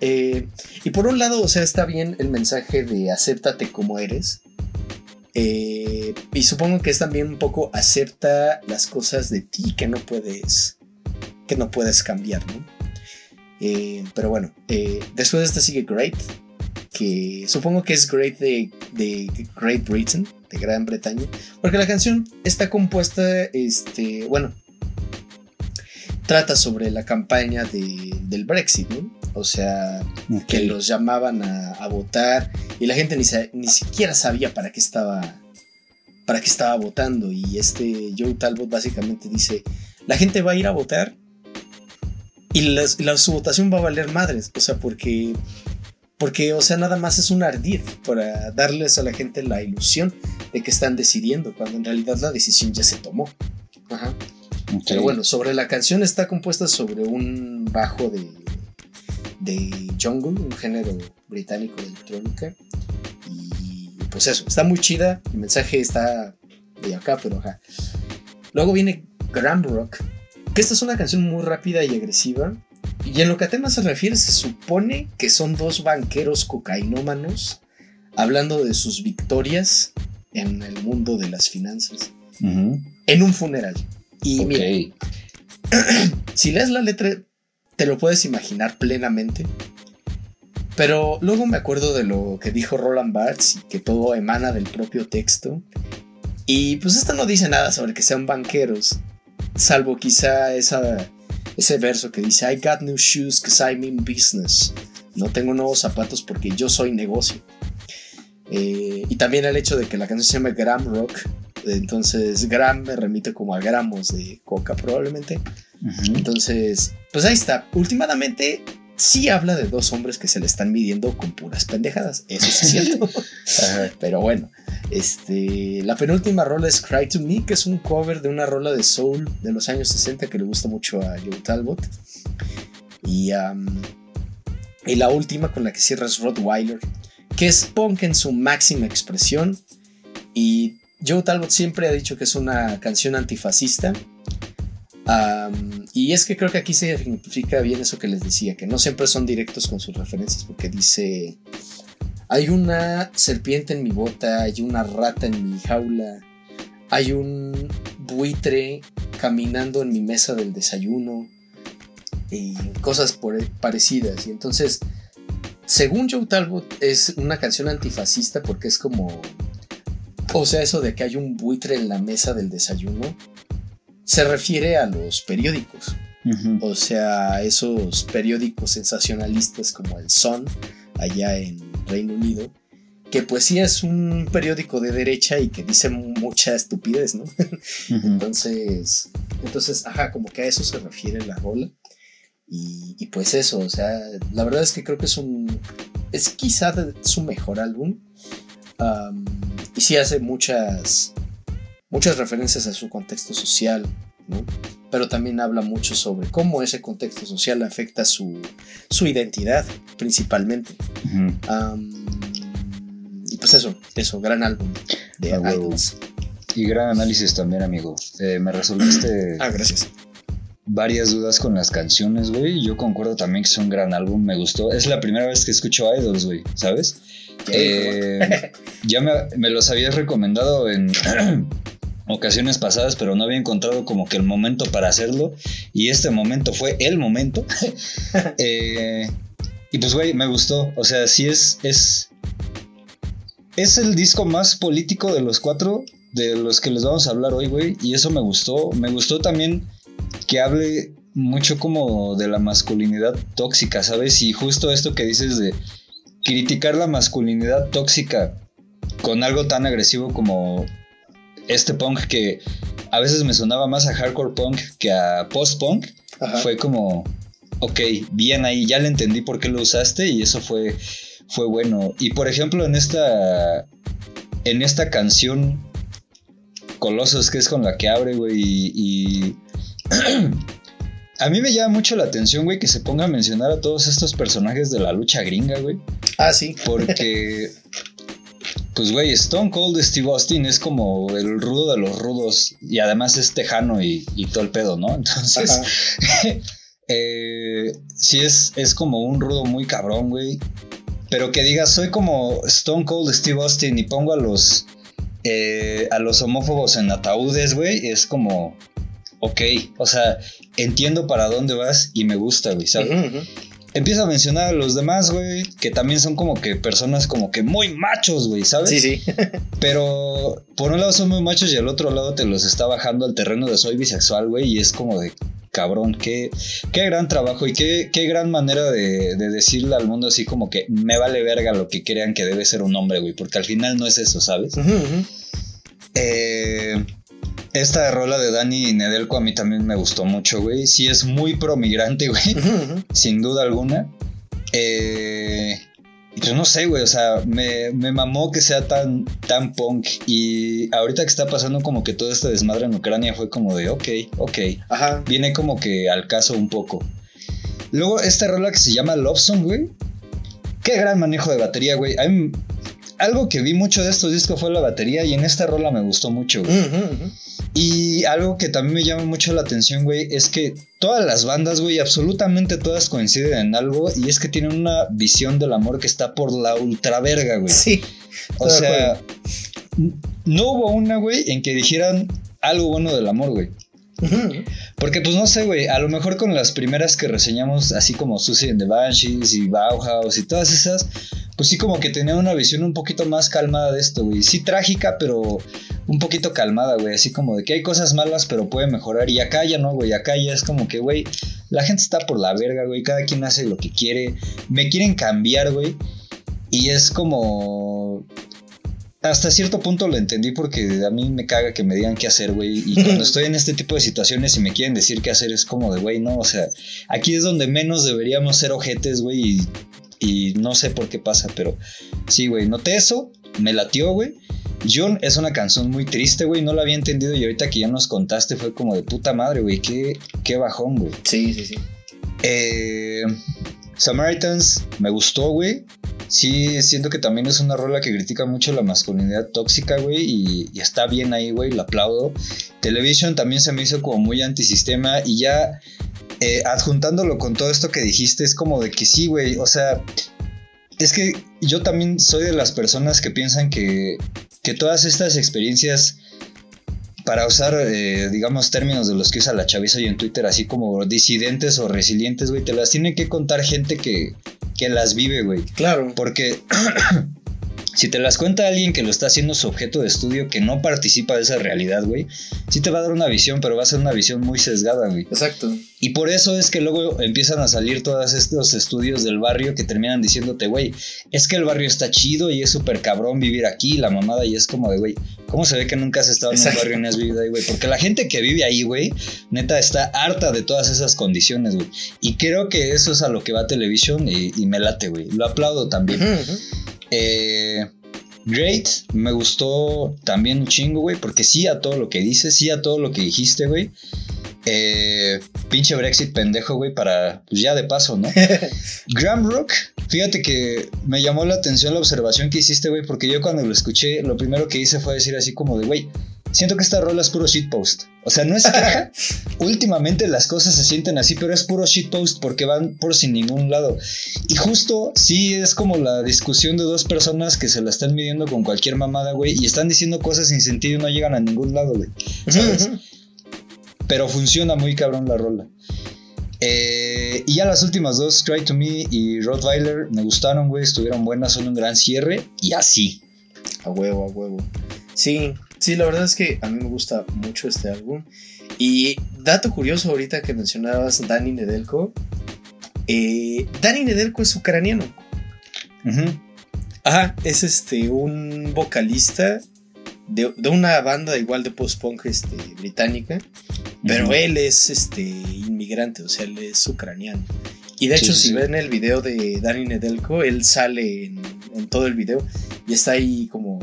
Eh, y por un lado, o sea, está bien el mensaje de acéptate como eres. Eh, y supongo que es también un poco acepta las cosas de ti que no puedes, que no puedes cambiar, ¿no? Eh, pero bueno, eh, después de esta sigue Great, que supongo que es Great de, de Great Britain, de Gran Bretaña, porque la canción está compuesta, este, bueno, trata sobre la campaña de, del Brexit, ¿no? O sea, okay. que los llamaban a, a, votar y la gente ni, ni siquiera sabía para qué estaba para qué estaba votando y este Joe Talbot básicamente dice, la gente va a ir a votar y la, la, su votación va a valer madres, o sea, porque porque, o sea, nada más es un ardid para darles a la gente la ilusión de que están decidiendo, cuando en realidad la decisión ya se tomó. Ajá. Okay. Pero bueno, sobre la canción está compuesta sobre un bajo de, de jungle, un género británico de electrónica. Y pues eso, está muy chida. El mensaje está de acá, pero ajá. Luego viene Gram Rock, que esta es una canción muy rápida y agresiva. Y en lo que a temas se refiere, se supone que son dos banqueros cocainómanos hablando de sus victorias en el mundo de las finanzas uh -huh. en un funeral. Y okay. mira, si lees la letra, te lo puedes imaginar plenamente. Pero luego me acuerdo de lo que dijo Roland Barthes y que todo emana del propio texto. Y pues esto no dice nada sobre que sean banqueros, salvo quizá esa ese verso que dice I got new shoes cause I mean business. No tengo nuevos zapatos porque yo soy negocio. Eh, y también el hecho de que la canción se llama Gram Rock. Entonces, gram me remite como a gramos de coca, probablemente. Uh -huh. Entonces, pues ahí está. Últimamente, sí habla de dos hombres que se le están midiendo con puras pendejadas. Eso sí es cierto. Pero bueno, este, la penúltima rola es Cry to Me, que es un cover de una rola de soul de los años 60 que le gusta mucho a Joe Talbot. Y, um, y la última con la que cierra es Rottweiler, que es punk en su máxima expresión. Y Joe Talbot siempre ha dicho que es una canción antifascista. Y es que creo que aquí se significa bien eso que les decía, que no siempre son directos con sus referencias, porque dice, hay una serpiente en mi bota, hay una rata en mi jaula, hay un buitre caminando en mi mesa del desayuno, y cosas por, parecidas. Y entonces, según Joe Talbot, es una canción antifascista porque es como. O sea, eso de que hay un buitre en la mesa del desayuno se refiere a los periódicos. O sea, esos periódicos sensacionalistas como el Sun, allá en Reino Unido, que pues sí es un periódico de derecha y que dice mucha estupidez, ¿no? Entonces, entonces, ajá, como que a eso se refiere la rola. Y, y pues eso, o sea, la verdad es que creo que es un. Es quizá de- su mejor álbum. Y sí hace muchas. Muchas referencias a su contexto social, ¿no? Pero también habla mucho sobre cómo ese contexto social afecta su, su identidad, principalmente. Y pues eso, eso, gran álbum de Ah. Idols. Y gran análisis también, amigo. Eh, me resolviste Ah, gracias. varias dudas con las canciones, güey. Yo concuerdo también que es un gran álbum, me gustó. Es la primera vez que escucho Idols, güey, ¿sabes? Eh, ya me, me los habías recomendado en ocasiones pasadas, pero no había encontrado como que el momento para hacerlo. Y este momento fue el momento. Eh, y pues, güey, me gustó. O sea, sí es, es. Es el disco más político de los cuatro, de los que les vamos a hablar hoy, güey. Y eso me gustó. Me gustó también que hable mucho como de la masculinidad tóxica, ¿sabes? Y justo esto que dices de criticar la masculinidad tóxica con algo tan agresivo como este punk que a veces me sonaba más a hardcore punk que a post-punk, Ajá. fue como, ok, bien ahí, ya le entendí por qué lo usaste y eso fue, fue bueno. Y por ejemplo, en esta, en esta canción Colosos, que es con la que abre, güey, y... y A mí me llama mucho la atención, güey, que se ponga a mencionar a todos estos personajes de la lucha gringa, güey. Ah, sí. Porque, pues, güey, Stone Cold Steve Austin es como el rudo de los rudos y además es tejano y, y todo el pedo, ¿no? Entonces, eh, sí es, es como un rudo muy cabrón, güey. Pero que digas, soy como Stone Cold Steve Austin y pongo a los, eh, a los homófobos en ataúdes, güey, es como, ok, o sea, entiendo para dónde vas y me gusta, güey, ¿sabes? Empieza a mencionar a los demás, güey, que también son como que personas como que muy machos, güey, ¿sabes? Sí, sí. Pero por un lado son muy machos y al otro lado te los está bajando al terreno de soy bisexual, güey, y es como de cabrón, qué, qué gran trabajo y qué, qué gran manera de, de decirle al mundo así como que me vale verga lo que crean que debe ser un hombre, güey, porque al final no es eso, ¿sabes? Ujú. Eh, esta rola de Dani Nedelco a mí también me gustó mucho, güey. Sí es muy promigrante, güey sin duda alguna. Eh, y pues no sé, güey, o sea, me, me mamó que sea tan, tan punk. Y ahorita que está pasando como que todo este desmadre en Ucrania fue como de, ok, ok. Ajá. Viene como que al caso un poco. Luego, esta rola que se llama Love Song, güey. Qué gran manejo de batería, güey. A mí- algo que vi mucho de estos discos fue la batería y en esta rola me gustó mucho, güey. Y algo que también me llama mucho la atención, güey, es que todas las bandas, güey, absolutamente todas coinciden en algo y es que tienen una visión del amor que está por la ultra verga, güey. Sí. O sea, no hubo una, güey, en que dijeran algo bueno del amor, güey. Porque, pues no sé, güey, a lo mejor con las primeras que reseñamos, así como Susie and the Banshees y Bauhaus y todas esas, pues sí, como que tenían una visión un poquito más calmada de esto, güey. Sí, trágica, pero un poquito calmada, güey. Así como de que hay cosas malas, pero puede mejorar. Y acá ya no, güey. Acá ya es como que, güey, la gente está por la verga, güey. Cada quien hace lo que quiere. Me quieren cambiar, güey. Y es como. Hasta cierto punto lo entendí porque a mí me caga que me digan qué hacer, güey. Y cuando estoy en este tipo de situaciones y me quieren decir qué hacer, es como de, güey, no, o sea, aquí es donde menos deberíamos ser ojetes, güey. Y, y no sé por qué pasa, pero sí, güey, noté eso, me latió, güey. John es una canción muy triste, güey, no la había entendido y ahorita que ya nos contaste fue como de puta madre, güey, qué, qué bajón, güey. Sí, sí, sí. Eh, Samaritans me gustó, güey. Sí, siento que también es una rola que critica mucho la masculinidad tóxica, güey, y, y está bien ahí, güey, lo aplaudo. Television también se me hizo como muy antisistema y ya eh, adjuntándolo con todo esto que dijiste, es como de que sí, güey, o sea, es que yo también soy de las personas que piensan que, que todas estas experiencias para usar, eh, digamos, términos de los que usa la chaviza hoy en Twitter, así como disidentes o resilientes, güey, te las tiene que contar gente que, que las vive, güey. Claro. Porque si te las cuenta alguien que lo está haciendo su objeto de estudio, que no participa de esa realidad, güey, sí te va a dar una visión, pero va a ser una visión muy sesgada, güey. Exacto. Y por eso es que luego empiezan a salir todos estos estudios del barrio que terminan diciéndote, güey, es que el barrio está chido y es súper cabrón vivir aquí, la mamada, y es como de, güey, ¿cómo se ve que nunca has estado en un barrio y no has vivido ahí, güey? Porque la gente que vive ahí, güey, neta está harta de todas esas condiciones, güey. Y creo que eso es a lo que va Televisión y, y me late, güey. Lo aplaudo también. Ujú. Eh, Great, me gustó también un chingo, güey, porque sí a todo lo que dices, sí a todo lo que dijiste, güey. Eh, pinche Brexit pendejo, güey, para, pues ya de paso, ¿no? Graham Rock, fíjate que me llamó la atención la observación que hiciste, güey, porque yo cuando lo escuché, lo primero que hice fue decir así como de, güey, siento que esta rola es puro shitpost. O sea, no es queja. Últimamente las cosas se sienten así, pero es puro shitpost porque van por sin ningún lado. Y justo sí es como la discusión de dos personas que se la están midiendo con cualquier mamada, güey, y están diciendo cosas sin sentido y no llegan a ningún lado, güey. ¿Sabes? Pero funciona muy cabrón la rola. Eh, y ya las últimas dos, Cry to Me y Rottweiler, me gustaron, güey, estuvieron buenas, son un gran cierre y así. A huevo, a huevo. Sí, sí, la verdad es que a mí me gusta mucho este álbum. Y dato curioso ahorita que mencionabas Danny Nedelko. eh, Danny Nedelko es ucraniano. Ujú. Ajá, es este un vocalista de, de una banda igual de post-punk este, británica. Pero él es este inmigrante, o sea, él es ucraniano. Y de hecho, sí, si sí. ven el video de Danny Nedelko, él sale en, en todo el video y está ahí como,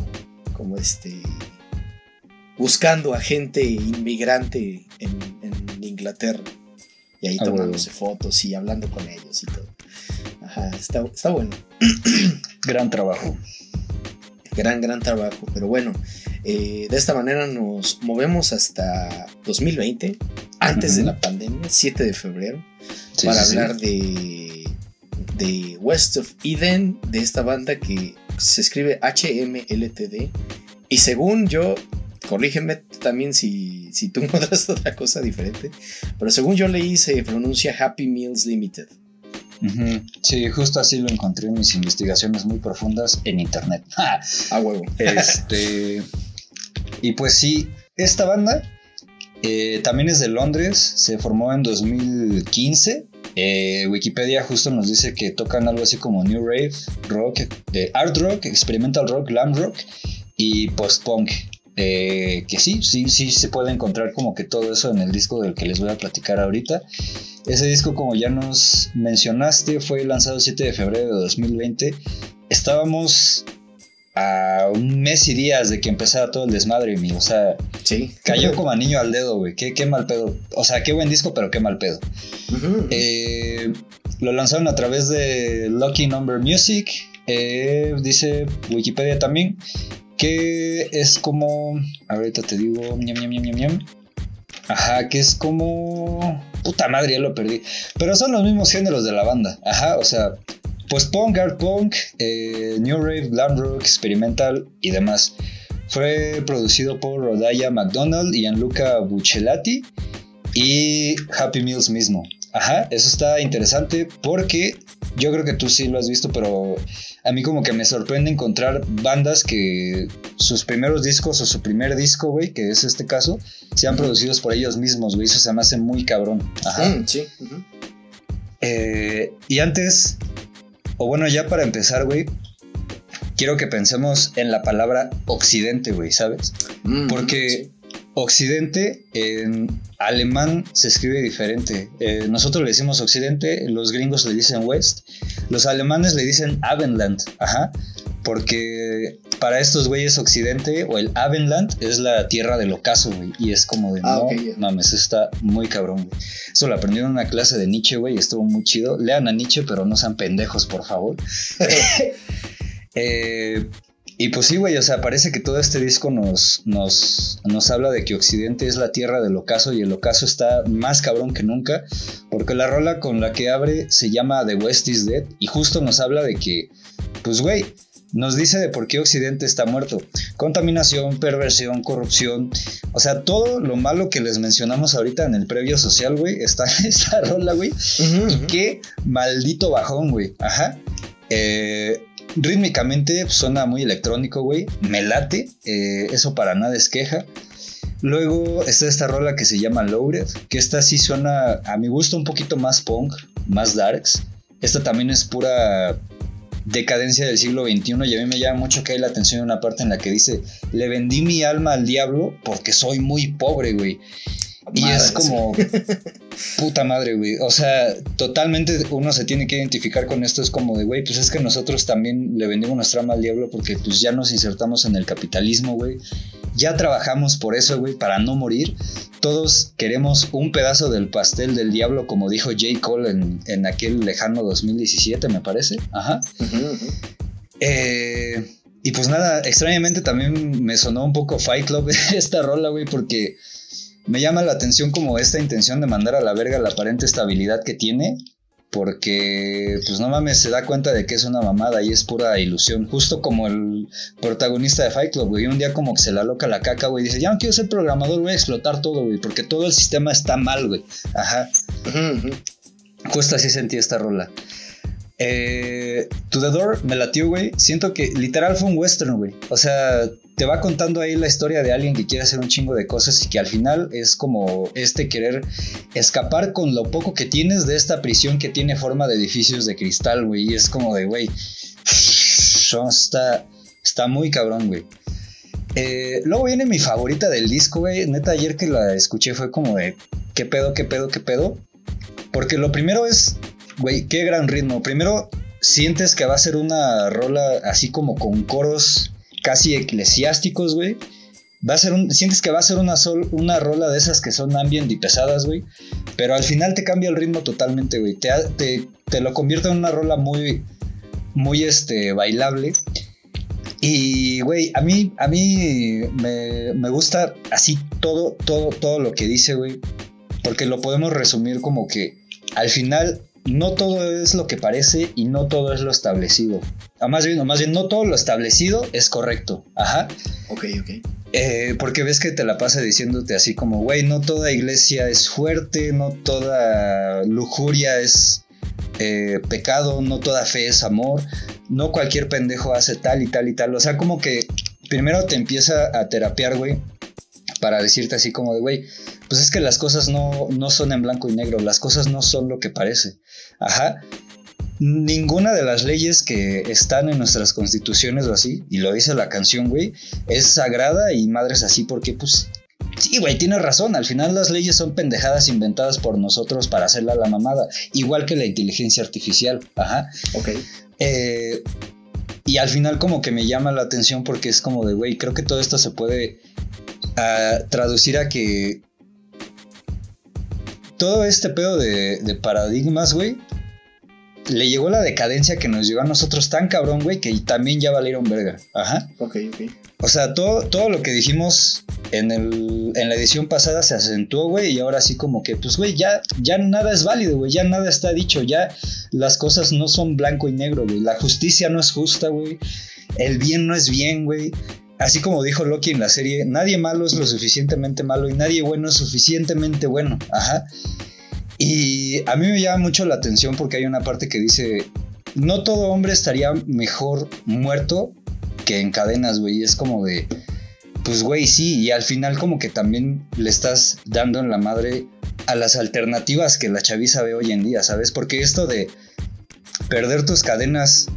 como este buscando a gente inmigrante en, en Inglaterra. Y ahí Ah, tomándose fotos y hablando con ellos y todo. Ajá, está, está bueno. Gran trabajo. Gran, gran trabajo. Pero bueno, eh, de esta manera nos movemos hasta 2020, antes de la pandemia, 7 de febrero, Sí, para sí, sí. hablar de, de West of Eden, de esta banda que se escribe HMLTD. Y según yo, corrígeme también si, si tú encuentras otra cosa diferente, pero según yo leí se pronuncia Happy Meals Limited. Sí, justo así lo encontré en mis investigaciones muy profundas en internet. Ja. A huevo. Este. y pues sí, esta banda eh, también es de Londres, se formó en 2015. Eh, Wikipedia justo nos dice que tocan algo así como New Rave, Rock, Art Rock, Experimental Rock, Glam Rock y Post-Punk. Eh, que sí, sí, sí se puede encontrar como que todo eso en el disco del que les voy a platicar ahorita. Ese disco, como ya nos mencionaste, fue lanzado el 7 de febrero de 2020. Estábamos a un mes y días de que empezara todo el desmadre, mi. O sea, Sí. cayó como anillo al dedo, güey. Qué, qué mal pedo. O sea, qué buen disco, pero qué mal pedo. Eh, lo lanzaron a través de Lucky Number Music. eh, dice Wikipedia también. Que es como. Ahorita te digo. Ajá, que es como. Puta madre, ya lo perdí. Pero son los mismos géneros de la banda. Ajá, o sea. Post-punk, art punk, eh, new rave, glam rock, experimental y demás. Fue producido por Rodaya McDonald y Gianluca Buccelati y Happy Meals mismo. Ajá, eso está interesante porque yo creo que tú sí lo has visto, pero a mí como que me sorprende encontrar bandas que sus primeros discos o su primer disco, güey, que es este caso, sean producidos por ellos mismos, güey. Eso se me hace muy cabrón. Ajá. Mm, sí. Eh, y antes, o bueno, ya para empezar, güey, quiero que pensemos en la palabra occidente, güey, ¿sabes? Mm, Porque occidente en alemán se escribe diferente. Eh, nosotros le decimos occidente, los gringos le dicen west, los alemanes le dicen Abendland, ajá. Porque para estos güeyes occidente o el Abendland es la tierra del ocaso, güey. Y es como de, Ah, no mames, está muy cabrón, güey. Eso lo aprendí en una clase de Nietzsche, güey, y estuvo muy chido. Lean a Nietzsche, pero no sean pendejos, por favor. Eh, y pues sí, güey, o sea, parece que todo este disco nos, nos, nos habla de que Occidente es la tierra del ocaso y el ocaso está más cabrón que nunca, porque la rola con la que abre se llama The West is Dead y justo nos habla de que, pues güey, nos dice de por qué Occidente está muerto. Contaminación, perversión, corrupción, o sea, todo lo malo que les mencionamos ahorita en el previo social, güey, está en esta rola, güey. Y qué maldito bajón, güey. Ajá. Eh, rítmicamente suena muy electrónico, güey. Me late. eh, eso para nada es queja. Luego está esta rola que se llama Loaded, que esta sí suena a mi gusto un poquito más punk, más darks. Esta también es pura decadencia del siglo XXI y a mí me llama mucho que hay la atención en una parte en la que dice, le vendí mi alma al diablo porque soy muy pobre, güey. Y Madre, es como, puta madre, güey. O sea, totalmente uno se tiene que identificar con esto. Es como de, güey, pues es que nosotros también le vendimos nuestra alma al diablo porque pues ya nos insertamos en el capitalismo, güey. Ya trabajamos por eso, güey, para no morir. Todos queremos un pedazo del pastel del diablo, como dijo J. Cole en, en aquel lejano 2017, me parece. Ajá. Eh, y pues nada, extrañamente también me sonó un poco Fight Club esta rola, güey, porque me llama la atención como esta intención de mandar a la verga la aparente estabilidad que tiene. Porque, pues no mames, se da cuenta de que es una mamada y es pura ilusión. Justo como el protagonista de Fight Club, güey. Un día como que se la loca la caca, güey. Dice, ya no quiero ser programador, voy a explotar todo, güey. Porque todo el sistema está mal, güey. Ajá. Justo así sentí esta rola. Eh, to the Door me latió, güey. Siento que literal fue un western, güey. O sea, te va contando ahí la historia de alguien que quiere hacer un chingo de cosas y que al final es como este querer escapar con lo poco que tienes de esta prisión que tiene forma de edificios de cristal, güey. Y es como de, güey, está, está muy cabrón, güey. Eh, luego viene mi favorita del disco, güey. Neta, ayer que la escuché fue como de, ¿qué pedo, qué pedo, qué pedo? Porque lo primero es, güey, qué gran ritmo. Primero sientes que va a ser una rola así como con coros casi eclesiásticos, güey. Va a ser un, sientes que va a ser una, sol, una rola de esas que son ambient y pesadas, güey. Pero al final te cambia el ritmo totalmente, güey. Te, te, te, lo convierte en una rola muy, muy, este, bailable. Y, güey, a mí, a mí me, me gusta así todo, todo, todo lo que dice, güey. Porque lo podemos resumir como que al final no todo es lo que parece y no todo es lo establecido. O más bien, más bien, no todo lo establecido es correcto. Ajá. Ok, ok. Eh, porque ves que te la pasa diciéndote así como, güey, no toda iglesia es fuerte, no toda lujuria es eh, pecado, no toda fe es amor, no cualquier pendejo hace tal y tal y tal. O sea, como que primero te empieza a terapiar, güey, para decirte así como de, güey, pues es que las cosas no, no son en blanco y negro, las cosas no son lo que parece. Ajá. Ninguna de las leyes que están en nuestras constituciones o así, y lo dice la canción, güey, es sagrada y madres así porque, pues, sí, güey, tienes razón, al final las leyes son pendejadas inventadas por nosotros para hacerla la mamada, igual que la inteligencia artificial, ajá. Ok. Eh, y al final como que me llama la atención porque es como de, güey, creo que todo esto se puede uh, traducir a que todo este pedo de, de paradigmas, güey, le llegó la decadencia que nos llegó a nosotros tan cabrón, güey, que también ya valieron verga. Ajá. Ok, ok. O sea, todo, todo lo que dijimos en, el, en la edición pasada se acentuó, güey, y ahora sí como que, pues, güey, ya, ya nada es válido, güey, ya nada está dicho, ya las cosas no son blanco y negro, güey, la justicia no es justa, güey, el bien no es bien, güey. Así como dijo Loki en la serie, nadie malo es lo suficientemente malo y nadie bueno es suficientemente bueno. Ajá. Y a mí me llama mucho la atención porque hay una parte que dice, no todo hombre estaría mejor muerto que en cadenas, güey. Es como de, pues, güey, sí. Y al final como que también le estás dando en la madre a las alternativas que la chaviza ve hoy en día, ¿sabes? Porque esto de perder tus cadenas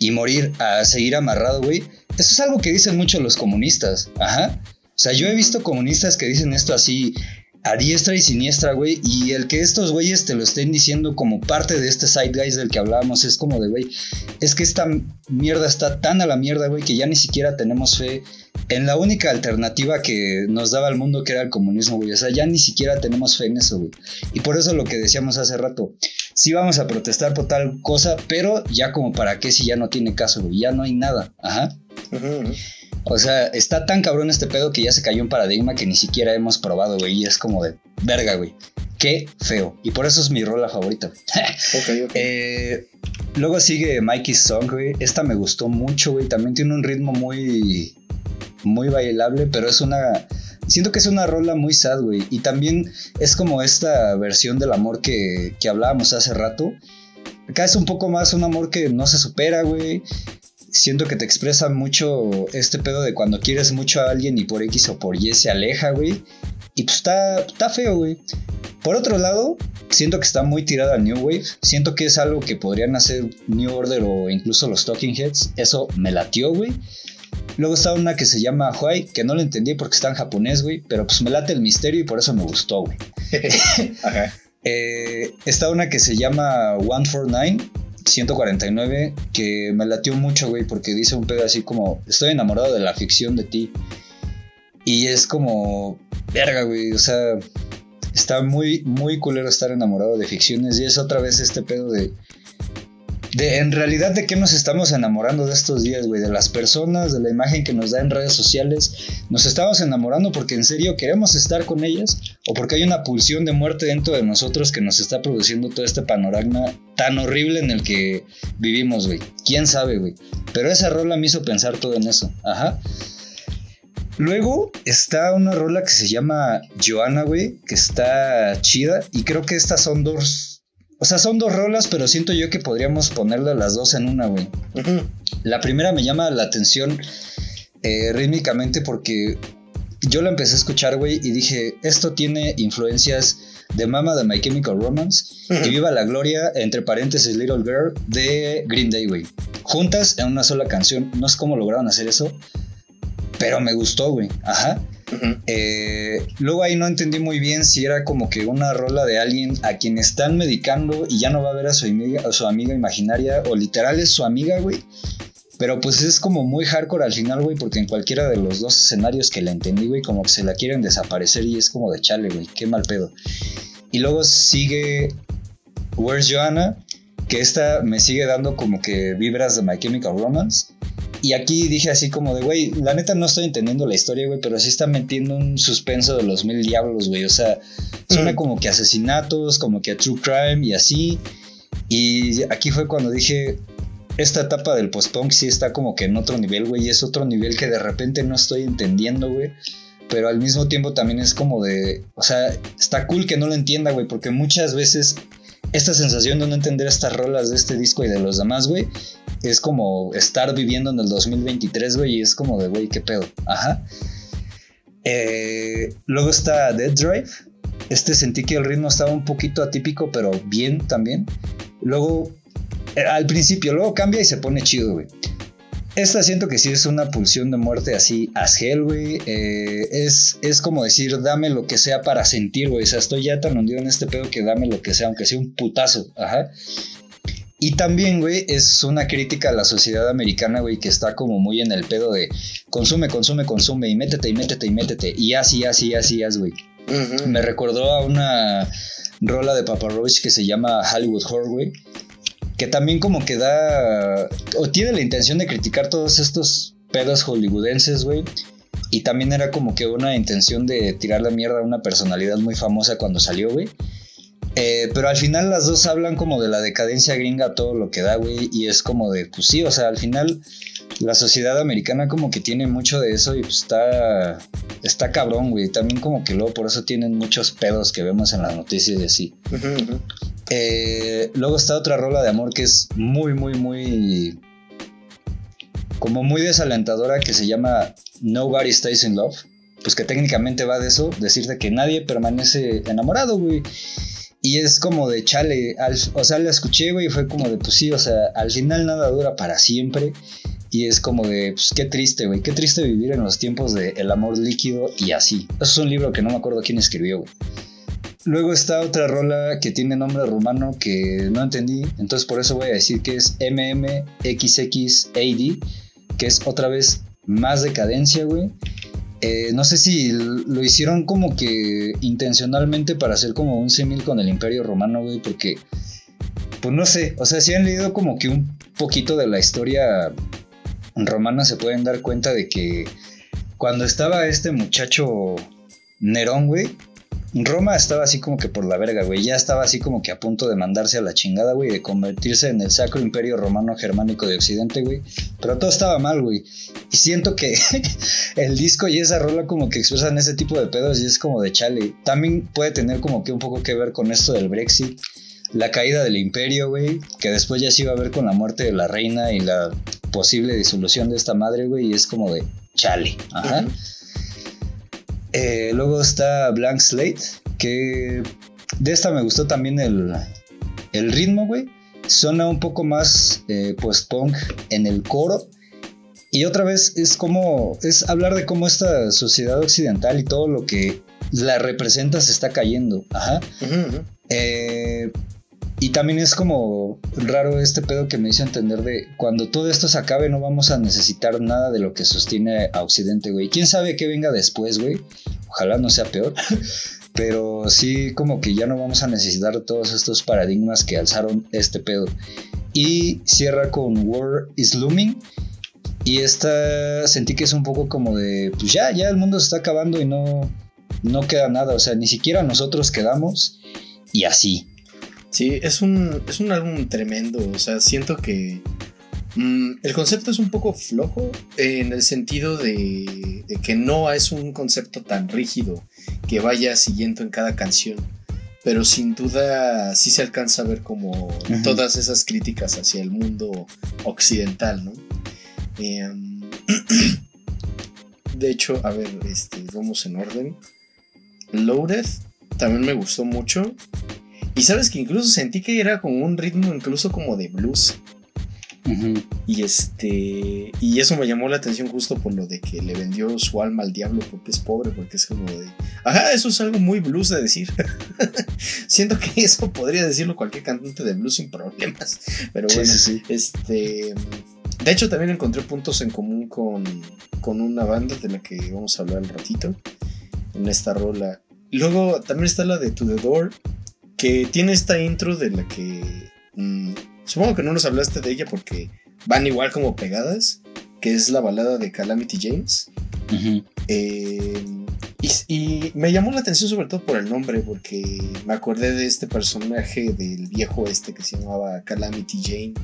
y morir a seguir amarrado, güey, eso es algo que dicen mucho los comunistas. Ajá. O sea, yo he visto comunistas que dicen esto así a diestra y siniestra, güey. Y el que estos güeyes te lo estén diciendo como parte de este side guys del que hablábamos es como de, güey, es que esta mierda está tan a la mierda, güey, que ya ni siquiera tenemos fe en la única alternativa que nos daba el mundo, que era el comunismo, güey. O sea, ya ni siquiera tenemos fe en eso, güey. Y por eso lo que decíamos hace rato, sí vamos a protestar por tal cosa, pero ya como para qué si ya no tiene caso, güey. Ya no hay nada. Ajá. Uh -huh. O sea, está tan cabrón este pedo que ya se cayó un paradigma que ni siquiera hemos probado, güey. Y es como de verga, güey. Qué feo. Y por eso es mi rola favorita. Eh, luego sigue Mikey's Song, güey. Esta me gustó mucho, güey. También tiene un ritmo muy. Muy bailable, pero es una. Siento que es una rola muy sad, güey. Y también es como esta versión del amor que, que hablábamos hace rato. Acá es un poco más un amor que no se supera, güey. Siento que te expresa mucho este pedo de cuando quieres mucho a alguien y por X o por Y se aleja, güey. Y pues está, está feo, güey. Por otro lado, siento que está muy tirada al New Wave. Siento que es algo que podrían hacer New Order o incluso los Talking Heads. Eso me latió, güey. Luego está una que se llama Huay, que no la entendí porque está en japonés, güey. Pero pues me late el misterio y por eso me gustó, güey. Ajá. Eh, está una que se llama 149, 149, que me latió mucho, güey, porque dice un pedo así como, estoy enamorado de la ficción de ti. Y es como, verga, güey, o sea, está muy, muy culero estar enamorado de ficciones. Y es otra vez este pedo de, de en realidad de qué nos estamos enamorando de estos días, güey, de las personas, de la imagen que nos da en redes sociales. Nos estamos enamorando porque en serio queremos estar con ellas o porque hay una pulsión de muerte dentro de nosotros que nos está produciendo todo este panorama tan horrible en el que vivimos, güey. ¿Quién sabe, güey? Pero esa rola me hizo pensar todo en eso. Ajá. Luego está una rola que se llama Joana, güey, que está chida. Y creo que estas son dos. O sea, son dos rolas, pero siento yo que podríamos ponerle las dos en una, güey. La primera me llama la atención eh, rítmicamente porque yo la empecé a escuchar, güey, y dije, esto tiene influencias de Mama de My Chemical Romance y Viva la Gloria, entre paréntesis Little Girl, de Green Day, güey. Juntas en una sola canción. No sé cómo lograron hacer eso, pero me gustó, güey. Ajá. Eh, luego ahí no entendí muy bien si era como que una rola de alguien a quien están medicando y ya no va a ver a su amiga, a su amiga imaginaria o literal es su amiga, güey. Pero pues es como muy hardcore al final, güey, porque en cualquiera de los dos escenarios que la entendí, güey, como que se la quieren desaparecer y es como de chale, güey, qué mal pedo. Y luego sigue Where's Joanna, que esta me sigue dando como que vibras de My Chemical Romance. Y aquí dije así como de, güey, la neta no estoy entendiendo la historia, güey, pero sí está metiendo un suspenso de los mil diablos, güey. O sea, suena Mm. como que asesinatos, como que a true crime y así. Y aquí fue cuando dije, esta etapa del post-punk sí está como que en otro nivel, güey, y es otro nivel que de repente no estoy entendiendo, güey. Pero al mismo tiempo también es como de, o sea, está cool que no lo entienda, güey, porque muchas veces esta sensación de no entender estas rolas de este disco y de los demás, güey, es como estar viviendo en el 2023, güey, y es como de, güey, qué pedo. Ajá. Eh, luego está Dead Drive. Este sentí que el ritmo estaba un poquito atípico, pero bien también. Luego, eh, al principio, luego cambia y se pone chido, güey. Esta siento que sí es una pulsión de muerte así as hell, güey. Eh, es, es como decir, dame lo que sea para sentir, güey. O sea, estoy ya tan hundido en este pedo que dame lo que sea, aunque sea un putazo. Ajá. Y también, güey, es una crítica a la sociedad americana, güey, que está como muy en el pedo de consume, consume, consume y métete y métete y métete. Y así, así, así, así, güey. Me recordó a una rola de Papa Roach que se llama Hollywood Horror, güey. Que también como que da... O tiene la intención de criticar todos estos pedos hollywoodenses, güey. Y también era como que una intención de tirar la mierda a una personalidad muy famosa cuando salió, güey. Eh, pero al final las dos hablan como de la decadencia gringa, todo lo que da, güey. Y es como de, pues sí, o sea, al final la sociedad americana como que tiene mucho de eso y pues está, está cabrón, güey. También como que luego por eso tienen muchos pedos que vemos en las noticias y así. Eh, luego está otra rola de amor que es muy, muy, muy... Como muy desalentadora que se llama Nobody Stays in Love. Pues que técnicamente va de eso, decirte que nadie permanece enamorado, güey. Y es como de chale, al- o sea, la escuché, güey, y fue como de, pues sí, o sea, al final nada dura para siempre. Y es como de, pues qué triste, güey, qué triste vivir en los tiempos del el amor líquido y así. Eso es un libro que no me acuerdo quién escribió, güey. Luego está otra rola que tiene nombre rumano que no entendí, entonces por eso voy a decir que es MMXXAD, que es otra vez más decadencia, güey. Eh, no sé si lo hicieron como que intencionalmente para hacer como un símil con el Imperio Romano, güey, porque, pues no sé, o sea, si han leído como que un poquito de la historia romana se pueden dar cuenta de que cuando estaba este muchacho Nerón, güey, Roma estaba así como que por la verga, güey. Ya estaba así como que a punto de mandarse a la chingada, güey, de convertirse en el Sacro Imperio Romano Germánico de Occidente, güey. Pero todo estaba mal, güey. Y siento que el disco y esa rola como que expresan ese tipo de pedos y es como de chale. También puede tener como que un poco que ver con esto del Brexit. la caída del imperio, güey, que después ya se iba a ver con la muerte de la reina y la posible disolución de esta madre, güey, y es como de chale. Ajá. Eh, luego está Blank Slate, que de esta me gustó también el, el ritmo, güey. Suena un poco más eh, post-punk en el coro. Y otra vez es como, es hablar de cómo esta sociedad occidental y todo lo que la representa se está cayendo. Ajá. Eh, y también es como raro este pedo que me hizo entender de cuando todo esto se acabe no vamos a necesitar nada de lo que sostiene a Occidente, güey. ¿Quién sabe qué venga después, güey? Ojalá no sea peor. Pero sí como que ya no vamos a necesitar todos estos paradigmas que alzaron este pedo. Y cierra con War is Looming. Y esta sentí que es un poco como de, pues ya, ya el mundo se está acabando y no, no queda nada. O sea, ni siquiera nosotros quedamos. Y así. Sí, es un, es un álbum tremendo. O sea, siento que mm, el concepto es un poco flojo en el sentido de, que no es un concepto tan rígido que vaya siguiendo en cada canción. Pero sin duda sí se alcanza a ver como todas esas críticas hacia el mundo occidental, ¿no? Em, de hecho, a ver, este, vamos en orden. Loaded también me gustó mucho. Y sabes que incluso sentí que era como un ritmo incluso como de blues. Y este. Y eso me llamó la atención justo por lo de que le vendió su alma al diablo porque es pobre, porque es como de. Ajá, eso es algo muy blues de decir. Siento que eso podría decirlo cualquier cantante de blues sin problemas. Pero bueno, este. De hecho, también encontré puntos en común con, con una banda de la que vamos a hablar al ratito. En esta rola. Luego también está la de To the Door, que tiene esta intro de la que... Mm, supongo que no nos hablaste de ella porque van igual como pegadas, que es la balada de Calamity James. Eh, y, me llamó la atención sobre todo por el nombre, porque me acordé de este personaje del viejo este que se llamaba Calamity Jane,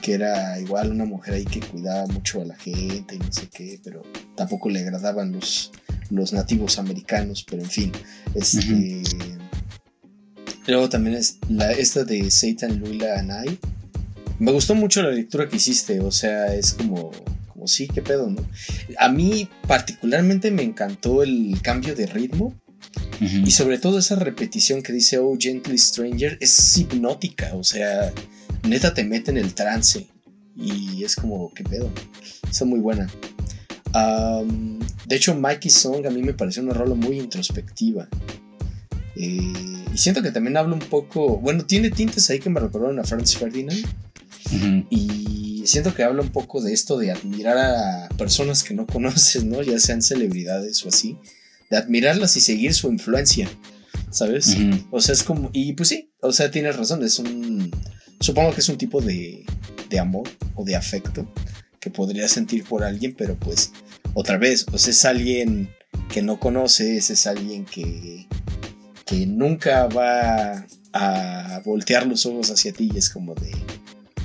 que era igual una mujer ahí que cuidaba mucho a la gente y no sé qué, pero tampoco le agradaban los, los nativos americanos, pero en fin, este... Luego también es la, esta de Satan, Luila and I. Me gustó mucho la lectura que hiciste, o sea, es como, como sí, qué pedo, ¿no? A mí particularmente me encantó el cambio de ritmo y sobre todo esa repetición que dice, oh, Gently Stranger, es hipnótica, o sea, neta te mete en el trance y es como, qué pedo, está muy buena. de hecho, Mikey Song a mí me pareció una rola muy introspectiva. Eh, y siento que también habla un poco, bueno, tiene tintes ahí que me recordaron a Franz Ferdinand. Y siento que habla un poco de esto de admirar a personas que no conoces, ¿no? Ya sean celebridades o así. De admirarlas y seguir su influencia, ¿sabes? O sea, es como, y pues sí, o sea, tienes razón, es un, supongo que es un tipo de, de amor o de afecto que podría sentir por alguien, pero pues, otra vez, o sea, es alguien que no conoces, es alguien que que nunca va a voltear los ojos hacia ti y es como de,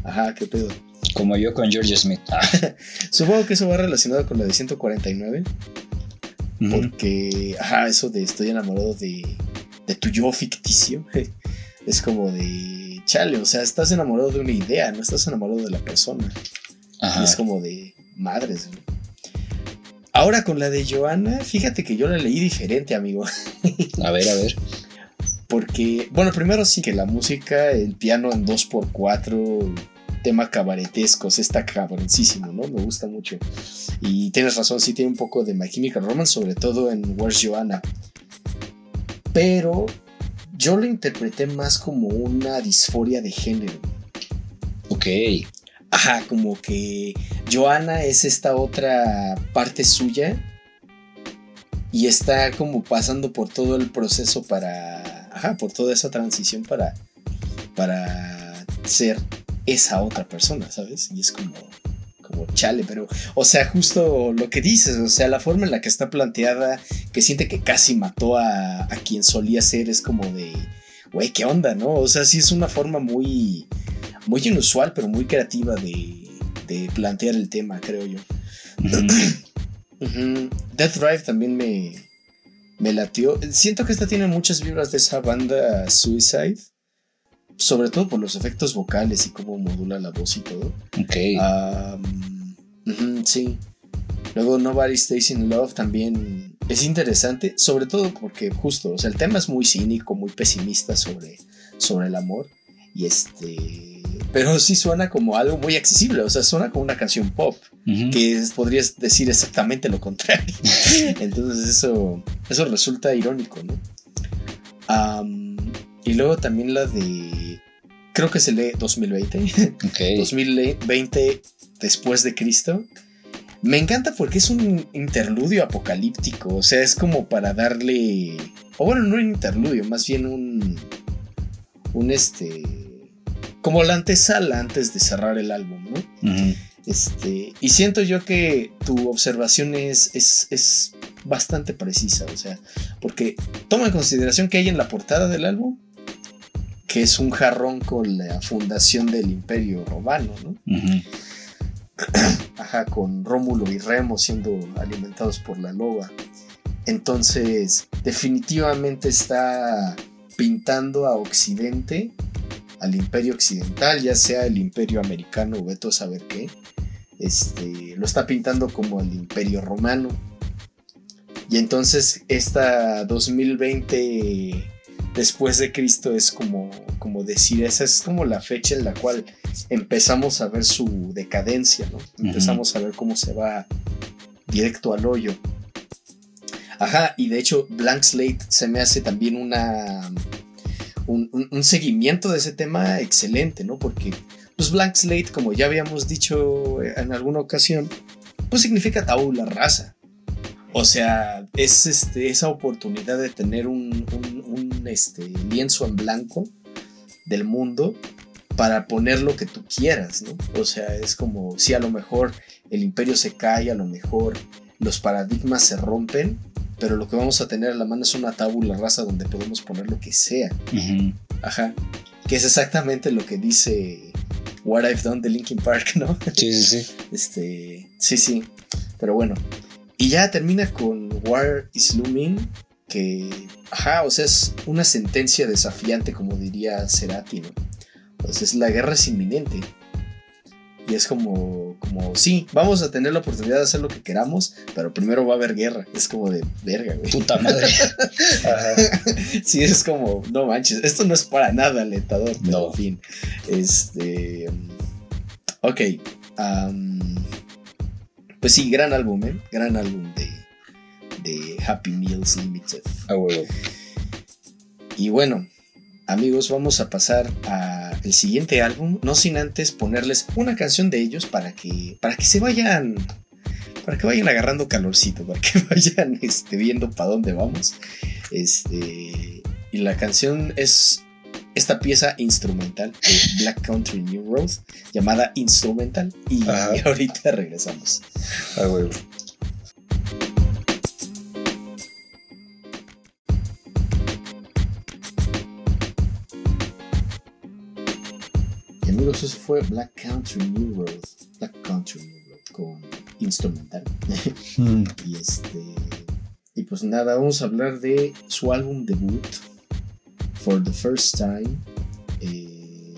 ajá, qué pedo. Como yo con George Smith. Supongo que eso va relacionado con la de 149. Porque, ajá, eso de estoy enamorado de, de tu yo ficticio. es como de, chale, o sea, estás enamorado de una idea, no estás enamorado de la persona. Y es como de, madres. Ahora con la de Joana, fíjate que yo la leí diferente, amigo. a ver, a ver. Porque, bueno, primero sí que la música, el piano en 2x4, tema cabaretesco, está cabroncísimo, ¿no? Me gusta mucho. Y tienes razón, sí tiene un poco de My Chemical Romance, sobre todo en Where's Joanna. Pero yo lo interpreté más como una disforia de género. Ok. Ajá, como que Joana es esta otra parte suya y está como pasando por todo el proceso para, ajá, por toda esa transición para, para ser esa otra persona, ¿sabes? Y es como, como chale, pero, o sea, justo lo que dices, o sea, la forma en la que está planteada, que siente que casi mató a, a quien solía ser, es como de, güey, ¿qué onda, no? O sea, sí es una forma muy muy inusual, pero muy creativa de, de plantear el tema, creo yo. Death Drive también me, me latió. Siento que esta tiene muchas vibras de esa banda Suicide. sobre todo por los efectos vocales y cómo modula la voz y todo. Ok. Sí. Luego Nobody Stays in Love también es interesante, sobre todo porque justo, o sea, el tema es muy cínico, muy pesimista sobre, sobre el amor. Y este. Pero sí suena como algo muy accesible, o sea, suena como una canción pop, que es- podrías decir exactamente lo contrario. Entonces eso, eso resulta irónico, ¿no? Y luego también la de. Creo que se lee 2020. Ok. 2020 después de Cristo. Me encanta porque es un interludio apocalíptico, o sea, es como para darle, o bueno, no un interludio, más bien un, un este, como la antesala antes de cerrar el álbum, ¿no? Este, y siento yo que tu observación es, es, es bastante precisa, o sea, porque toma en consideración que hay en la portada del álbum, que es un jarrón con la fundación del Imperio Romano, ¿no? Ajá, con Rómulo y Remo siendo alimentados por la loba. Entonces, definitivamente está pintando a Occidente, al imperio occidental, ya sea el imperio americano o veto saber qué. Este, lo está pintando como el imperio romano. Y entonces, esta 2020 después de Cristo es como, como decir, esa es como la fecha en la cual empezamos a ver su decadencia, ¿no? Empezamos a ver cómo se va directo al hoyo. Ajá, y de hecho Blank Slate se me hace también una un, seguimiento de ese tema excelente, ¿no? Porque pues Blank Slate, como ya habíamos dicho en alguna ocasión, pues significa tabula rasa. O sea, es este, esa oportunidad de tener un, este, lienzo en blanco del mundo para poner lo que tú quieras, ¿no? O sea, es como si a lo mejor el imperio se cae, a lo mejor los paradigmas se rompen, pero lo que vamos a tener a la mano es una tabula rasa donde podemos poner lo que sea. Ajá. Que es exactamente lo que dice What I've Done de Linkin Park, ¿no? Sí, sí, sí. Este, sí, sí. Pero bueno. Y ya termina con War is Looming, que, ajá, o sea, es una sentencia desafiante, como diría Cerati, ¿no? Pues es la guerra es inminente. Y es como, como, sí, vamos a tener la oportunidad de hacer lo que queramos, pero primero va a haber guerra. Es como de verga, güey. Puta madre. Sí, es como, no manches, esto no es para nada alentador, pero No. en fin. Este. Ok. um, pues sí, gran álbum, ¿eh? Gran álbum de, de Happy Meals Limited. A huevo. Y bueno, amigos, vamos a pasar al siguiente álbum, no sin antes ponerles una canción de ellos para que, para que se vayan. Para que vayan agarrando calorcito, para que vayan este, viendo para dónde vamos. Este, y la canción es esta pieza instrumental de Black Country New Road llamada Instrumental. Y Ajá. ahorita regresamos. A huevo. Amigos, eso fue Black Country New Road. Black Country New Road con instrumental. Y este. Y pues nada, vamos a hablar de su álbum debut, For the First Time. eh,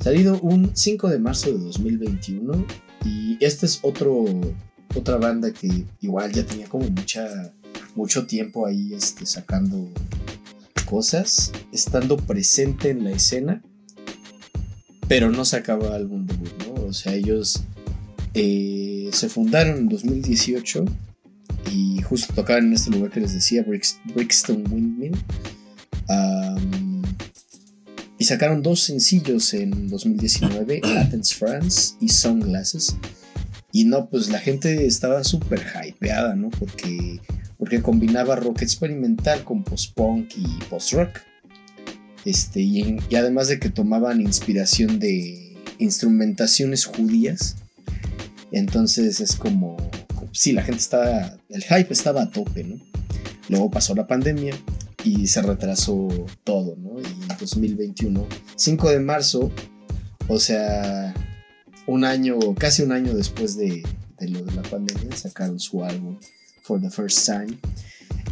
salido un 5 de marzo de 2021. Y esta es otro, otra banda que igual ya tenía como mucha, mucho tiempo ahí este, sacando cosas, estando presente en la escena. Pero no sacaba álbum debut, ¿no? O sea, ellos eh, se fundaron en 2018 y justo tocaban en este lugar que les decía, Brix- Brixton Windmill. Am, y sacaron dos sencillos en 2019, Athens, France y Sunglasses. Y no, pues la gente estaba súper hypeada, ¿no? Porque, porque combinaba rock experimental con post-punk y post-rock. Este, y, además de que tomaban inspiración de instrumentaciones judías. Entonces es como, sí, la gente estaba, el hype estaba a tope, ¿no? Luego pasó la pandemia y se retrasó todo, ¿no? Y en 2021, 5 de marzo, o sea, un año, casi un año después de, de lo de la pandemia, sacaron su álbum For the First Time.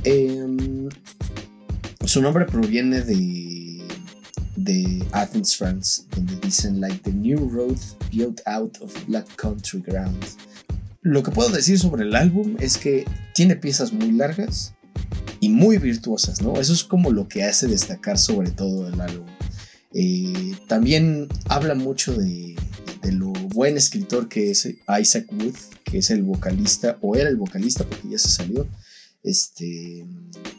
Em, su nombre proviene de, de Athens, France, donde dicen like the new road built out of black country grounds. Lo que puedo decir sobre el álbum es que tiene piezas muy largas y muy virtuosas, ¿no? Eso es como lo que hace destacar sobre todo el álbum. Eh, también habla mucho de, de, lo buen escritor que es Isaac Wood, que es el vocalista, o era el vocalista porque ya se salió, este,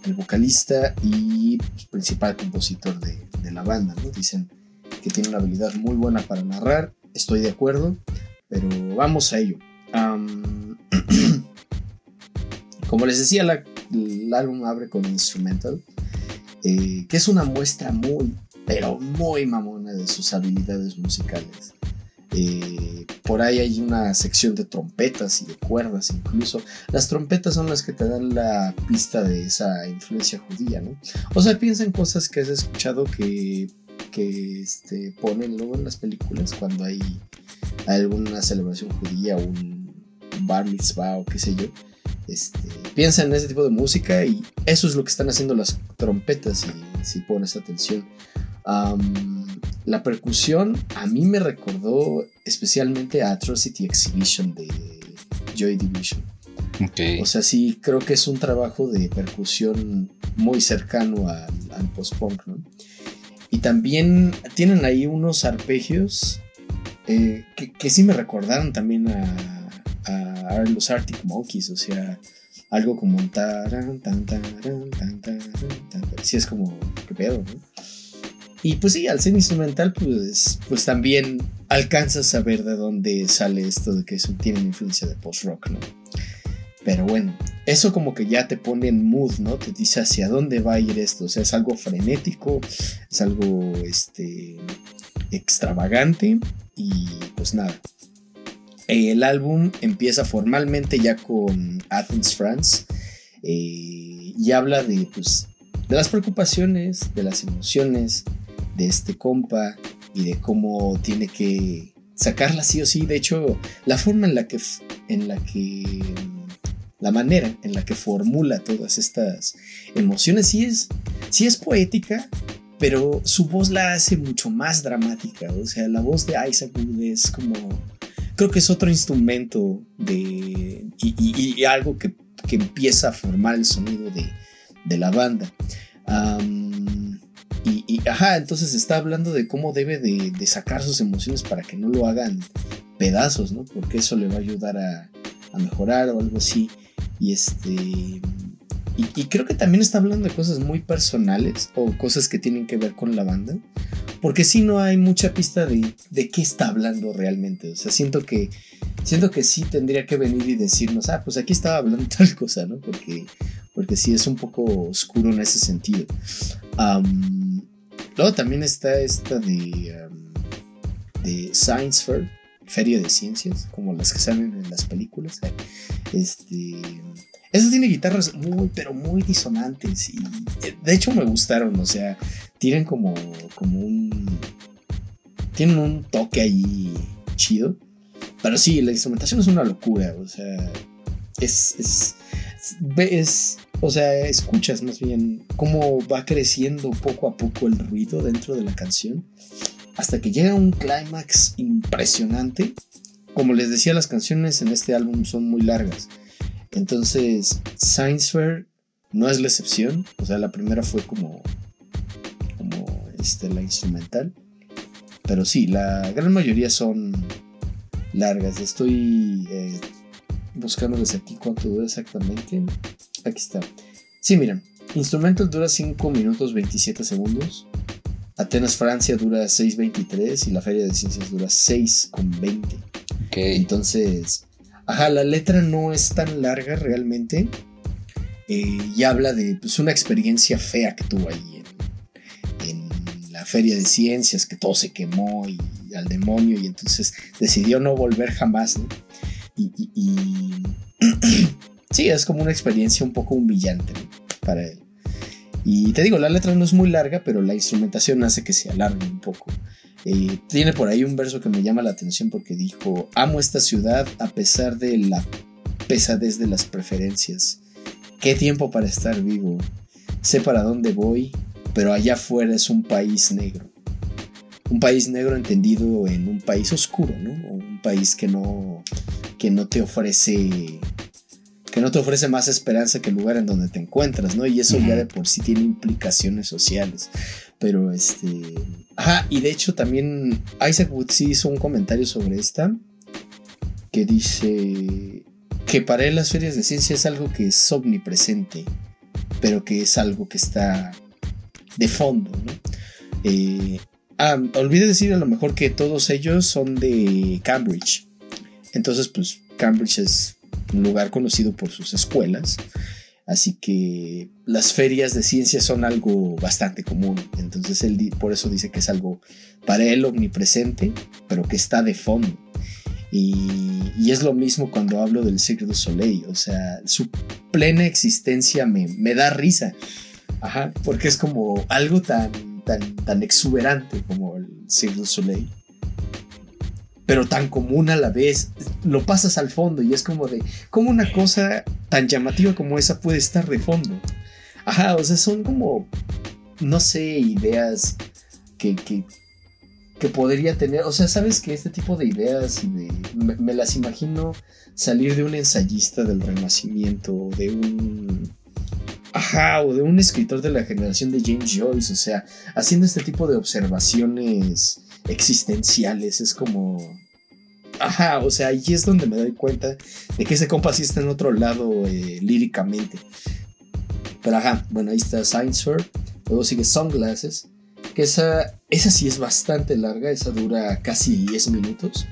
el vocalista y principal compositor de, la banda. Dicen que tiene una habilidad muy buena para narrar, estoy de acuerdo, pero vamos a ello. Como les decía, el álbum abre con Instrumental, eh, que es una muestra muy, pero muy mamona de sus habilidades musicales. Eh, por ahí hay una sección de trompetas y de cuerdas incluso. Las trompetas son las que te dan la pista de esa influencia judía, ¿no? O sea, piensa en cosas que has escuchado que, que este, ponen luego en las películas cuando hay alguna celebración judía, un bar mitzvah o qué sé yo. Este, piensa en ese tipo de música y eso es lo que están haciendo las trompetas si, si pones atención. Um, la percusión a mí me recordó especialmente a Atrocity Exhibition de Joy Division. Okay. O sea, sí, creo que es un trabajo de percusión muy cercano al, al post-punk, ¿no? Y también tienen ahí unos arpegios eh, que, que, sí me recordaron también a, a, a, los Arctic Monkeys, o sea, algo como un taran, tan, tan, tan, tan, tan, tan, sí es como, qué pedo, ¿no? Y pues sí, al ser instrumental, pues, pues también alcanzas a ver de dónde sale esto de que eso tiene una influencia de post-rock, ¿no? Pero bueno, eso como que ya te pone en mood, ¿no? Te dice hacia dónde va a ir esto. O sea, es algo frenético, es algo este, extravagante y pues nada. El álbum empieza formalmente ya con Athens, France eh, y habla de, pues, de las preocupaciones, de las emociones, de este compa y de cómo tiene que sacarla sí o sí. De hecho, la forma en la que, en la que, la manera en la que formula todas estas emociones sí es, sí es poética, pero su voz la hace mucho más dramática. O sea, la voz de Isaac Wood es como, creo que es otro instrumento de, y, algo que, que, empieza a formar el sonido de, de la banda. Um, y, ajá, entonces está hablando de cómo debe de, sacar sus emociones para que no lo hagan pedazos, ¿no? Porque eso le va a ayudar a, a mejorar o algo así. Y este. Y, y, creo que también está hablando de cosas muy personales o cosas que tienen que ver con la banda. Porque sí no hay mucha pista de, de qué está hablando realmente. O sea, siento que. Siento que sí tendría que venir y decirnos, ah, pues aquí estaba hablando tal cosa, ¿no? Porque, porque sí es un poco oscuro en ese sentido. Um, luego también está esta de, de Science Fair, Feria de Ciencias, como las que salen en las películas. Este, esa tiene guitarras muy, pero muy disonantes y de hecho me gustaron, o sea, tienen como, como un... Tienen un toque ahí chido. Pero sí, la instrumentación es una locura, o sea, es, es, es, o sea, escuchas más bien cómo va creciendo poco a poco el ruido dentro de la canción, hasta que llega un clímax impresionante. Como les decía, las canciones en este álbum son muy largas, entonces Science Fair no es la excepción, o sea, la primera fue como, como este, la instrumental, pero sí, la gran mayoría son largas. Estoy eh, buscando desde aquí cuánto dura exactamente. Aquí está. Sí, miren. Instrumental dura 5 minutos 27 segundos. Atenas, Francia dura 6.23 y la Feria de Ciencias dura 6.20. Ok. Entonces, ajá, la letra no es tan larga realmente. Eh, y habla de pues, una experiencia fea que tuvo ahí en, en la Feria de Ciencias, que todo se quemó y al demonio y entonces decidió no volver jamás. ¿no? Y, sí, es como una experiencia un poco humillante para él. Y te digo, la letra no es muy larga, pero la instrumentación hace que se alargue un poco. Eh, tiene por ahí un verso que me llama la atención porque dijo, amo esta ciudad a pesar de la pesadez de las preferencias. Qué tiempo para estar vivo. Sé para dónde voy, pero allá afuera es un país negro. Un país negro entendido en un país oscuro, ¿no? Un país que no, que no te ofrece que no te ofrece más esperanza que el lugar en donde te encuentras, ¿no? Y eso ya de por sí tiene implicaciones sociales. Pero este. Ajá, y de hecho también Isaac Wood sí hizo un comentario sobre esta. Que dice que para él las ferias de ciencia es algo que es omnipresente, pero que es algo que está de fondo, ¿no? Eh, ah, olvidé decir a lo mejor que todos ellos son de Cambridge. Entonces, pues Cambridge es un lugar conocido por sus escuelas. Así que las ferias de ciencia son algo bastante común. Entonces él por eso dice que es algo para él omnipresente, pero que está de fondo. Y, es lo mismo cuando hablo del Cirque Soleil. O sea, su plena existencia me, me da risa. Ajá, porque es como algo tan, tan, exuberante como el Cirque du Soleil pero tan común a la vez. Lo pasas al fondo y es como de, ¿cómo una cosa tan llamativa como esa puede estar de fondo? Ajá, o sea, son como, no sé, ideas que, que, podría tener. O sea, sabes que este tipo de ideas me, me, las imagino salir de un ensayista del Renacimiento de un. Ajá, o de un escritor de la generación de James Joyce, o sea, haciendo este tipo de observaciones existenciales. Es como. Ajá, o sea, ahí es donde me doy cuenta de que ese compa sí está en otro lado eh, líricamente. Pero ajá, bueno, ahí está Science Fair. Luego sigue Sunglasses. Que esa, esa sí es bastante larga. Esa dura casi 10 minutos.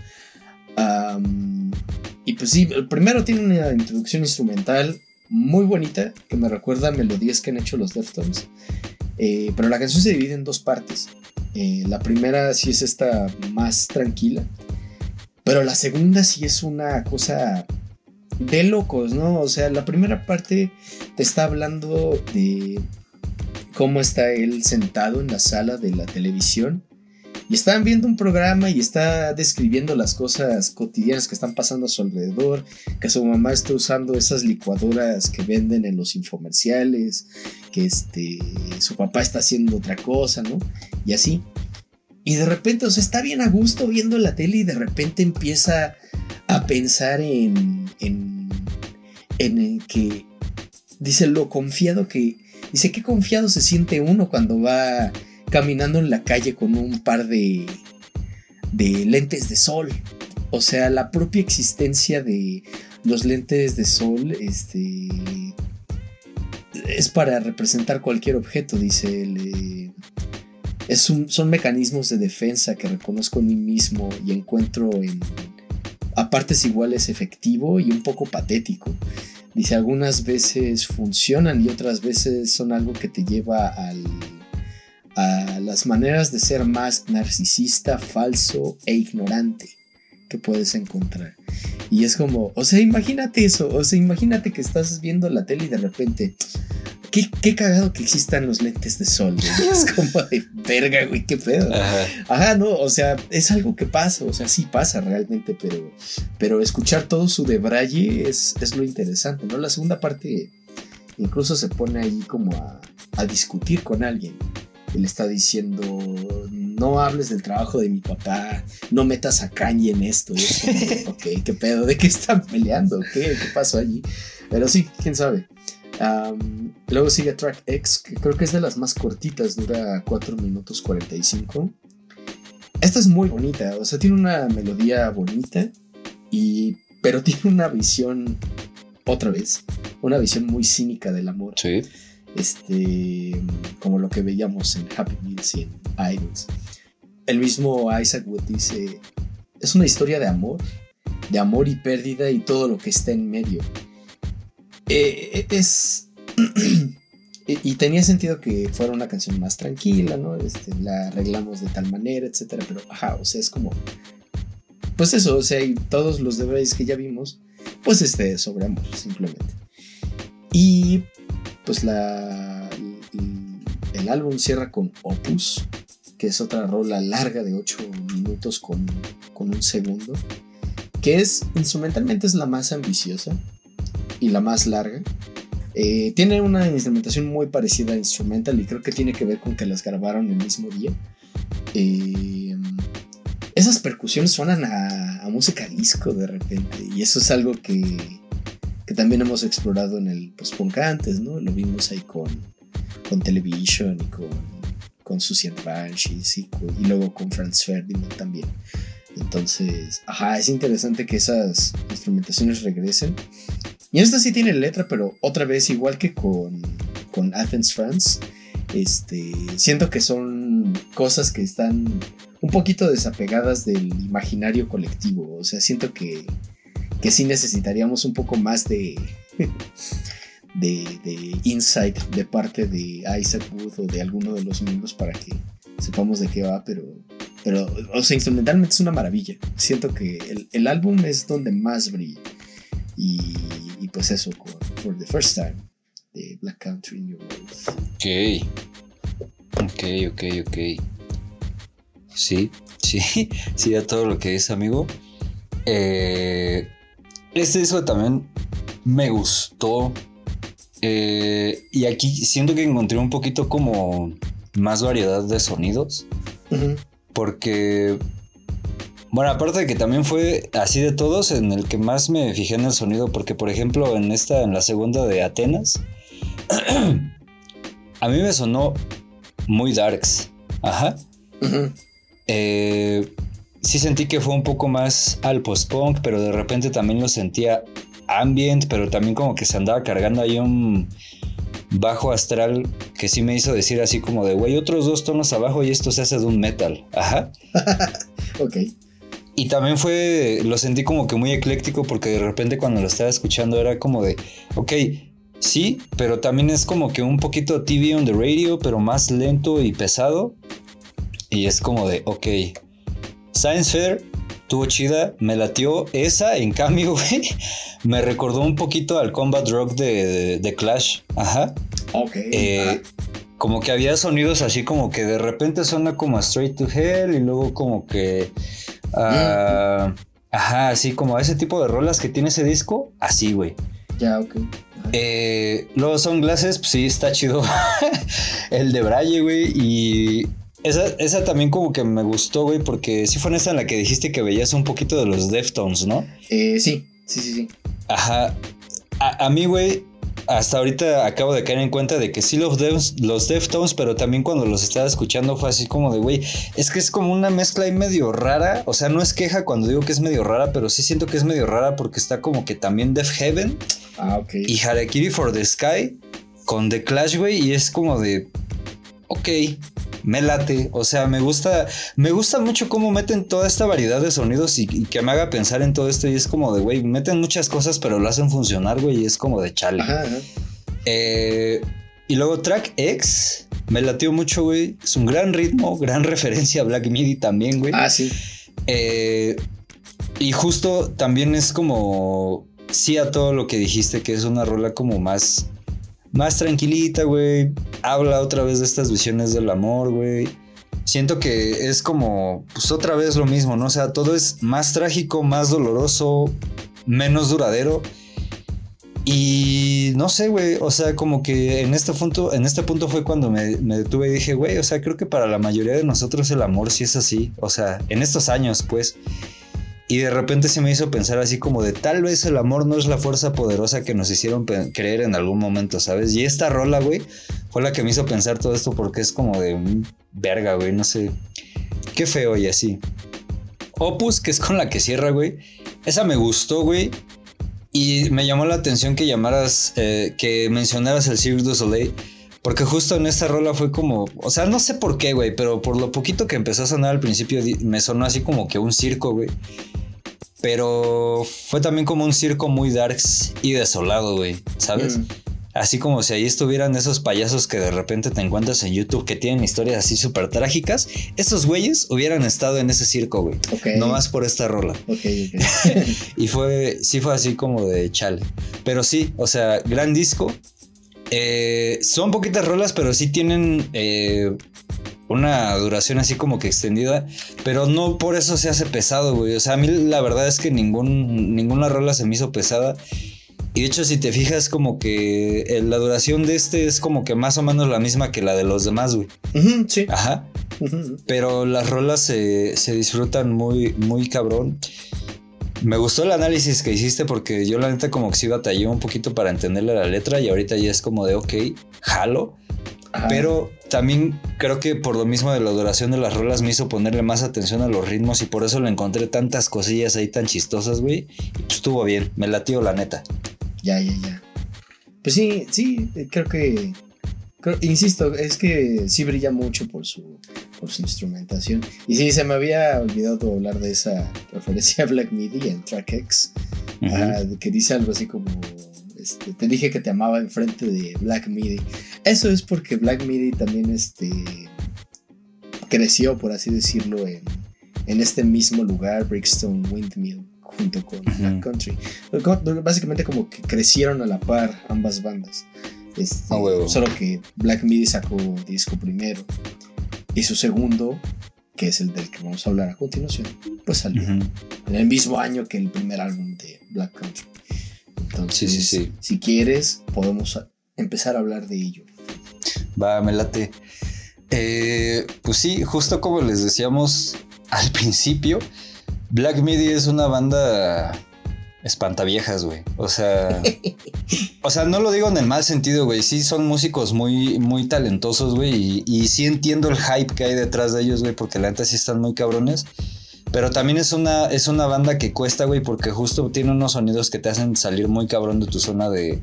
y pues sí, primero tiene una introducción instrumental muy bonita. Que me recuerda a melodías que han hecho los Deftones. Eh, pero la canción se divide en dos partes. Eh, la primera sí es esta más tranquila, pero la segunda sí es una cosa de locos, ¿no? O sea, la primera parte te está hablando de cómo está él sentado en la sala de la televisión y están viendo un programa y está describiendo las cosas cotidianas que están pasando a su alrededor, que su mamá está usando esas licuadoras que venden en los infomerciales, que este, su papá está haciendo otra cosa, ¿no? Y así. Y de repente, o sea, está bien a gusto viendo la tele y de repente empieza a pensar en, en, en que, dice, lo confiado que, dice, qué confiado se siente uno cuando va caminando en la calle con un par de, de lentes de sol. O sea, la propia existencia de los lentes de sol este, es para representar cualquier objeto, dice él. Eh, es son mecanismos de defensa que reconozco en mí mismo y encuentro en a partes iguales efectivo y un poco patético. Dice, algunas veces funcionan y otras veces son algo que te lleva al a las maneras de ser más narcisista, falso e ignorante que puedes encontrar. Y es como, o sea, imagínate eso, o sea, imagínate que estás viendo la tele y de repente, qué, qué cagado que existan los lentes de sol. Es como de verga, güey, qué pedo. Ajá. no, o sea, es algo que pasa, o sea, sí pasa realmente, pero, pero escuchar todo su debraye es, es lo interesante, ¿no? La segunda parte incluso se pone ahí como a, a discutir con alguien le está diciendo, no hables del trabajo de mi papá, no metas a Kanye en esto. Y es como, ok, ¿qué pedo? ¿De qué están peleando? ¿Qué, qué pasó allí? Pero sí, quién sabe. luego sigue Track X, que creo que es de las más cortitas, dura 4 minutos 45. Esta es muy bonita, o sea, tiene una melodía bonita, y, pero tiene una visión, otra vez, una visión muy cínica del amor. Sí este, como lo que veíamos en Happy Meals y en Idols. El mismo Isaac Wood dice, es una historia de amor, de amor y pérdida y todo lo que está en medio. Eh, es... y tenía sentido que fuera una canción más tranquila, ¿no? Este, la arreglamos de tal manera, etcétera, pero ajá, o sea, es como... Pues eso, o sea, y todos los deberes que ya vimos, pues este, sobre amor, simplemente. Y pues la, el, álbum cierra con Opus, que es otra rola larga de 8 minutos con, un segundo, que es instrumentalmente es la más ambiciosa y la más larga. Eh, tiene una instrumentación muy parecida a Instrumental y creo que tiene que ver con que las grabaron el mismo día. Eh, esas percusiones suenan a música disco de repente. Y eso es algo que, que también hemos explorado en el post-punk antes, ¿no? Lo vimos ahí con, con Television y con, con Susan Banshees y, y luego con Franz Ferdinand también. Entonces, ajá, es interesante que esas instrumentaciones regresen. Y esta sí tiene letra, pero otra vez, igual que con, con Athens, France, este, siento que son cosas que están un poquito desapegadas del imaginario colectivo. O sea, siento que, que sí necesitaríamos un poco más de, de, insight de parte de Isaac Booth o de alguno de los miembros para que sepamos de qué va, pero, pero o sea, instrumentalmente es una maravilla. Siento que el, el álbum es donde más brilla. Y, pues eso, con For the First Time, de Black Country Your World. Ok. Ok, ok, ok. Sí, sí, sí, a todo lo que es, amigo. Eh, este disco también me gustó. Eh, y aquí siento que encontré un poquito como más variedad de sonidos. Uh -huh. Porque, bueno, aparte de que también fue así de todos, en el que más me fijé en el sonido, porque por ejemplo en esta, en la segunda de Atenas, a mí me sonó muy darks. Ajá. Uh -huh. eh, sí sentí que fue un poco más al post-punk, pero de repente también lo sentía ambient, pero también como que se andaba cargando ahí un bajo astral que sí me hizo decir así como de, güey, otros dos tonos abajo y esto se hace de un metal. Ajá. ok. Y también fue, lo sentí como que muy ecléctico porque de repente cuando lo estaba escuchando era como de, ok, sí, pero también es como que un poquito TV on the radio, pero más lento y pesado. Y es como de, ok, Science Fair estuvo chida, me latió. Esa, en cambio, güey, me recordó un poquito al Combat Rock de, de, de Clash. Ajá. Ok. Eh, como que había sonidos así como que de repente suena como a Straight to Hell y luego como que... Uh, mm. Ajá, así como ese tipo de rolas que tiene ese disco, así, güey. Ya, ok. Eh, luego Sunglasses, pues sí, está chido. el de Braille, güey. Y esa, esa, también como que me gustó, güey, porque sí fue en esa en la que dijiste que veías un poquito de los Deftones, ¿no? Eh, sí, sí, sí, sí. Ajá. A, a mí, güey, hasta ahorita acabo de caer en cuenta de que sí los, Def, los Deftones, pero también cuando los estaba escuchando fue así como de, güey, es que es como una mezcla ahí medio rara. O sea, no es queja cuando digo que es medio rara, pero sí siento que es medio rara porque está como que también Def Heaven ah, okay. y Harakiri for the Sky con The Clash, güey, y es como de, ok, me late, o sea, me gusta, me gusta mucho cómo meten toda esta variedad de sonidos y, y que me haga pensar en todo esto y es como de, güey, meten muchas cosas pero lo hacen funcionar, güey, y es como de chale. Ajá, ajá. Eh, y luego track X, me latió mucho, güey, es un gran ritmo, gran referencia a Black Midi también, güey. Ah, sí. Eh, y justo también es como, sí a todo lo que dijiste, que es una rola como más más tranquilita, güey. Habla otra vez de estas visiones del amor, güey. Siento que es como, pues otra vez lo mismo, ¿no? O sea, todo es más trágico, más doloroso, menos duradero. Y no sé, güey, o sea, como que en este punto, en este punto fue cuando me, me detuve y dije, güey, o sea, creo que para la mayoría de nosotros el amor sí es así. O sea, en estos años, pues. Y de repente se me hizo pensar así como de tal vez el amor no es la fuerza poderosa que nos hicieron creer en algún momento, ¿sabes? Y esta rola, güey, fue la que me hizo pensar todo esto porque es como de verga, güey, no sé. Qué feo y así. Opus, que es con la que cierra, güey. Esa me gustó, güey. Y me llamó la atención que llamaras, eh, que mencionaras el Cirque du Soleil. Porque justo en esta rola fue como, o sea, no sé por qué, güey, pero por lo poquito que empezó a sonar al principio me sonó así como que un circo, güey. Pero fue también como un circo muy darks y desolado, güey, ¿sabes? Mm. Así como si ahí estuvieran esos payasos que de repente te encuentras en YouTube que tienen historias así súper trágicas. Esos güeyes hubieran estado en ese circo, güey. Okay. No más por esta rola. Ok, ok. y fue, sí fue así como de chale. Pero sí, o sea, gran disco. Eh, son poquitas rolas, pero sí tienen eh, una duración así como que extendida, pero no por eso se hace pesado, güey. O sea, a mí la verdad es que ningún, ninguna rola se me hizo pesada. Y de hecho, si te fijas, como que la duración de este es como que más o menos la misma que la de los demás, güey. Uh -huh, sí. Ajá. pero las rolas se, se disfrutan muy, muy cabrón. Me gustó el análisis que hiciste porque yo la neta como que sí batallé un poquito para entenderle la letra y ahorita ya es como de ok, jalo. Ajá. Pero también creo que por lo mismo de la duración de las rolas me hizo ponerle más atención a los ritmos y por eso le encontré tantas cosillas ahí tan chistosas, güey. Y pues estuvo bien, me latió la neta. Ya, ya, ya. Pues sí, sí, creo que. creo- insisto, es que sí brilla mucho por su, por su instrumentación. Y sí, se me había olvidado hablar de esa referencia a Black Midi en Track X, ah, que dice algo así como. Este, te dije que te amaba enfrente de Black Midi. Eso es porque Black Midi también este, creció, por así decirlo, en, en este mismo lugar, Brickstone Windmill, junto con. Black Country. Co- Básicamente como que crecieron a la par ambas bandas. Este. Solo que Black Midi sacó disco primero. Y su segundo, que es el del que vamos a hablar a continuación, pues salió en el mismo año que el primer álbum de Black Country. Entonces, Sí, sí, sí. si quieres, podemos empezar a hablar de ello. Va, me late. Eh, pues sí, justo como les decíamos al principio, Black Midi es una banda espantaviejas, güey. O sea, o sea, no lo digo en el mal sentido, güey. Sí, son músicos muy, muy talentosos, güey. Y, sí entiendo el hype que hay detrás de ellos, güey, porque la neta sí están muy cabrones. Pero también es una, es una banda que cuesta, güey, porque justo tiene unos sonidos que te hacen salir muy cabrón de tu zona de,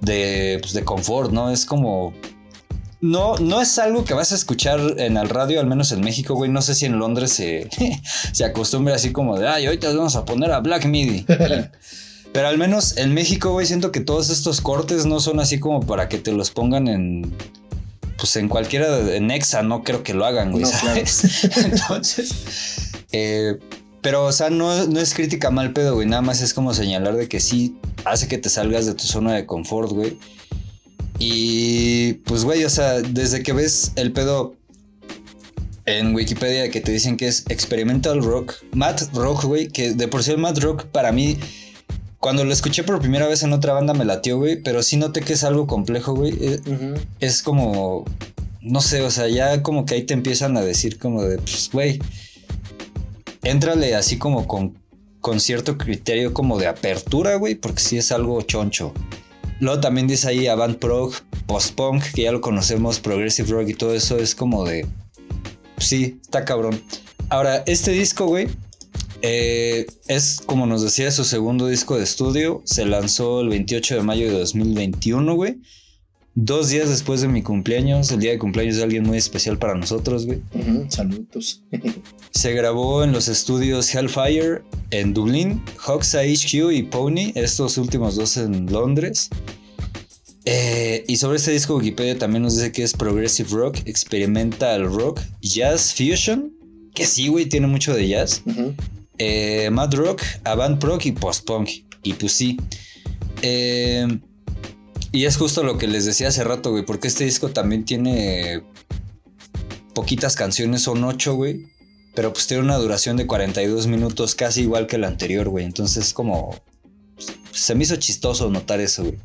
de, pues, de confort, ¿no? Es como... No, no es algo que vas a escuchar en el radio, al menos en México, güey. No sé si en Londres se, se acostumbra así como de, ay, ahorita vamos a poner a Black Midi. Pero al menos en México, güey, siento que todos estos cortes no son así como para que te los pongan en... Pues en cualquiera, de- en Exa no creo que lo hagan, güey, No, claro. ¿sabes? Entonces... eh, pero, o sea, no, no es crítica mal pedo, güey. Nada más es como señalar de que sí hace que te salgas de tu zona de confort, güey. Y pues, güey, o sea, desde que ves el pedo en Wikipedia que te dicen que es experimental rock, math rock, güey, que de por sí el math rock para mí, cuando lo escuché por primera vez en otra banda me latió, güey, pero sí noté que es algo complejo, güey. Eh. Es como, no sé, o sea, ya como que ahí te empiezan a decir como de, pues, güey, éntrale así como con, con cierto criterio como de apertura, güey, porque sí es algo choncho. Luego también dice ahí avant prog, post-punk, que ya lo conocemos, progressive rock y todo eso es como de, sí, está cabrón. Ahora, este disco, güey, eh, es como nos decía su segundo disco de estudio, se lanzó el 28 de mayo de 2021, güey. Dos días después de mi cumpleaños, el día de cumpleaños de alguien muy especial para nosotros, güey. Saludos. Se grabó en los estudios Hellfire en Dublín, Hoxa HQ y Pony, estos últimos dos en Londres. Eh, y sobre este disco Wikipedia también nos dice que es Progressive Rock, Experimental Rock, Jazz Fusion, que sí, güey, tiene mucho de jazz. Ujú. Eh, Mad Rock, Avant Rock y Post Punk. Y pues sí. Eh, y es justo lo que les decía hace rato, güey, porque este disco también tiene poquitas canciones, son ocho, güey. Pero pues tiene una duración de 42 minutos, casi igual que el anterior, güey. Entonces como... Se me hizo chistoso notar eso, güey.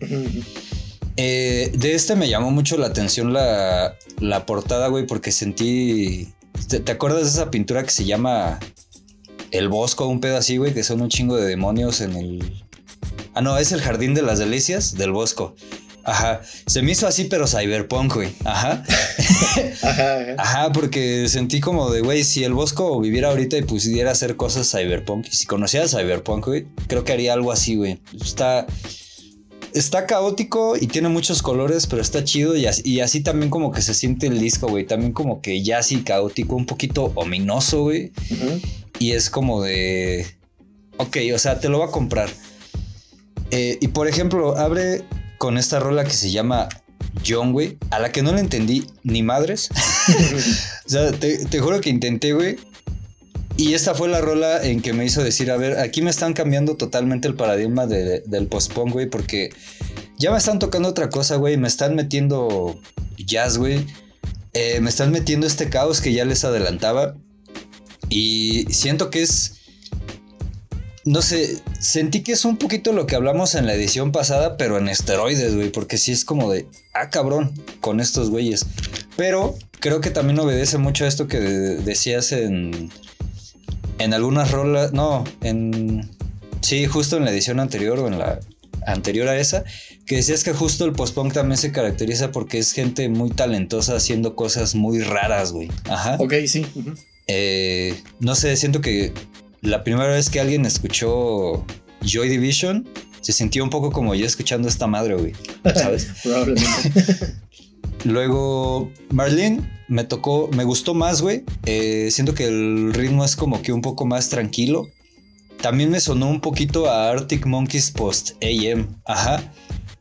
Eh, de este me llamó mucho la atención la, la portada, güey, porque sentí. ¿Te, te acuerdas de esa pintura que se llama El Bosco, un pedo así, güey? Que son un chingo de demonios en el. Ah, no, es el Jardín de las Delicias del Bosco. Ajá. Se me hizo así, pero cyberpunk, güey. Ajá. Ajá, ajá. Ajá, porque sentí como de, güey, si el Bosco viviera ahorita y pudiera hacer cosas cyberpunk, y si conociera cyberpunk, güey, creo que haría algo así, güey. Está, está caótico y tiene muchos colores, pero está chido y así, y así también como que se siente el disco, güey. También como que ya así caótico, un poquito ominoso, güey. Y es como de, ok, o sea, te lo va a comprar. Eh, y por ejemplo, abre con esta rola que se llama John, güey, a la que no le entendí ni madres. O sea, te, juro que intenté, güey. Y esta fue la rola en que me hizo decir, a ver, aquí me están cambiando totalmente el paradigma de- del post-punk, güey, porque ya me están tocando otra cosa, güey. Me están metiendo jazz, güey. Eh, me están metiendo este caos que ya les adelantaba. Y siento que es... No sé, sentí que es un poquito lo que hablamos en la edición pasada, pero en esteroides, güey, porque sí es como de, ah, cabrón, con estos güeyes. Pero creo que también obedece mucho a esto que decías en, en algunas rolas, no, en, sí, justo en la edición anterior o en la anterior a esa, que decías que justo el post-punk también se caracteriza porque es gente muy talentosa haciendo cosas muy raras, güey. Ajá. Ok, sí. Eh, no sé, siento que la primera vez que alguien escuchó Joy Division, se sintió un poco como yo escuchando esta madre, güey. ¿Sabes? Probablemente. Luego, Marlene me tocó, me gustó más, güey. Eh, siento que el ritmo es como que un poco más tranquilo. También me sonó un poquito a Arctic Monkeys Post AM. Ajá.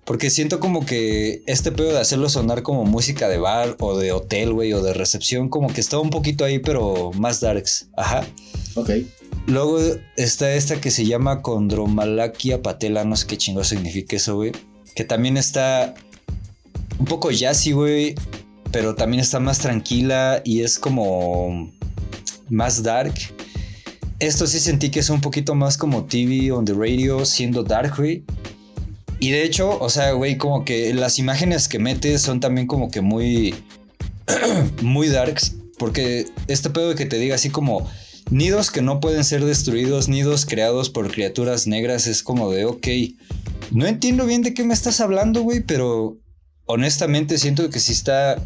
Porque siento como que este pedo de hacerlo sonar como música de bar o de hotel, güey, o de recepción, como que estaba un poquito ahí, pero más darks. Ajá. Ok. Luego está esta que se llama Condromalakia patela, no sé qué chingo significa eso, güey. Que también está un poco jazzy, güey, pero también está más tranquila y es como más dark. Esto sí sentí que es un poquito más como TV on the radio, siendo dark, güey. Y de hecho, o sea, güey, como que las imágenes que metes son también como que muy, muy darks. Porque este pedo de que te diga así como nidos que no pueden ser destruidos, nidos creados por criaturas negras, es como de, ok, no entiendo bien de qué me estás hablando, güey, pero honestamente siento que sí está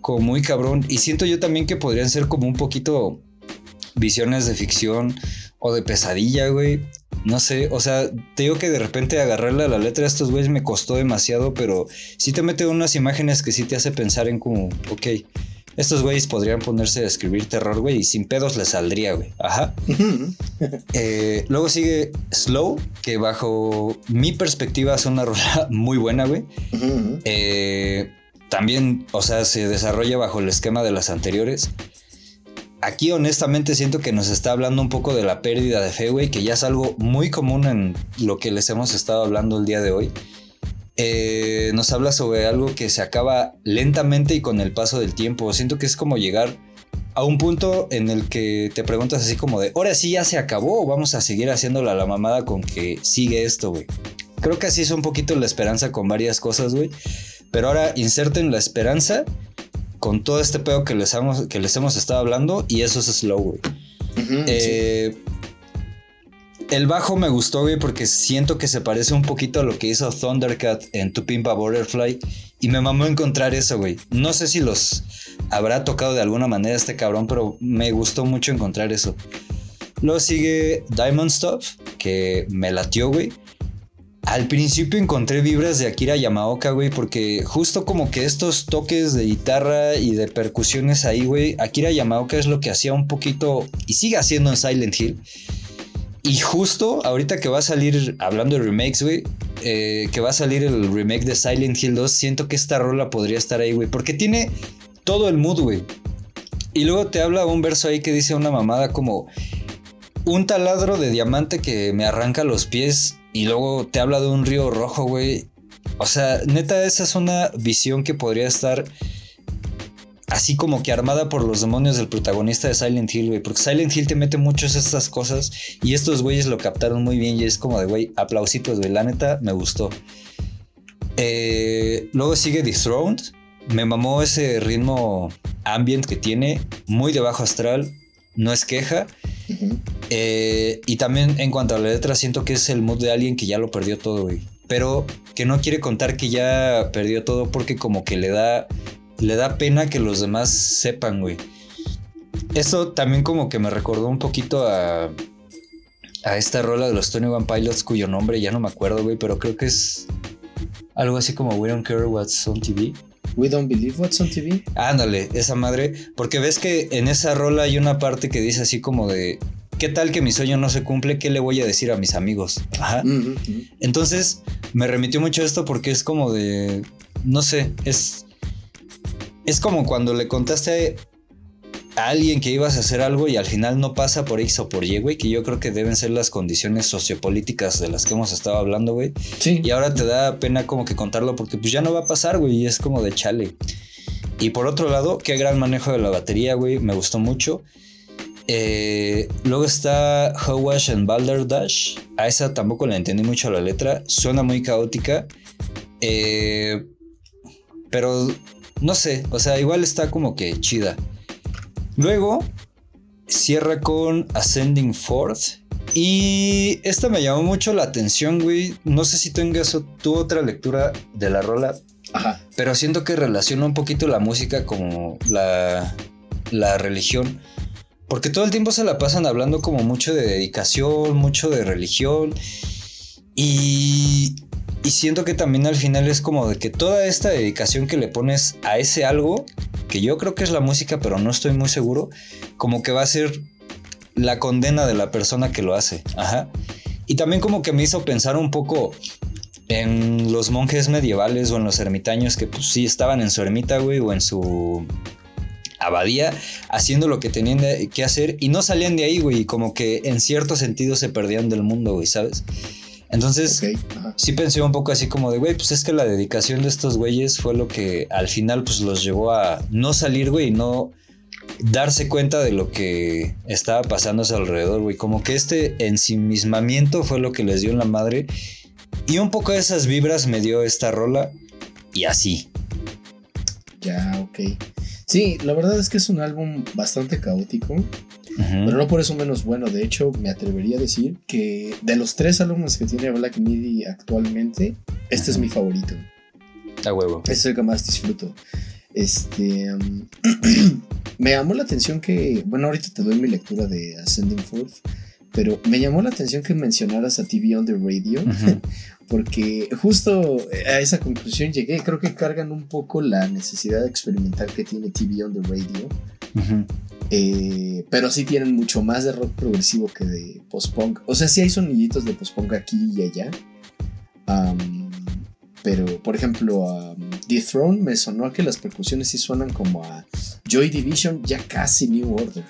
como muy cabrón. Y siento yo también que podrían ser como un poquito visiones de ficción o de pesadilla, güey. No sé, o sea, te digo que de repente agarrarle a la letra a estos güeyes me costó demasiado, pero sí te mete unas imágenes que sí te hace pensar en como, ok, estos güeyes podrían ponerse a escribir terror, güey, y sin pedos les saldría, güey. Ajá. Eh, luego sigue Slow, que bajo mi perspectiva es una rola muy buena, güey. Eh, también, o sea, se desarrolla bajo el esquema de las anteriores. Aquí honestamente siento que nos está hablando un poco de la pérdida de fe, güey, que ya es algo muy común en lo que les hemos estado hablando el día de hoy. Eh, nos habla sobre algo que se acaba lentamente y con el paso del tiempo. Siento que es como llegar a un punto en el que te preguntas así como de, ahora sí ya se acabó o vamos a seguir haciéndola la mamada con que sigue esto, güey. Creo que así es un poquito la esperanza con varias cosas, güey. Pero ahora inserten la esperanza con todo este pedo que les, hemos, que les hemos estado hablando y eso es slow, güey. Eh, el bajo me gustó, güey, porque siento que se parece un poquito a lo que hizo Thundercat en Tu Pimpa Butterfly. Y me mamó encontrar eso, güey. No sé si los habrá tocado de alguna manera este cabrón, pero me gustó mucho encontrar eso. Luego sigue Diamond Stuff, que me latió, güey. Al principio encontré vibras de Akira Yamaoka, güey, porque justo como que estos toques de guitarra y de percusiones ahí, güey, Akira Yamaoka es lo que hacía un poquito y sigue haciendo en Silent Hill. Y justo ahorita que va a salir, hablando de remakes, güey, eh, que va a salir el remake de Silent Hill 2, siento que esta rola podría estar ahí, güey, porque tiene todo el mood, güey. Y luego te habla un verso ahí que dice una mamada como un taladro de diamante que me arranca los pies y luego te habla de un río rojo, güey. O sea, neta, esa es una visión que podría estar así como que armada por los demonios del protagonista de Silent Hill, güey. Porque Silent Hill te mete muchas estas cosas y estos güeyes lo captaron muy bien y es como de, güey, aplausitos, güey. La neta, me gustó. Eh, luego sigue Dethroned. Me mamó ese ritmo ambient que tiene, muy de bajo astral, no es queja. Eh, y también en cuanto a la letra, siento que es el mood de alguien que ya lo perdió todo, güey. Pero que no quiere contar que ya perdió todo porque como que le da le da pena que los demás sepan, güey. Esto también como que me recordó un poquito a, a esta rola de los Tony One Pilots cuyo nombre ya no me acuerdo, güey, pero creo que es algo así como We Don't Care What's on TV. We Don't Believe What's on TV. Ándale, esa madre, porque ves que en esa rola hay una parte que dice así como de, ¿qué tal que mi sueño no se cumple? ¿Qué le voy a decir a mis amigos? Ajá. Entonces me remitió mucho a esto porque es como de, no sé, es es como cuando le contaste a alguien que ibas a hacer algo y al final no pasa por X o por Y, güey, que yo creo que deben ser las condiciones sociopolíticas de las que hemos estado hablando, güey. Sí. Y ahora te da pena como que contarlo porque pues ya no va a pasar, güey, y es como de chale. Y por otro lado, qué gran manejo de la batería, güey, me gustó mucho. Eh, luego está Howash and Balderdash. A esa tampoco le entendí mucho la letra. Suena muy caótica. Eh, pero no sé, o sea, igual está como que chida. Luego cierra con Ascending Forth. Y esta me llamó mucho la atención, güey. No sé si tengas tu otra lectura de la rola. Ajá. Pero siento que relaciona un poquito la música como la, la religión. Porque todo el tiempo se la pasan hablando como mucho de dedicación, mucho de religión. Y, y siento que también al final es como de que toda esta dedicación que le pones a ese algo, que yo creo que es la música, pero no estoy muy seguro, como que va a ser la condena de la persona que lo hace. Ajá. Y también como que me hizo pensar un poco en los monjes medievales o en los ermitaños que pues sí estaban en su ermita, güey, o en su abadía haciendo lo que tenían que hacer y no salían de ahí, güey, como que en cierto sentido se perdían del mundo, güey, ¿sabes? Entonces, sí pensé un poco así como de, güey, pues es que la dedicación de estos güeyes fue lo que al final pues los llevó a no salir, güey, y no darse cuenta de lo que estaba pasando a su alrededor, güey. Como que este ensimismamiento fue lo que les dio en la madre. Y un poco de esas vibras me dio esta rola y así. Ya, ok. Sí, la verdad es que es un álbum bastante caótico, pero no por eso menos bueno. De hecho, me atrevería a decir que de los tres álbumes que tiene Black Midi actualmente, este es mi favorito. A huevo. Este es el que más disfruto. Este. Me llamó la atención que. Bueno, ahorita te doy mi lectura de Ascending Forth. Pero me llamó la atención que mencionaras a TV on the Radio, porque justo a esa conclusión llegué. Creo que cargan un poco la necesidad de experimentar que tiene TV on the Radio. Eh, pero sí tienen mucho más de rock progresivo que de post-punk. O sea, sí hay soniditos de post-punk aquí y allá. pero, por ejemplo, a The Throne me sonó a que las percusiones sí suenan como a Joy Division, ya casi New Order.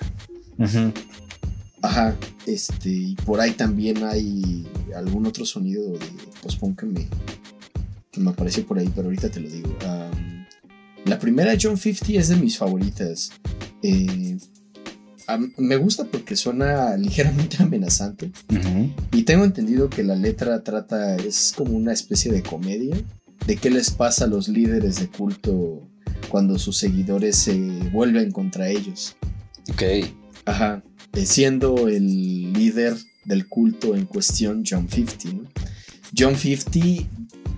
Ajá, este, y por ahí también hay algún otro sonido de post-punk que me, que me apareció por ahí, pero ahorita te lo digo. la primera John 50 es de mis favoritas. Eh, me gusta porque suena ligeramente amenazante. Y tengo entendido que la letra trata, es como una especie de comedia de qué les pasa a los líderes de culto cuando sus seguidores se vuelven contra ellos. Ok. Ajá. Siendo el líder del culto en cuestión John 50. John 50,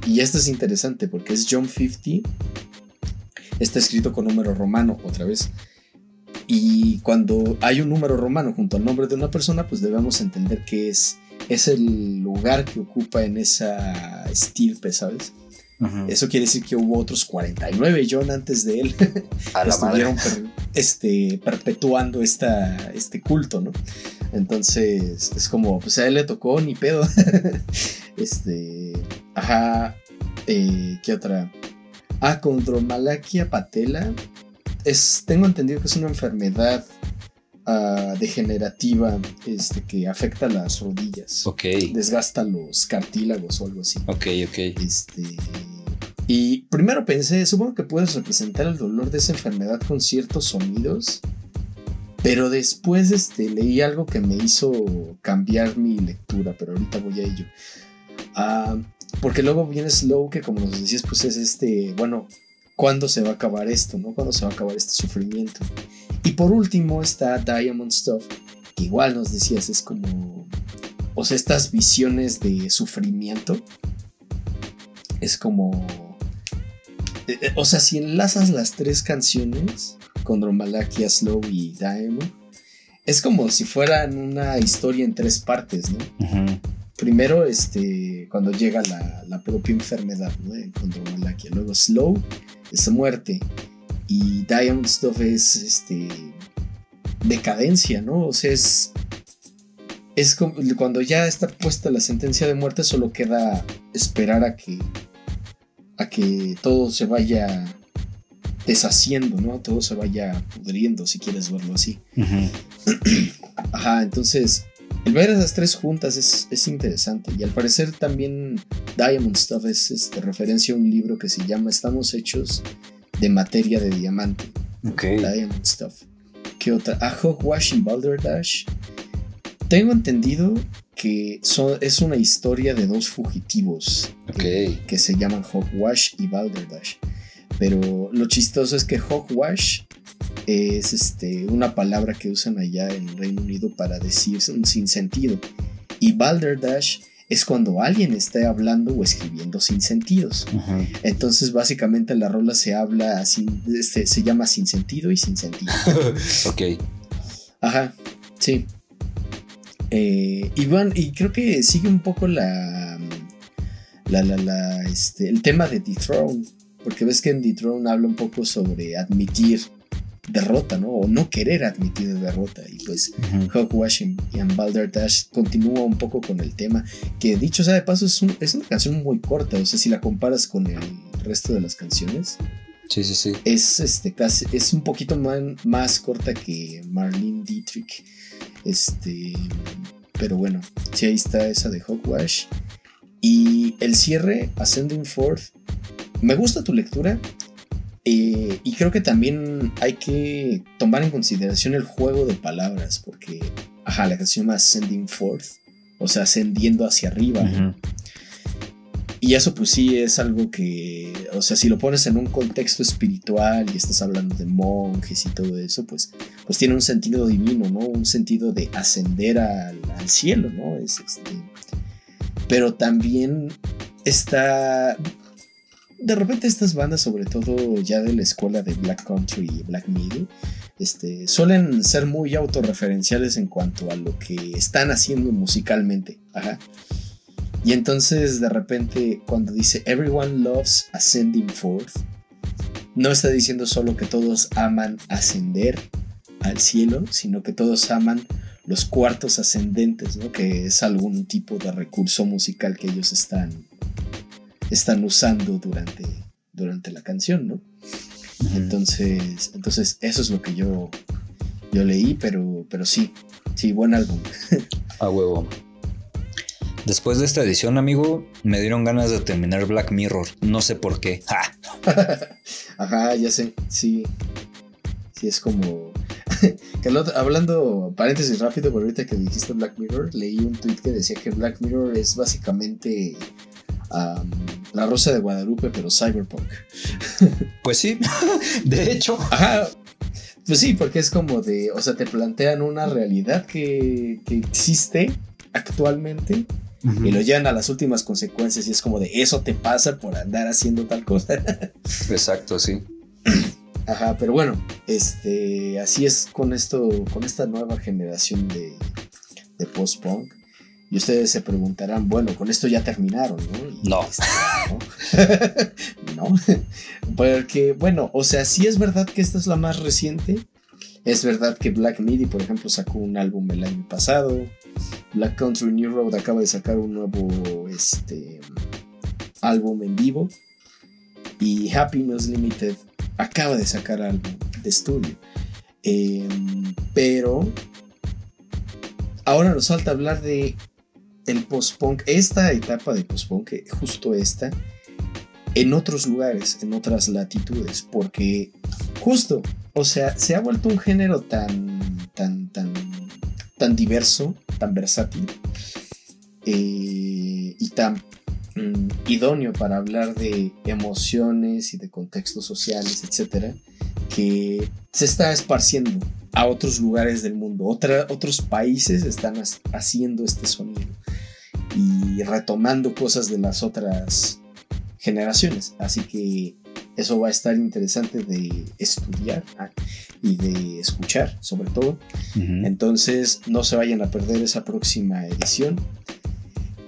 y esto es interesante porque es John 50, está escrito con número romano otra vez. Y cuando hay un número romano junto al nombre de una persona, pues debemos entender que es, es el lugar que ocupa en esa estirpe, ¿sabes? Eso quiere decir que hubo otros 49 John antes de él A que estuvieron este, perpetuando esta, este culto, ¿no? Entonces es como, pues a él le tocó ni pedo. este, ajá, eh, ¿qué otra? Ah, condromalaquia patela. Es, tengo entendido que es una enfermedad uh, degenerativa este, que afecta las rodillas. Ok. Desgasta los cartílagos o algo así. Ok, ok. Este, y primero pensé, supongo que puedes representar el dolor de esa enfermedad con ciertos sonidos. Pero después este, leí algo que me hizo cambiar mi lectura, pero ahorita voy a ello. Ah, porque luego viene Slow, que como nos decías, pues es este, bueno, ¿cuándo se va a acabar esto? ¿no? ¿Cuándo se va a acabar este sufrimiento? Y por último está Diamond Stuff, que igual nos decías, es como, o sea, estas visiones de sufrimiento. Es como eh, eh, o sea, si enlazas las tres canciones, con Condromalakia, Slow y Daemon, es como si fueran una historia en tres partes, ¿no? Primero, este, cuando llega la, propia enfermedad, ¿no? Condromalakia. Luego, Slow es muerte. Y Diamond Stuff es, este, decadencia, ¿no? O sea, es, es como cuando ya está puesta la sentencia de muerte, solo queda esperar a que a que todo se vaya deshaciendo, ¿no? Todo se vaya pudriendo, si quieres verlo así. Ajá, entonces, el ver esas tres juntas es, interesante. Y al parecer también Diamond Stuff es este, referencia a un libro que se llama Estamos hechos de materia de diamante. Ok. Diamond Stuff. ¿Qué otra? Ah, Hogwash y Balderdash. Tengo entendido que es una historia de dos fugitivos que se llaman Hogwash y Balderdash. Pero lo chistoso es que hogwash es este, una palabra que usan allá en Reino Unido para decir un sinsentido. Y balderdash es cuando alguien está hablando o escribiendo sin sentidos. Entonces, básicamente la rola se habla sin, este, se llama sin sentido y sin sentido. ok. Ajá, sí. Eh, y, van- y creo que sigue un poco la, la, la, la, este, el tema de Dethrone. Porque ves que en Dethrone habla un poco sobre admitir derrota, ¿no? O no querer admitir derrota. Y pues Ujú. Hogwash y y en Balderdash continúa un poco con el tema. Que dicho sea de paso, es, un- es una canción muy corta. O sea, si la comparas con el resto de las canciones, Sí, sí, sí. es, este, casi, es un poquito más corta que Marlene Dietrich. Este, pero bueno, sí, ahí está esa de Hogwash. Y el cierre, Ascending Forth. Me gusta tu lectura. eh, y creo que también hay que tomar en consideración el juego de palabras. Porque, ajá, la canción se llama Ascending Forth. O sea, ascendiendo hacia arriba. Y eso pues sí es algo que, o sea, si lo pones en un contexto espiritual y estás hablando de monjes y todo eso, pues, pues tiene un sentido divino, ¿no? Un sentido de ascender al, cielo, ¿no? Es este... Pero también está... De repente estas bandas, sobre todo ya de la escuela de Black Country y Black Midi, este, suelen ser muy autorreferenciales en cuanto a lo que están haciendo musicalmente. Ajá. Y entonces de repente cuando dice Everyone loves ascending forth, no está diciendo solo que todos aman ascender al cielo, sino que todos aman los cuartos ascendentes, ¿no? que es algún tipo de recurso musical que ellos están, están usando durante, durante la canción, ¿no? Entonces, entonces eso es lo que yo, yo leí, pero, pero sí, sí, buen álbum. A huevo. Después de esta edición, amigo, me dieron ganas de terminar Black Mirror. No sé por qué. ¡Ja! Ajá, ya sé, sí. Sí, es como. que hablando, paréntesis rápido, pero ahorita que dijiste Black Mirror, leí un tweet que decía que Black Mirror es básicamente am, la Rosa de Guadalupe, pero cyberpunk. Pues sí, de hecho. Ajá. Pues sí, porque es como de. O sea, te plantean una realidad que, que existe actualmente y lo llevan a las últimas consecuencias y es como de eso te pasa por andar haciendo tal cosa. Exacto, sí. Ajá, pero bueno, este, así es con esto, con esta nueva generación de, de post-punk. Y ustedes se preguntarán, bueno, con esto ya terminaron, ¿no? No. este, no. no. Porque, bueno, o sea, sí es verdad que esta es la más reciente. Es verdad que Black Midi, por ejemplo, sacó un álbum el año pasado. Black Country New Road acaba de sacar un nuevo este, álbum en vivo. Y Happiness Limited acaba de sacar álbum de estudio. Em, pero ahora nos falta hablar de el post-punk, esta etapa de post-punk, justo esta, en otros lugares, en otras latitudes, porque justo, o sea, se ha vuelto un género tan, tan, tan, tan diverso, tan versátil eh, y tan mm, idóneo para hablar de emociones y de contextos sociales, etcétera, que se está esparciendo a otros lugares del mundo. Otros países están haciendo este sonido y retomando cosas de las otras generaciones. Así que eso va a estar interesante de estudiar ah, y de escuchar, sobre todo. Entonces no se vayan a perder esa próxima edición.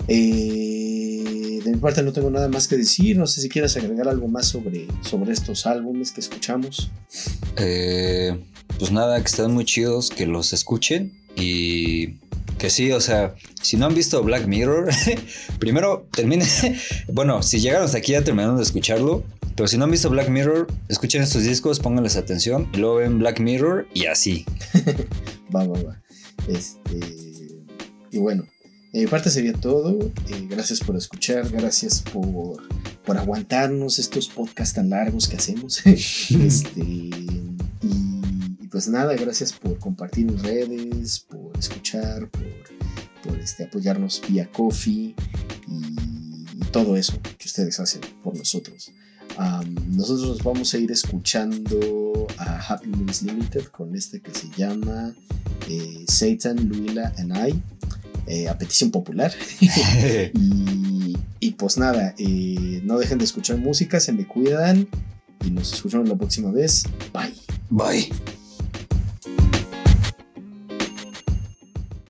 Eh, de mi parte no tengo nada más que decir. No sé si quieras agregar algo más sobre, sobre estos álbumes que escuchamos. Eh, pues nada, que están muy chidos, que los escuchen y que sí, o sea, si no han visto Black Mirror, primero terminen, bueno, si llegaron hasta aquí ya terminaron de escucharlo, pero si no han visto Black Mirror, escuchen estos discos, pónganles atención y luego ven Black Mirror y así. Va, va, va. Este, y bueno, de mi parte sería todo. Eh, gracias por escuchar, gracias por, por aguantarnos estos podcasts tan largos que hacemos. este, y, pues nada, gracias por compartir en redes, por escuchar, por, por este, apoyarnos vía coffee y, y todo eso que ustedes hacen por nosotros. Nosotros nos vamos a ir escuchando a Happy Meals Limited con este que se llama eh, Satan, Luila and I, eh, a petición popular. y, y pues nada, eh, no dejen de escuchar música, se me cuidan y nos escuchamos la próxima vez. Bye. Bye.